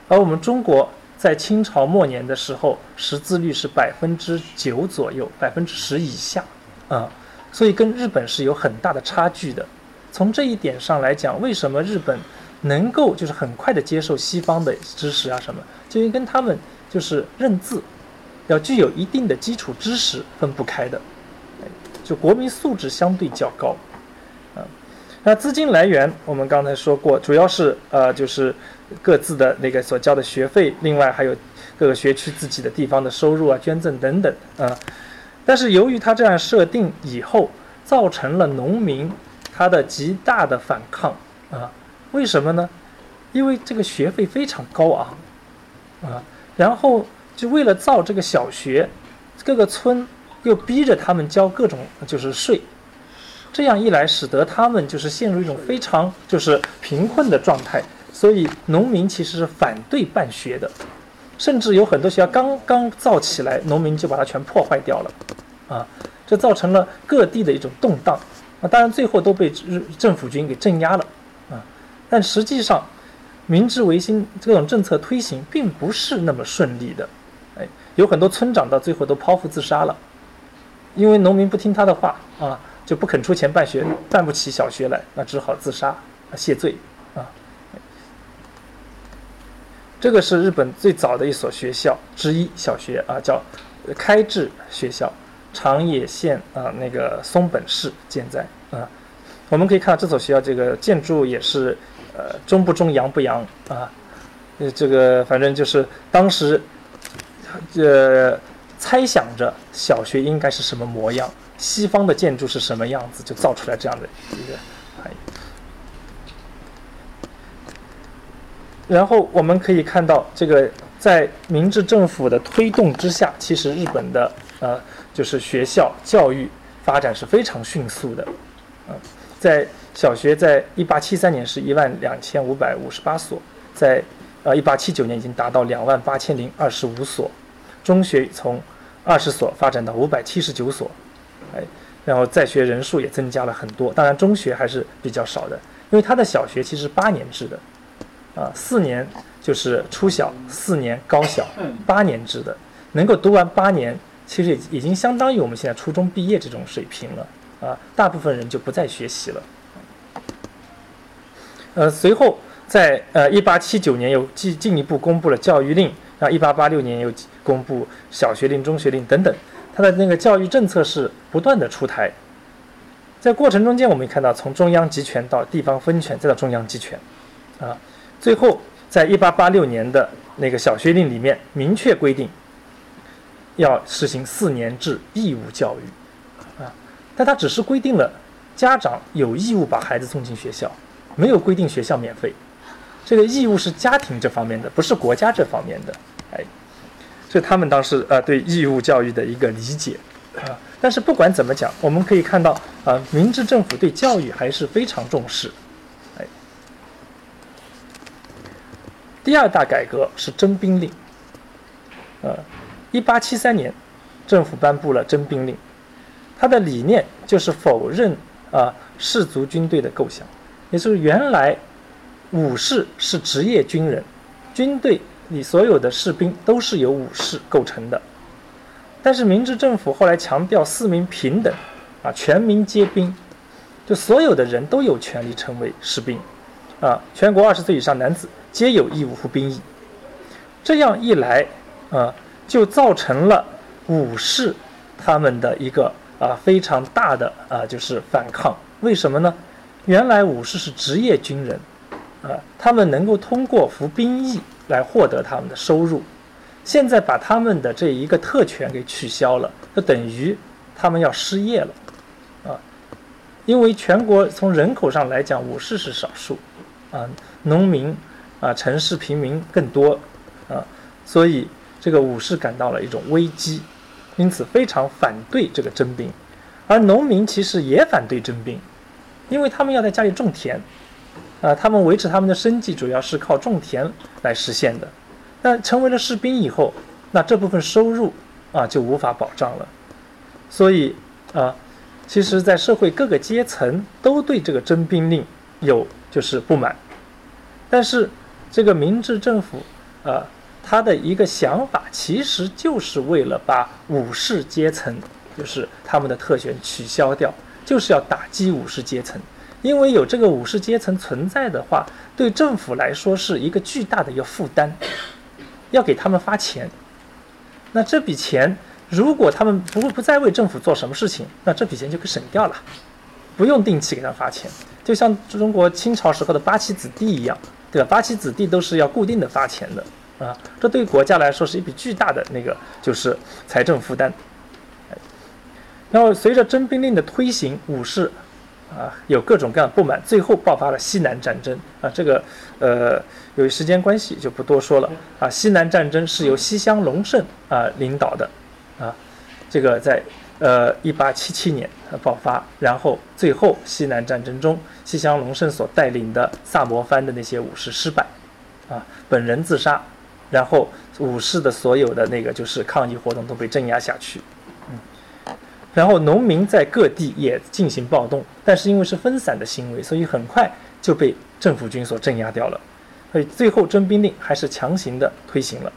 而我们中国在清朝末年的时候，识字率是百分之九左右，百分之十以下，啊，所以跟日本是有很大的差距的。从这一点上来讲，为什么日本能够就是很快的接受西方的知识啊什么，就因为跟他们就是认字，要具有一定的基础知识分不开的，就国民素质相对较高。那资金来源，我们刚才说过，主要是呃，就是各自的那个所交的学费，另外还有各个学区自己的地方的收入啊、捐赠等等啊。但是由于他这样设定以后，造成了农民他的极大的反抗啊。为什么呢？因为这个学费非常高昂啊，然后就为了造这个小学，各个村又逼着他们交各种就是税。这样一来，使得他们就是陷入一种非常就是贫困的状态，所以农民其实是反对办学的，甚至有很多学校刚刚造起来，农民就把它全破坏掉了，啊，这造成了各地的一种动荡，啊，当然最后都被日政府军给镇压了，啊，但实际上，明治维新这种政策推行并不是那么顺利的，哎，有很多村长到最后都剖腹自杀了，因为农民不听他的话啊。就不肯出钱办学，办不起小学来，那只好自杀谢罪啊。这个是日本最早的一所学校之一小学啊，叫开智学校，长野县啊那个松本市建在啊。我们可以看到这所学校这个建筑也是呃中不中洋不洋啊，呃这个反正就是当时呃猜想着小学应该是什么模样。西方的建筑是什么样子，就造出来这样的一个含义。然后我们可以看到，这个在明治政府的推动之下，其实日本的呃就是学校教育发展是非常迅速的。嗯，在小学在一八七三年是一万两千五百五十八所，在呃一八七九年已经达到两万八千零二十五所，中学从二十所发展到五百七十九所。哎，然后在学人数也增加了很多，当然中学还是比较少的，因为他的小学其实八年制的，啊，四年就是初小，四年高小，八年制的，能够读完八年，其实已经相当于我们现在初中毕业这种水平了，啊，大部分人就不再学习了。呃，随后在呃一八七九年又进进一步公布了教育令，然后一八八六年又公布小学令、中学令等等。他的那个教育政策是不断的出台，在过程中间，我们看到从中央集权到地方分权，再到中央集权，啊，最后在一八八六年的那个小学令里面明确规定，要实行四年制义务教育，啊，但他只是规定了家长有义务把孩子送进学校，没有规定学校免费，这个义务是家庭这方面的，不是国家这方面的，哎。是他们当时呃对义务教育的一个理解啊，但是不管怎么讲，我们可以看到啊，明治政府对教育还是非常重视。哎，第二大改革是征兵令。呃，一八七三年，政府颁布了征兵令，它的理念就是否认啊士族军队的构想，也就是原来武士是职业军人，军队。你所有的士兵都是由武士构成的，但是明治政府后来强调四民平等，啊，全民皆兵，就所有的人都有权利成为士兵，啊，全国二十岁以上男子皆有义务服兵役。这样一来，啊，就造成了武士他们的一个啊非常大的啊就是反抗。为什么呢？原来武士是职业军人，啊，他们能够通过服兵役。来获得他们的收入，现在把他们的这一个特权给取消了，就等于他们要失业了，啊，因为全国从人口上来讲，武士是少数，啊，农民啊，城市平民更多，啊，所以这个武士感到了一种危机，因此非常反对这个征兵，而农民其实也反对征兵，因为他们要在家里种田。啊，他们维持他们的生计主要是靠种田来实现的。那成为了士兵以后，那这部分收入啊就无法保障了。所以啊，其实，在社会各个阶层都对这个征兵令有就是不满但是这个明治政府，啊，他的一个想法其实就是为了把武士阶层，就是他们的特权取消掉，就是要打击武士阶层。因为有这个武士阶层存在的话，对政府来说是一个巨大的一个负担，要给他们发钱。那这笔钱，如果他们不不再为政府做什么事情，那这笔钱就可以省掉了，不用定期给他发钱。就像中国清朝时候的八旗子弟一样，对吧？八旗子弟都是要固定的发钱的啊，这对国家来说是一笔巨大的那个就是财政负担。然后随着征兵令的推行，武士。啊，有各种各样不满，最后爆发了西南战争啊。这个，呃，由于时间关系就不多说了啊。西南战争是由西乡隆盛啊领导的，啊，这个在呃一八七七年爆发，然后最后西南战争中，西乡隆盛所带领的萨摩藩的那些武士失败，啊，本人自杀，然后武士的所有的那个就是抗议活动都被镇压下去。然后农民在各地也进行暴动，但是因为是分散的行为，所以很快就被政府军所镇压掉了。所以最后征兵令还是强行的推行了。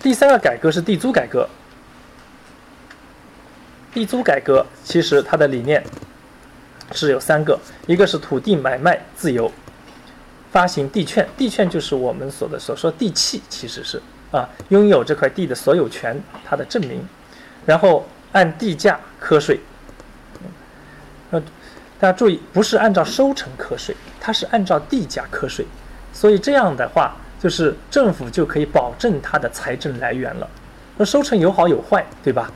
第三个改革是地租改革。地租改革其实它的理念是有三个，一个是土地买卖自由，发行地券，地券就是我们所的所说地契，其实是啊拥有这块地的所有权，它的证明。然后按地价课税，呃，大家注意，不是按照收成课税，它是按照地价课税，所以这样的话，就是政府就可以保证它的财政来源了。那收成有好有坏，对吧？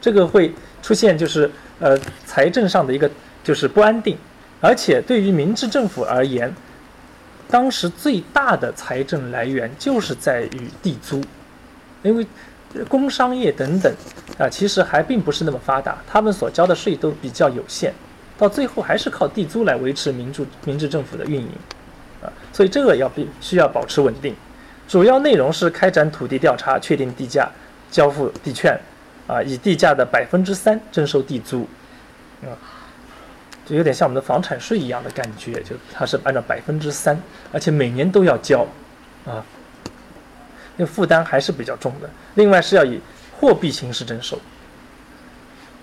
这个会出现就是呃财政上的一个就是不安定，而且对于明治政府而言，当时最大的财政来源就是在于地租，因为。工商业等等，啊，其实还并不是那么发达，他们所交的税都比较有限，到最后还是靠地租来维持民主民治政府的运营，啊，所以这个要必需要保持稳定。主要内容是开展土地调查，确定地价，交付地券，啊，以地价的百分之三征收地租，啊，就有点像我们的房产税一样的感觉，就它是按照百分之三，而且每年都要交，啊。那负担还是比较重的。另外是要以货币形式征收，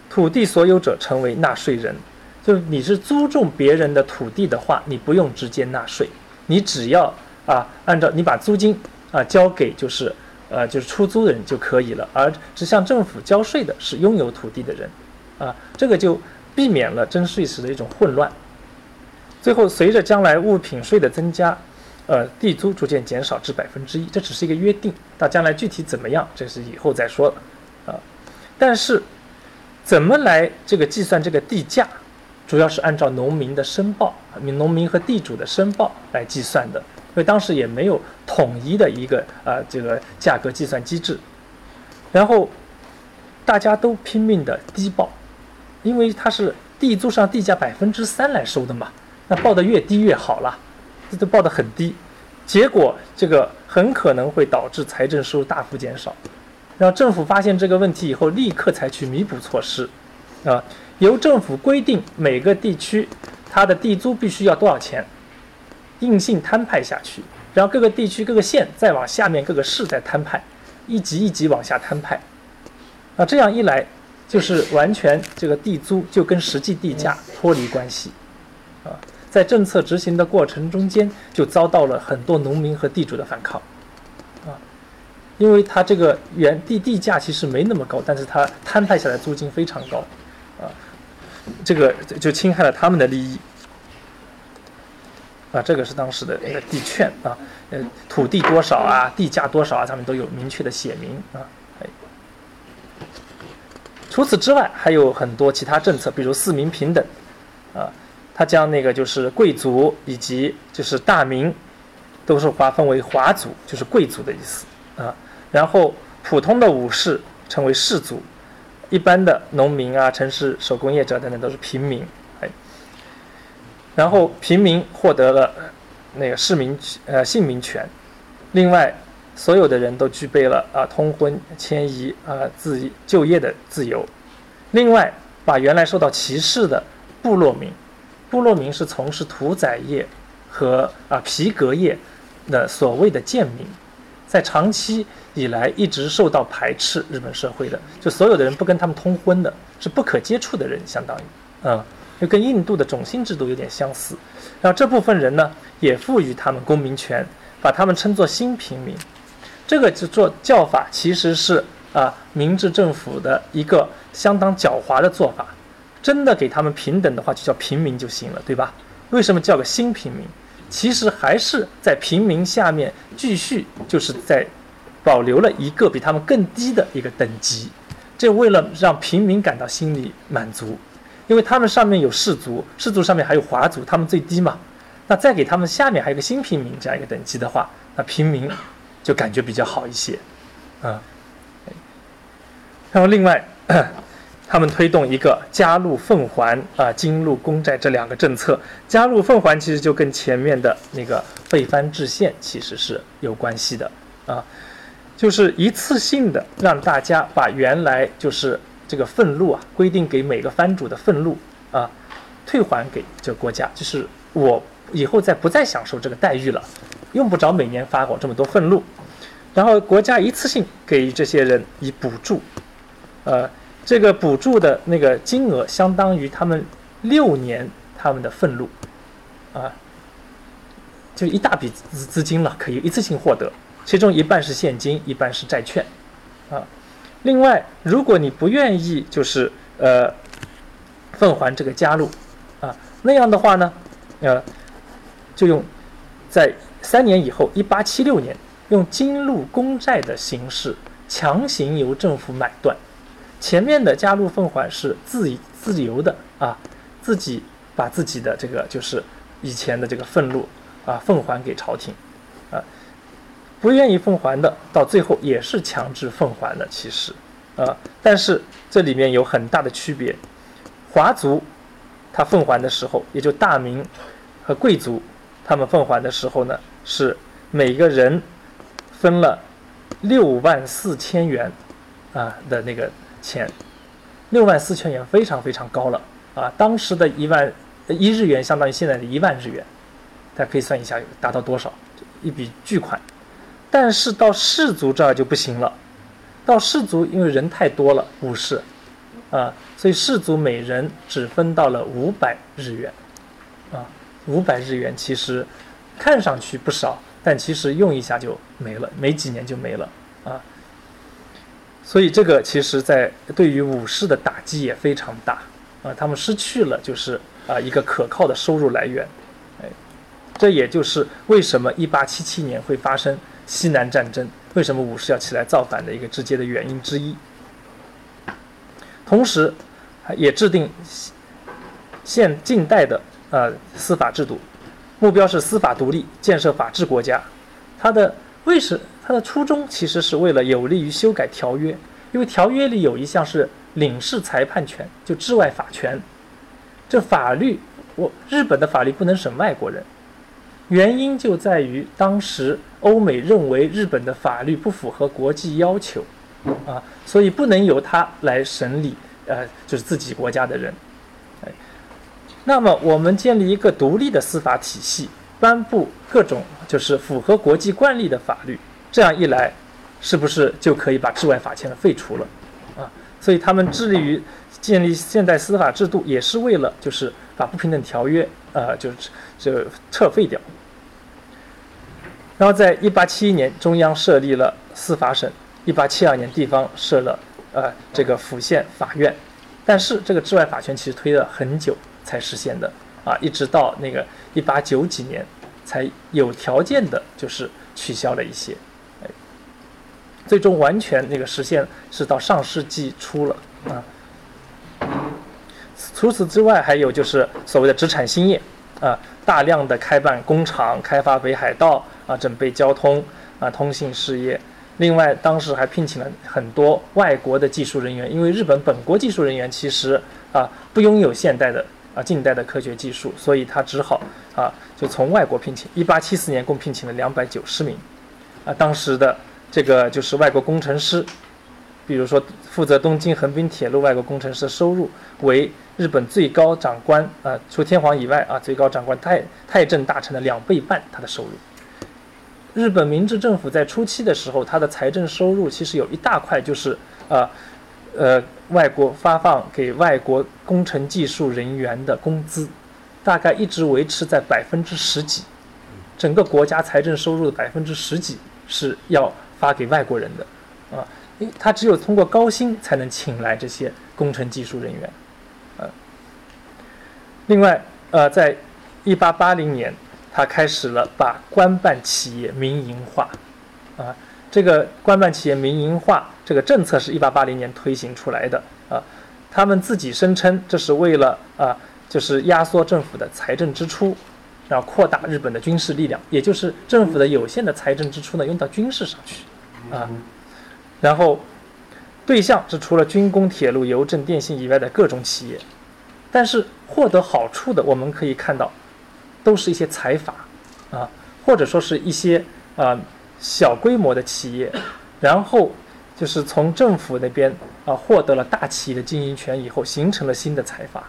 土地所有者成为纳税人，就是你是租种别人的土地的话，你不用直接纳税，你只要啊按照你把租金啊交给就是呃就是出租的人就可以了，而只向政府交税的是拥有土地的人，啊这个就避免了征税时的一种混乱。最后随着将来物品税的增加。呃，地租逐渐减少至百分之一，这只是一个约定，到将来具体怎么样，这是以后再说了，啊。但是，怎么来这个计算这个地价，主要是按照农民的申报，农民和地主的申报来计算的，因为当时也没有统一的一个啊这个价格计算机制，然后大家都拼命的低报，因为它是地租上地价百分之三来收的嘛，那报的越低越好了。这都报得很低，结果这个很可能会导致财政收入大幅减少。然后政府发现这个问题以后，立刻采取弥补措施，啊，由政府规定每个地区它的地租必须要多少钱，硬性摊派下去，然后各个地区各个县再往下面各个市再摊派，一级一级往下摊派，啊，这样一来就是完全这个地租就跟实际地价脱离关系，在政策执行的过程中间，就遭到了很多农民和地主的反抗，啊，因为他这个原地地价其实没那么高，但是他摊派下来租金非常高，啊，这个就侵害了他们的利益，啊，这个是当时的那个地券啊，呃，土地多少啊，地价多少啊，上面都有明确的写明啊，哎，除此之外还有很多其他政策，比如四民平等，啊。他将那个就是贵族以及就是大明，都是划分为华族，就是贵族的意思啊。然后普通的武士称为士族，一般的农民啊、城市手工业者等等都是平民。哎，然后平民获得了那个市民呃姓名权，另外所有的人都具备了啊通婚、迁移啊自就业的自由。另外，把原来受到歧视的部落民。部落民是从事屠宰业和啊皮革业的所谓的贱民，在长期以来一直受到排斥，日本社会的就所有的人不跟他们通婚的，是不可接触的人，相当于，嗯，就跟印度的种姓制度有点相似。然后这部分人呢，也赋予他们公民权，把他们称作新平民。这个就做叫法，其实是啊明治政府的一个相当狡猾的做法。真的给他们平等的话，就叫平民就行了，对吧？为什么叫个新平民？其实还是在平民下面继续，就是在保留了一个比他们更低的一个等级。这为了让平民感到心里满足，因为他们上面有士族，士族上面还有华族，他们最低嘛。那再给他们下面还有个新平民这样一个等级的话，那平民就感觉比较好一些，啊。然后另外。他们推动一个加入奉还啊，金入公债这两个政策。加入奉还其实就跟前面的那个废藩置县其实是有关系的啊，就是一次性的让大家把原来就是这个俸禄啊，规定给每个藩主的俸禄啊，退还给这个国家，就是我以后再不再享受这个待遇了，用不着每年发我这么多俸禄，然后国家一次性给这些人以补助，呃。这个补助的那个金额相当于他们六年他们的俸禄，啊，就一大笔资资金了，可以一次性获得，其中一半是现金，一半是债券，啊，另外，如果你不愿意就是呃奉还这个加禄，啊，那样的话呢，呃，就用在三年以后，一八七六年，用金禄公债的形式强行由政府买断。前面的加入奉还是自自由的啊，自己把自己的这个就是以前的这个俸禄啊奉还给朝廷，啊，不愿意奉还的到最后也是强制奉还的，其实啊，但是这里面有很大的区别，华族他奉还的时候，也就大明和贵族他们奉还的时候呢，是每个人分了六万四千元啊的那个。钱，六万四千元非常非常高了啊！当时的一万一日元相当于现在的一万日元，大家可以算一下达到多少，一笔巨款。但是到士族这儿就不行了，到士族因为人太多了，武士啊，所以士族每人只分到了五百日元啊，五百日元其实看上去不少，但其实用一下就没了，没几年就没了。所以这个其实，在对于武士的打击也非常大，啊，他们失去了就是啊一个可靠的收入来源，哎，这也就是为什么1877年会发生西南战争，为什么武士要起来造反的一个直接的原因之一。同时，也制定现近代的呃司法制度，目标是司法独立，建设法治国家。它的为什它的初衷其实是为了有利于修改条约，因为条约里有一项是领事裁判权，就治外法权。这法律，我日本的法律不能审外国人，原因就在于当时欧美认为日本的法律不符合国际要求，啊，所以不能由他来审理，呃，就是自己国家的人。哎，那么我们建立一个独立的司法体系，颁布各种就是符合国际惯例的法律。这样一来，是不是就可以把治外法权废除了？啊，所以他们致力于建立现代司法制度，也是为了就是把不平等条约，呃，就是就撤废掉。然后在1871年，中央设立了司法省；1872年，地方设了呃这个府县法院。但是这个治外法权其实推了很久才实现的啊，一直到那个1890几年才有条件的，就是取消了一些。最终完全那个实现是到上世纪初了啊。除此之外，还有就是所谓的殖产兴业啊，大量的开办工厂，开发北海道啊，准备交通啊，通信事业。另外，当时还聘请了很多外国的技术人员，因为日本本国技术人员其实啊不拥有现代的啊近代的科学技术，所以他只好啊就从外国聘请。一八七四年共聘请了两百九十名啊，当时的。这个就是外国工程师，比如说负责东京横滨铁路外国工程师的收入为日本最高长官啊，除天皇以外啊，最高长官太太政大臣的两倍半他的收入。日本明治政府在初期的时候，他的财政收入其实有一大块就是啊，呃，外国发放给外国工程技术人员的工资，大概一直维持在百分之十几，整个国家财政收入的百分之十几是要发给外国人的，啊，因他只有通过高薪才能请来这些工程技术人员，呃，另外，呃，在一八八零年。他开始了把官办企业民营化，啊，这个官办企业民营化这个政策是一八八零年推行出来的啊。他们自己声称这是为了啊，就是压缩政府的财政支出，然后扩大日本的军事力量，也就是政府的有限的财政支出呢用到军事上去啊。然后对象是除了军工、铁路、邮政、电信以外的各种企业，但是获得好处的我们可以看到。都是一些财阀，啊，或者说是一些啊小规模的企业，然后就是从政府那边啊获得了大企业的经营权以后，形成了新的财阀。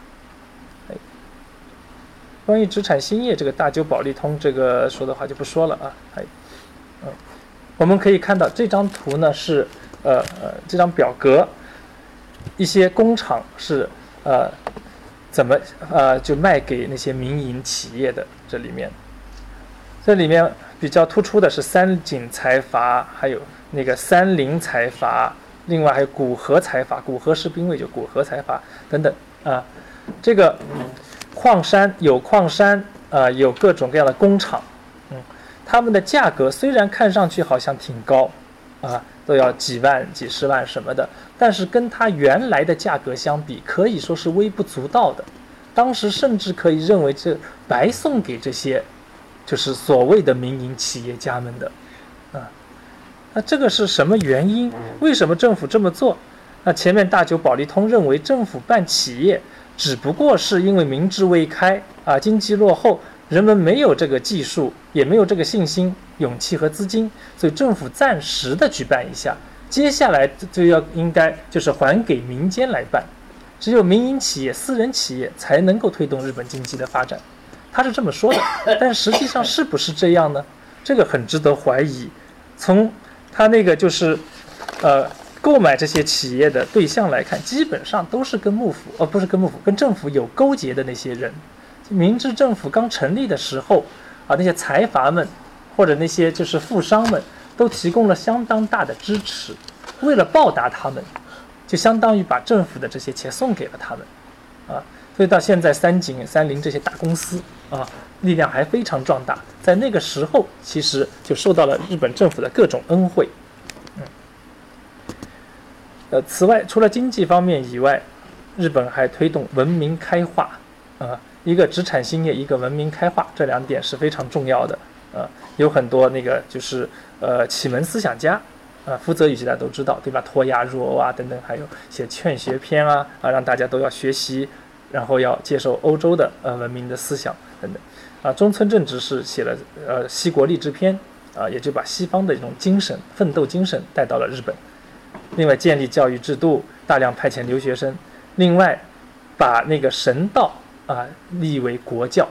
关于资产兴业这个大久保利通这个说的话就不说了啊，哎，我们可以看到这张图呢是呃呃这张表格，一些工厂是呃。怎么呃就卖给那些民营企业的？这里面，这里面比较突出的是三井财阀，还有那个三菱财阀，另外还有古河财阀，古河是兵卫，就古河财阀等等啊。这个矿山有矿山啊，有各种各样的工厂，他们的价格虽然看上去好像挺高啊，都要几万、几十万什么的。但是跟它原来的价格相比，可以说是微不足道的。当时甚至可以认为这白送给这些，就是所谓的民营企业家们的，啊，那这个是什么原因？为什么政府这么做？那前面大久保利通认为政府办企业只不过是因为民智未开啊，经济落后，人们没有这个技术，也没有这个信心、勇气和资金，所以政府暂时的举办一下。接下来就要应该就是还给民间来办，只有民营企业、私人企业才能够推动日本经济的发展，他是这么说的。但实际上是不是这样呢？这个很值得怀疑。从他那个就是，呃，购买这些企业的对象来看，基本上都是跟幕府，呃，不是跟幕府，跟政府有勾结的那些人。明治政府刚成立的时候，啊，那些财阀们或者那些就是富商们。都提供了相当大的支持，为了报答他们，就相当于把政府的这些钱送给了他们，啊，所以到现在三井、三菱这些大公司啊，力量还非常壮大，在那个时候其实就受到了日本政府的各种恩惠，嗯，呃，此外除了经济方面以外，日本还推动文明开化，啊，一个资产兴业，一个文明开化，这两点是非常重要的，呃，有很多那个就是。呃，启蒙思想家，啊，福泽谕大家都知道，对吧？脱亚入欧啊，等等，还有写劝学篇啊，啊，让大家都要学习，然后要接受欧洲的呃文明的思想等等，啊，中村正直是写了呃西国励志篇，啊，也就把西方的一种精神、奋斗精神带到了日本。另外，建立教育制度，大量派遣留学生，另外，把那个神道啊立为国教，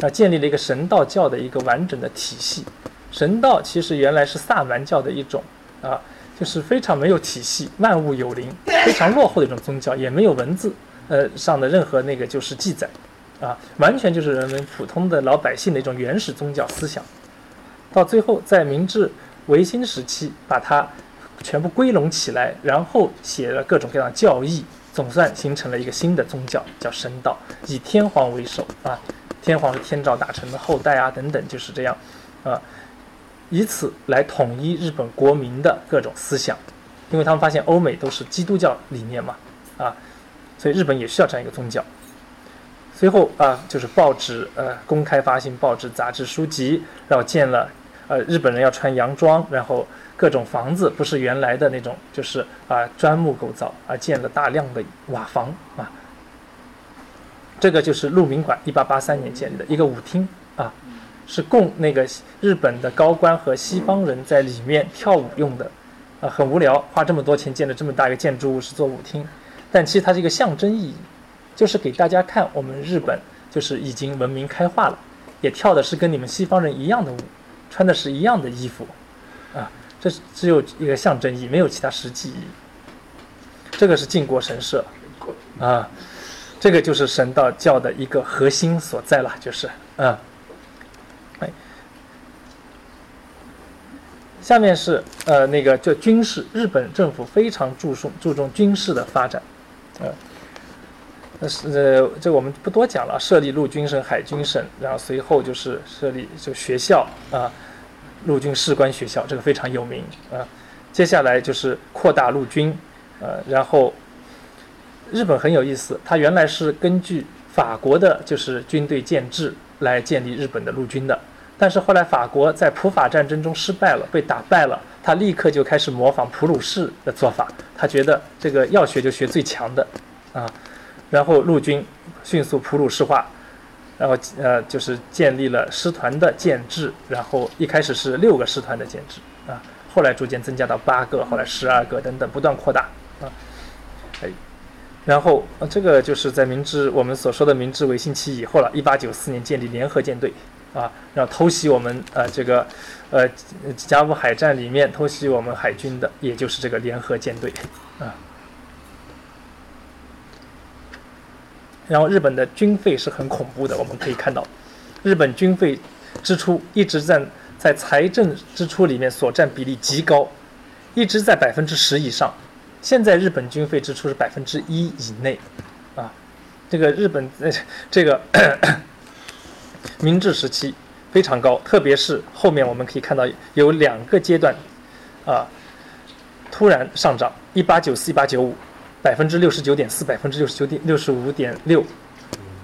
啊，建立了一个神道教的一个完整的体系。神道其实原来是萨满教的一种，啊，就是非常没有体系、万物有灵、非常落后的一种宗教，也没有文字，呃上的任何那个就是记载，啊，完全就是人们普通的老百姓的一种原始宗教思想。到最后，在明治维新时期，把它全部归拢起来，然后写了各种各样的教义，总算形成了一个新的宗教，叫神道，以天皇为首，啊，天皇是天照大臣的后代啊，等等，就是这样，啊。以此来统一日本国民的各种思想，因为他们发现欧美都是基督教理念嘛，啊，所以日本也需要这样一个宗教。随后啊，就是报纸呃公开发行报纸、杂志、书籍，然后建了呃日本人要穿洋装，然后各种房子不是原来的那种，就是啊砖木构造，而建了大量的瓦房啊。这个就是鹿鸣馆，一八八三年建立的一个舞厅啊。是供那个日本的高官和西方人在里面跳舞用的，啊，很无聊，花这么多钱建了这么大一个建筑物是做舞厅，但其实它是一个象征意义，就是给大家看我们日本就是已经文明开化了，也跳的是跟你们西方人一样的舞，穿的是一样的衣服，啊，这只有一个象征意义，没有其他实际意义。这个是靖国神社，啊，这个就是神道教的一个核心所在了，就是啊。下面是呃那个叫军事，日本政府非常注重注重军事的发展，呃，是呃这我们不多讲了，设立陆军省、海军省，然后随后就是设立就学校啊，陆军士官学校，这个非常有名啊。接下来就是扩大陆军，呃，然后日本很有意思，它原来是根据法国的就是军队建制来建立日本的陆军的。但是后来法国在普法战争中失败了，被打败了，他立刻就开始模仿普鲁士的做法，他觉得这个要学就学最强的，啊，然后陆军迅速普鲁士化，然后呃就是建立了师团的建制，然后一开始是六个师团的建制啊，后来逐渐增加到八个，后来十二个等等，不断扩大啊，哎，然后这个就是在明治我们所说的明治维新期以后了，一八九四年建立联合舰队。啊，然后偷袭我们呃这个，呃甲午海战里面偷袭我们海军的，也就是这个联合舰队，啊。然后日本的军费是很恐怖的，我们可以看到，日本军费支出一直在在财政支出里面所占比例极高，一直在百分之十以上。现在日本军费支出是百分之一以内，啊，这个日本 这个。明治时期非常高，特别是后面我们可以看到有两个阶段，啊，突然上涨，一八九四、一八九五，百分之六十九点四、百分之六十九点六十五点六，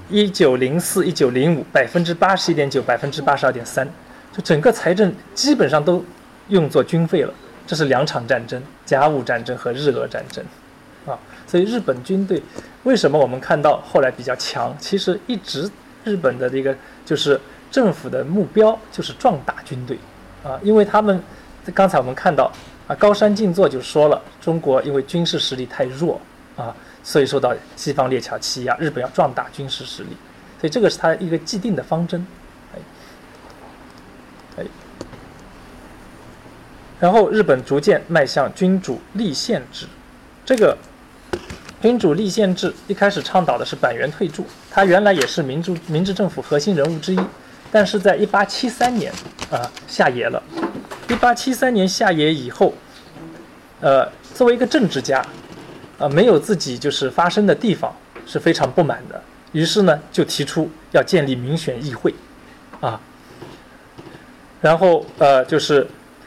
一九零四、一九零五，百分之八十一点九、百分之八十二点三，就整个财政基本上都用作军费了。这是两场战争，甲午战争和日俄战争，啊，所以日本军队为什么我们看到后来比较强？其实一直日本的这个。就是政府的目标就是壮大军队，啊，因为他们刚才我们看到啊，高山静坐就说了，中国因为军事实力太弱啊，所以受到西方列强欺压，日本要壮大军事实力，所以这个是他一个既定的方针，哎，哎，然后日本逐渐迈向君主立宪制，这个。君主立宪制一开始倡导的是板垣退助，他原来也是明治明治政府核心人物之一，但是在一八七三年啊下野了。一八七三年下野以后，呃，作为一个政治家，啊，没有自己就是发声的地方是非常不满的，于是呢就提出要建立民选议会，啊，然后呃就是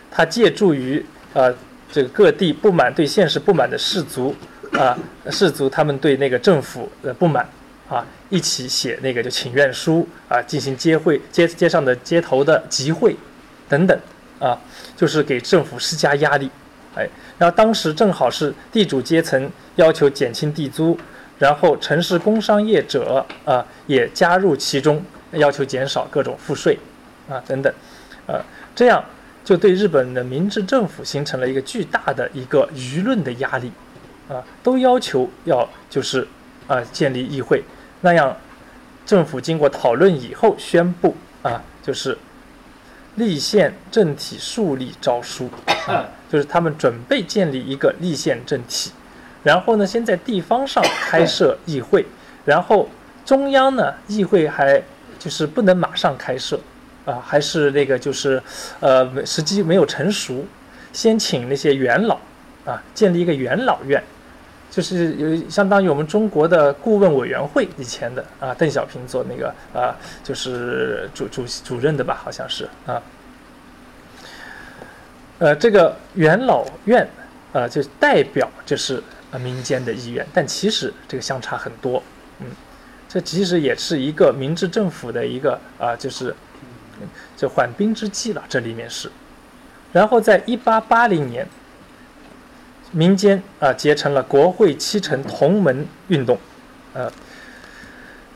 他借助于呃这个各地不满对现实不满的士族。啊，士族他们对那个政府的不满，啊，一起写那个就请愿书啊，进行街会街街上的街头的集会，等等，啊，就是给政府施加压力，哎，然后当时正好是地主阶层要求减轻地租，然后城市工商业者啊也加入其中，要求减少各种赋税，啊等等，呃，这样就对日本的明治政府形成了一个巨大的一个舆论的压力。啊，都要求要就是，啊，建立议会，那样，政府经过讨论以后宣布啊，就是立宪政体树立诏书。啊，就是他们准备建立一个立宪政体，然后呢，先在地方上开设议会，然后中央呢，议会还就是不能马上开设，啊，还是那个就是，呃，时机没有成熟，先请那些元老啊，建立一个元老院。就是有相当于我们中国的顾问委员会以前的啊，邓小平做那个啊，就是主主主任的吧，好像是啊。呃，这个元老院啊，就代表就是啊民间的意愿，但其实这个相差很多，嗯，这其实也是一个明治政府的一个啊，就是就缓兵之计了，这里面是。然后在一八八零年。民间啊结成了国会七成同盟运动，呃，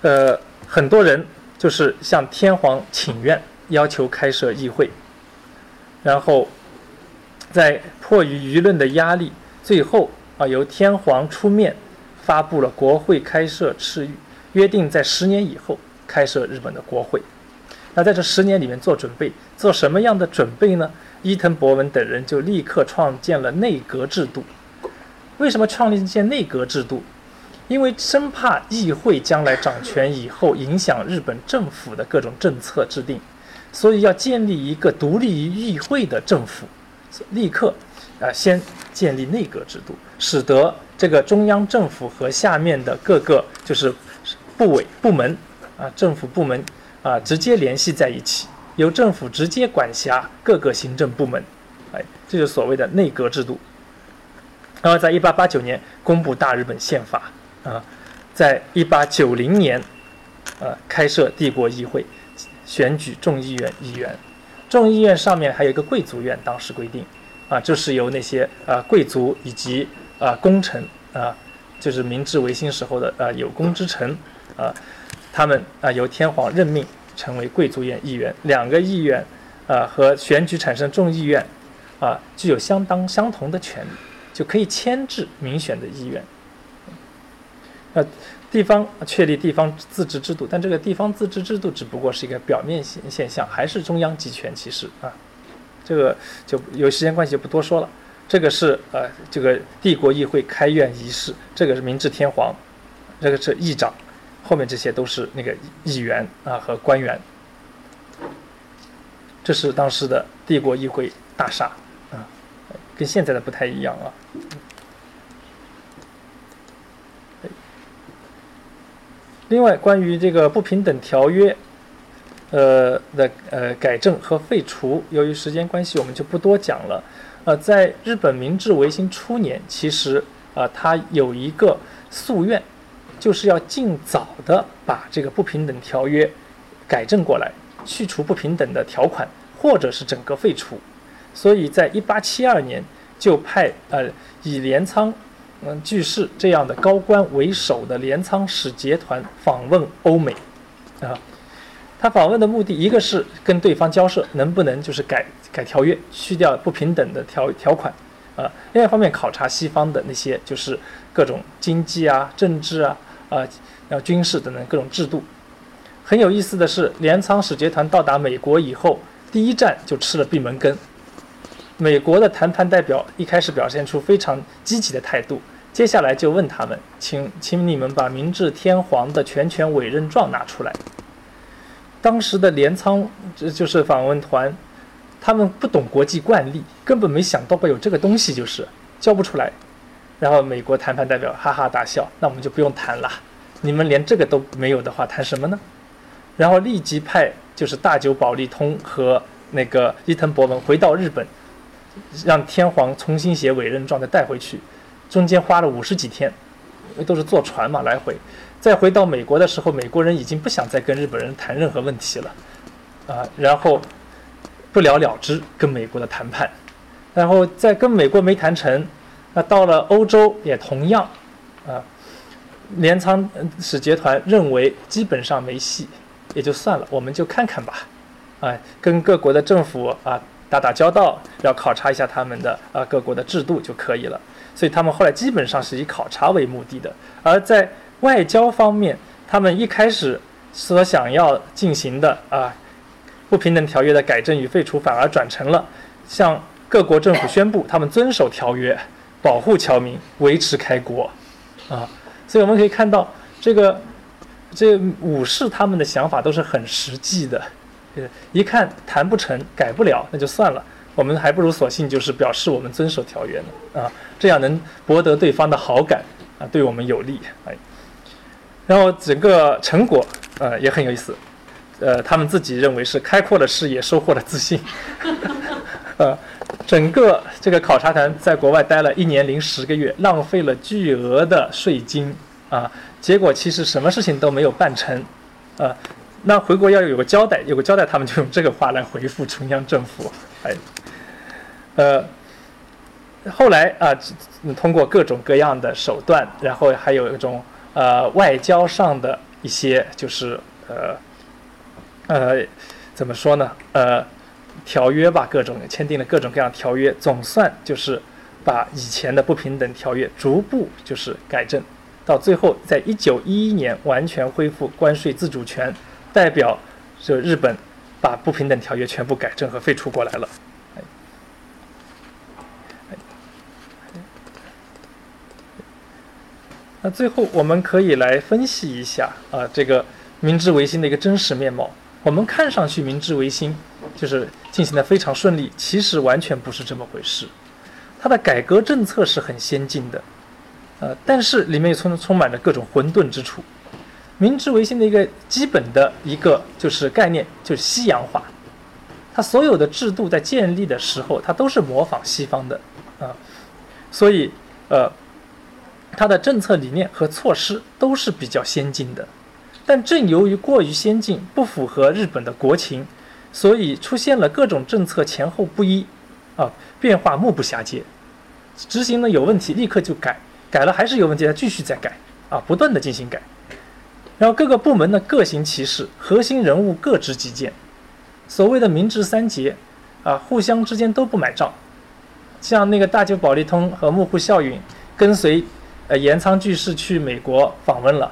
呃，很多人就是向天皇请愿，要求开设议会，然后在迫于舆论的压力，最后啊由天皇出面发布了国会开设敕谕，约定在十年以后开设日本的国会。那在这十年里面做准备，做什么样的准备呢？伊藤博文等人就立刻创建了内阁制度。为什么创立建内阁制度？因为生怕议会将来掌权以后影响日本政府的各种政策制定，所以要建立一个独立于议会的政府。立刻啊，先建立内阁制度，使得这个中央政府和下面的各个就是部委部门啊，政府部门啊，直接联系在一起，由政府直接管辖各个行政部门。哎，这就是所谓的内阁制度。然后，在一八八九年公布大日本宪法。啊，在一八九零年，呃，开设帝国议会，选举众议院议员。众议院上面还有一个贵族院，当时规定，啊，就是由那些呃贵族以及啊功臣啊，就是明治维新时候的呃有功之臣啊，他们啊由天皇任命成为贵族院议员。两个议员啊和选举产生众议院啊具有相当相同的权利，就可以牵制民选的议员。呃，地方确立地方自治制度，但这个地方自治制度只不过是一个表面现现象，还是中央集权其实啊，这个就有时间关系就不多说了。这个是呃，这个帝国议会开院仪式，这个是明治天皇，这个是议长，后面这些都是那个议员啊和官员。这是当时的帝国议会大厦啊，跟现在的不太一样啊。另外，关于这个不平等条约，呃的呃改正和废除，由于时间关系，我们就不多讲了。呃，在日本明治维新初年，其实啊，它有一个夙愿，就是要尽早的把这个不平等条约改正过来，去除不平等的条款，或者是整个废除。所以在一八七二年，就派呃以镰仓。嗯，巨士这样的高官为首的镰仓使节团访问欧美，啊，他访问的目的一个是跟对方交涉，能不能就是改改条约，去掉不平等的条条款，啊，另外一方面考察西方的那些就是各种经济啊、政治啊、啊、然后军事等等各种制度。很有意思的是，镰仓使节团到达美国以后，第一站就吃了闭门羹。美国的谈判代表一开始表现出非常积极的态度，接下来就问他们，请请你们把明治天皇的全权委任状拿出来。当时的镰仓这就是访问团，他们不懂国际惯例，根本没想到会有这个东西，就是交不出来。然后美国谈判代表哈哈大笑，那我们就不用谈了，你们连这个都没有的话，谈什么呢？然后立即派就是大久保利通和那个伊藤博文回到日本。让天皇重新写委任状再带回去，中间花了五十几天，因为都是坐船嘛来回。再回到美国的时候，美国人已经不想再跟日本人谈任何问题了，啊，然后不了了之跟美国的谈判，然后再跟美国没谈成，那到了欧洲也同样，啊，镰仓使节团认为基本上没戏，也就算了，我们就看看吧，哎，跟各国的政府啊。打打交道，要考察一下他们的啊各国的制度就可以了。所以他们后来基本上是以考察为目的的。而在外交方面，他们一开始所想要进行的啊不平等条约的改正与废除，反而转成了向各国政府宣布他们遵守条约，保护侨民，维持开国啊。所以我们可以看到，这个这武士他们的想法都是很实际的。一看谈不成，改不了，那就算了。我们还不如索性就是表示我们遵守条约呢，啊，这样能博得对方的好感，啊，对我们有利。哎，然后整个成果，呃，也很有意思。呃，他们自己认为是开阔了视野，收获了自信。呃，整个这个考察团在国外待了一年零十个月，浪费了巨额的税金，啊，结果其实什么事情都没有办成，呃。那回国要有个交代，有个交代，他们就用这个话来回复中央政府。哎，呃，后来啊，通过各种各样的手段，然后还有一种呃外交上的一些，就是呃呃怎么说呢？呃，条约吧，各种签订了各种各样条约，总算就是把以前的不平等条约逐步就是改正，到最后在一九一一年完全恢复关税自主权，代表就日本把不平等条约全部改正和废除过来了。那最后我们可以来分析一下啊，这个明治维新的一个真实面貌。我们看上去明治维新就是进行的非常顺利，其实完全不是这么回事。它的改革政策是很先进的，呃，但是里面充充满着各种混沌之处。明治维新的一个基本的一个就是概念就是西洋化，它所有的制度在建立的时候，它都是模仿西方的啊，所以呃，它的政策理念和措施都是比较先进的。但正由于过于先进，不符合日本的国情，所以出现了各种政策前后不一，啊，变化目不暇接。执行呢有问题，立刻就改，改了还是有问题，再继续再改，啊，不断的进行改。然后各个部门呢各行其事，核心人物各执己见。所谓的明治三杰，啊，互相之间都不买账。像那个大久保利通和幕户孝允，跟随呃岩仓具视去美国访问了。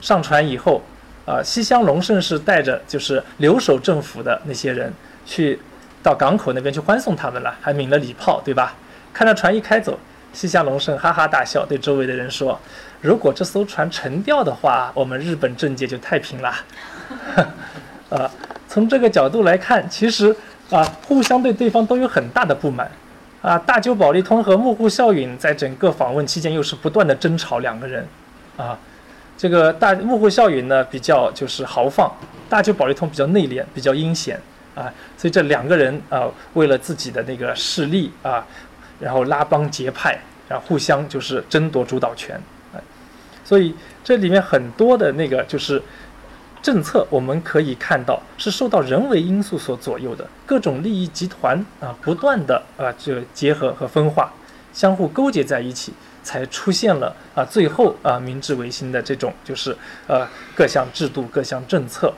上船以后，啊，西乡隆盛是带着就是留守政府的那些人去到港口那边去欢送他们了，还鸣了礼炮，对吧？看到船一开走，西乡隆盛哈哈大笑，对周围的人说：“如果这艘船沉掉的话，我们日本政界就太平了。”啊，从这个角度来看，其实啊，互相对对方都有很大的不满。啊，大久保利通和幕户孝允在整个访问期间又是不断的争吵，两个人，啊。这个大幕户孝允呢比较就是豪放，大久保利通比较内敛，比较阴险啊，所以这两个人啊为了自己的那个势力啊，然后拉帮结派，然后互相就是争夺主导权啊，所以这里面很多的那个就是政策，我们可以看到是受到人为因素所左右的，各种利益集团啊不断的啊就结合和分化，相互勾结在一起。才出现了啊，最后啊，明治维新的这种就是呃各项制度、各项政策。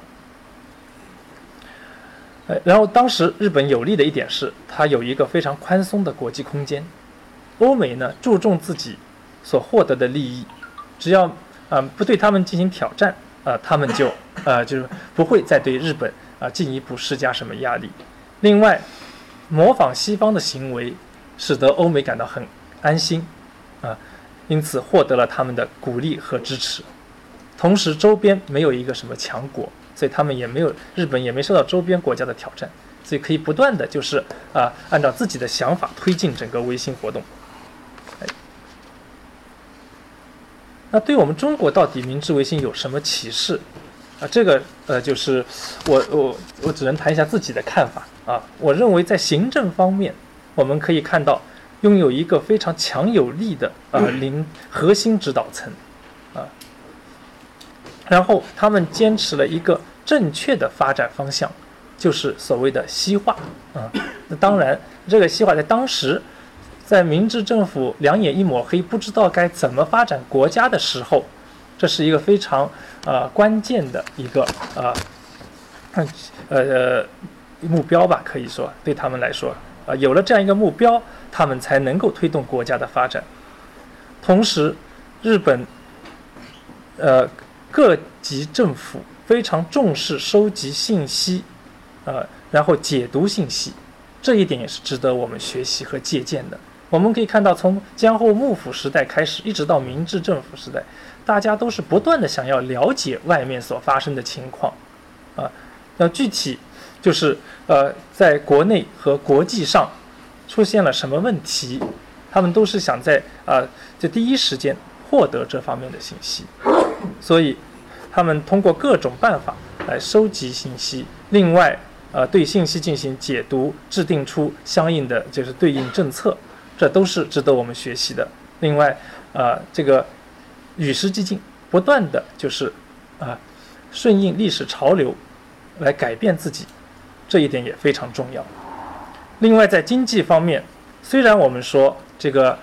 呃，然后当时日本有利的一点是，它有一个非常宽松的国际空间。欧美呢注重自己所获得的利益，只要啊不对他们进行挑战啊，他们就呃就是不会再对日本啊进一步施加什么压力。另外，模仿西方的行为，使得欧美感到很安心。啊，因此获得了他们的鼓励和支持，同时周边没有一个什么强国，所以他们也没有日本也没受到周边国家的挑战，所以可以不断的就是啊按照自己的想法推进整个维新活动。哎，那对我们中国到底明治维新有什么启示啊？这个呃就是我我我只能谈一下自己的看法啊。我认为在行政方面，我们可以看到。拥有一个非常强有力的啊领核心指导层，啊，然后他们坚持了一个正确的发展方向，就是所谓的西化啊。那当然，这个西化在当时，在明治政府两眼一抹黑，不知道该怎么发展国家的时候，这是一个非常啊关键的一个啊呃目标吧，可以说对他们来说啊，有了这样一个目标。他们才能够推动国家的发展。同时，日本呃各级政府非常重视收集信息，呃，然后解读信息，这一点也是值得我们学习和借鉴的。我们可以看到，从江户幕府时代开始，一直到明治政府时代，大家都是不断的想要了解外面所发生的情况，啊，那具体就是呃，在国内和国际上。出现了什么问题？他们都是想在啊，就第一时间获得这方面的信息，所以他们通过各种办法来收集信息。另外，呃，对信息进行解读，制定出相应的就是对应政策，这都是值得我们学习的。另外，呃，这个与时俱进，不断的就是啊，顺应历史潮流来改变自己，这一点也非常重要。另外，在经济方面，虽然我们说这个，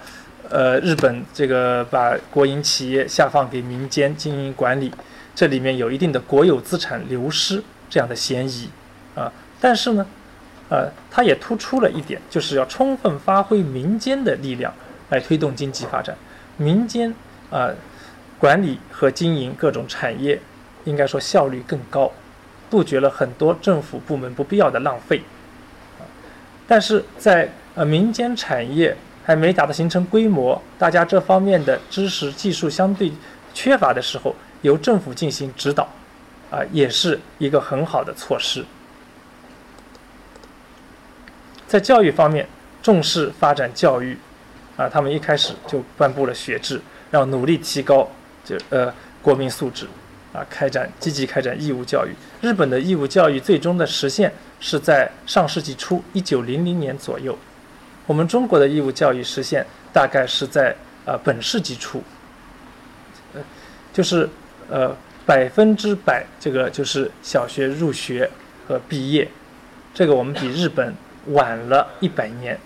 呃，日本这个把国营企业下放给民间经营管理，这里面有一定的国有资产流失这样的嫌疑，啊，但是呢，呃，它也突出了一点，就是要充分发挥民间的力量来推动经济发展。民间啊，管理和经营各种产业，应该说效率更高，杜绝了很多政府部门不必要的浪费。但是在呃民间产业还没达到形成规模，大家这方面的知识技术相对缺乏的时候，由政府进行指导，啊，也是一个很好的措施。在教育方面，重视发展教育，啊，他们一开始就颁布了学制，要努力提高就呃国民素质，啊，开展积极开展义务教育。日本的义务教育最终的实现是在上世纪初一九零零年左右，我们中国的义务教育实现大概是在呃本世纪初，呃，就是呃百分之百这个就是小学入学和毕业，这个我们比日本。晚了一百年，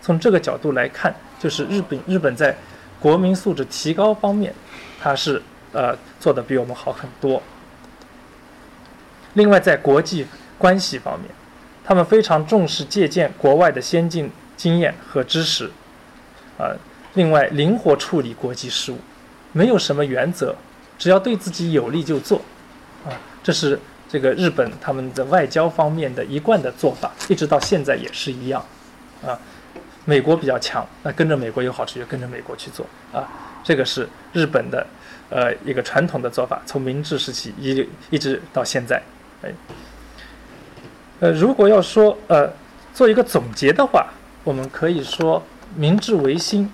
从这个角度来看，就是日本日本在国民素质提高方面，它是呃做的比我们好很多。另外，在国际关系方面，他们非常重视借鉴国外的先进经验和知识，啊，另外灵活处理国际事务，没有什么原则，只要对自己有利就做，啊，这是。这个日本他们的外交方面的一贯的做法，一直到现在也是一样，啊，美国比较强，那跟着美国有好处就跟着美国去做啊，这个是日本的呃一个传统的做法，从明治时期一一直到现在，哎，呃，如果要说呃做一个总结的话，我们可以说明治维新，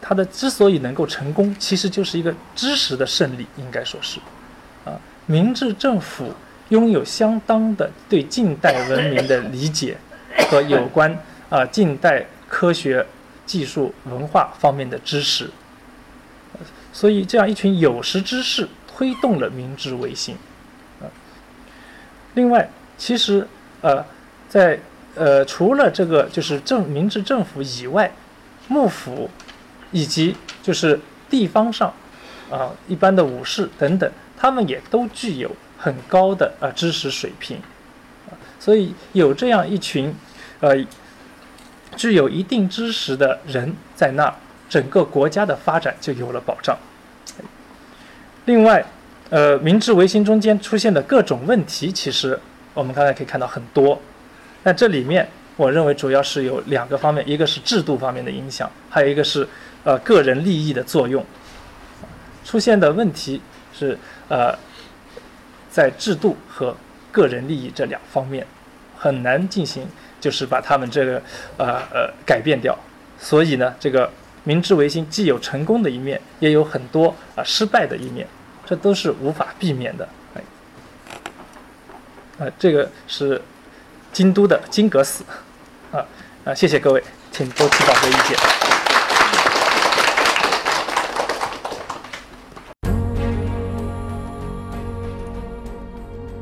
它的之所以能够成功，其实就是一个知识的胜利，应该说是。啊明治政府拥有相当的对近代文明的理解和有关啊近代科学技术文化方面的知识，所以这样一群有识之士推动了明治维新。啊，另外，其实呃，在呃除了这个就是政明治政府以外，幕府以及就是地方上啊一般的武士等等。他们也都具有很高的啊知识水平，所以有这样一群呃具有一定知识的人在那，整个国家的发展就有了保障。另外，呃，明治维新中间出现的各种问题，其实我们刚才可以看到很多，但这里面我认为主要是有两个方面，一个是制度方面的影响，还有一个是呃个人利益的作用。出现的问题是。呃，在制度和个人利益这两方面，很难进行，就是把他们这个呃呃改变掉。所以呢，这个明治维新既有成功的一面，也有很多啊失败的一面，这都是无法避免的。哎，啊，这个是京都的金阁寺，啊啊，谢谢各位，请多提宝贵意见。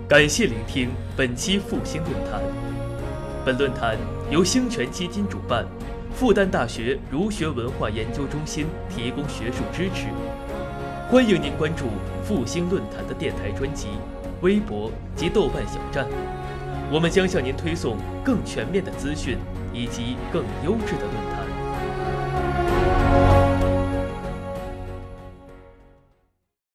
感谢聆听本期复兴论坛。本论坛由兴泉基金主办，复旦大学儒学文化研究中心提供学术支持。欢迎您关注复兴论坛的电台专辑、微博及豆瓣小站，我们将向您推送更全面的资讯以及更优质的论。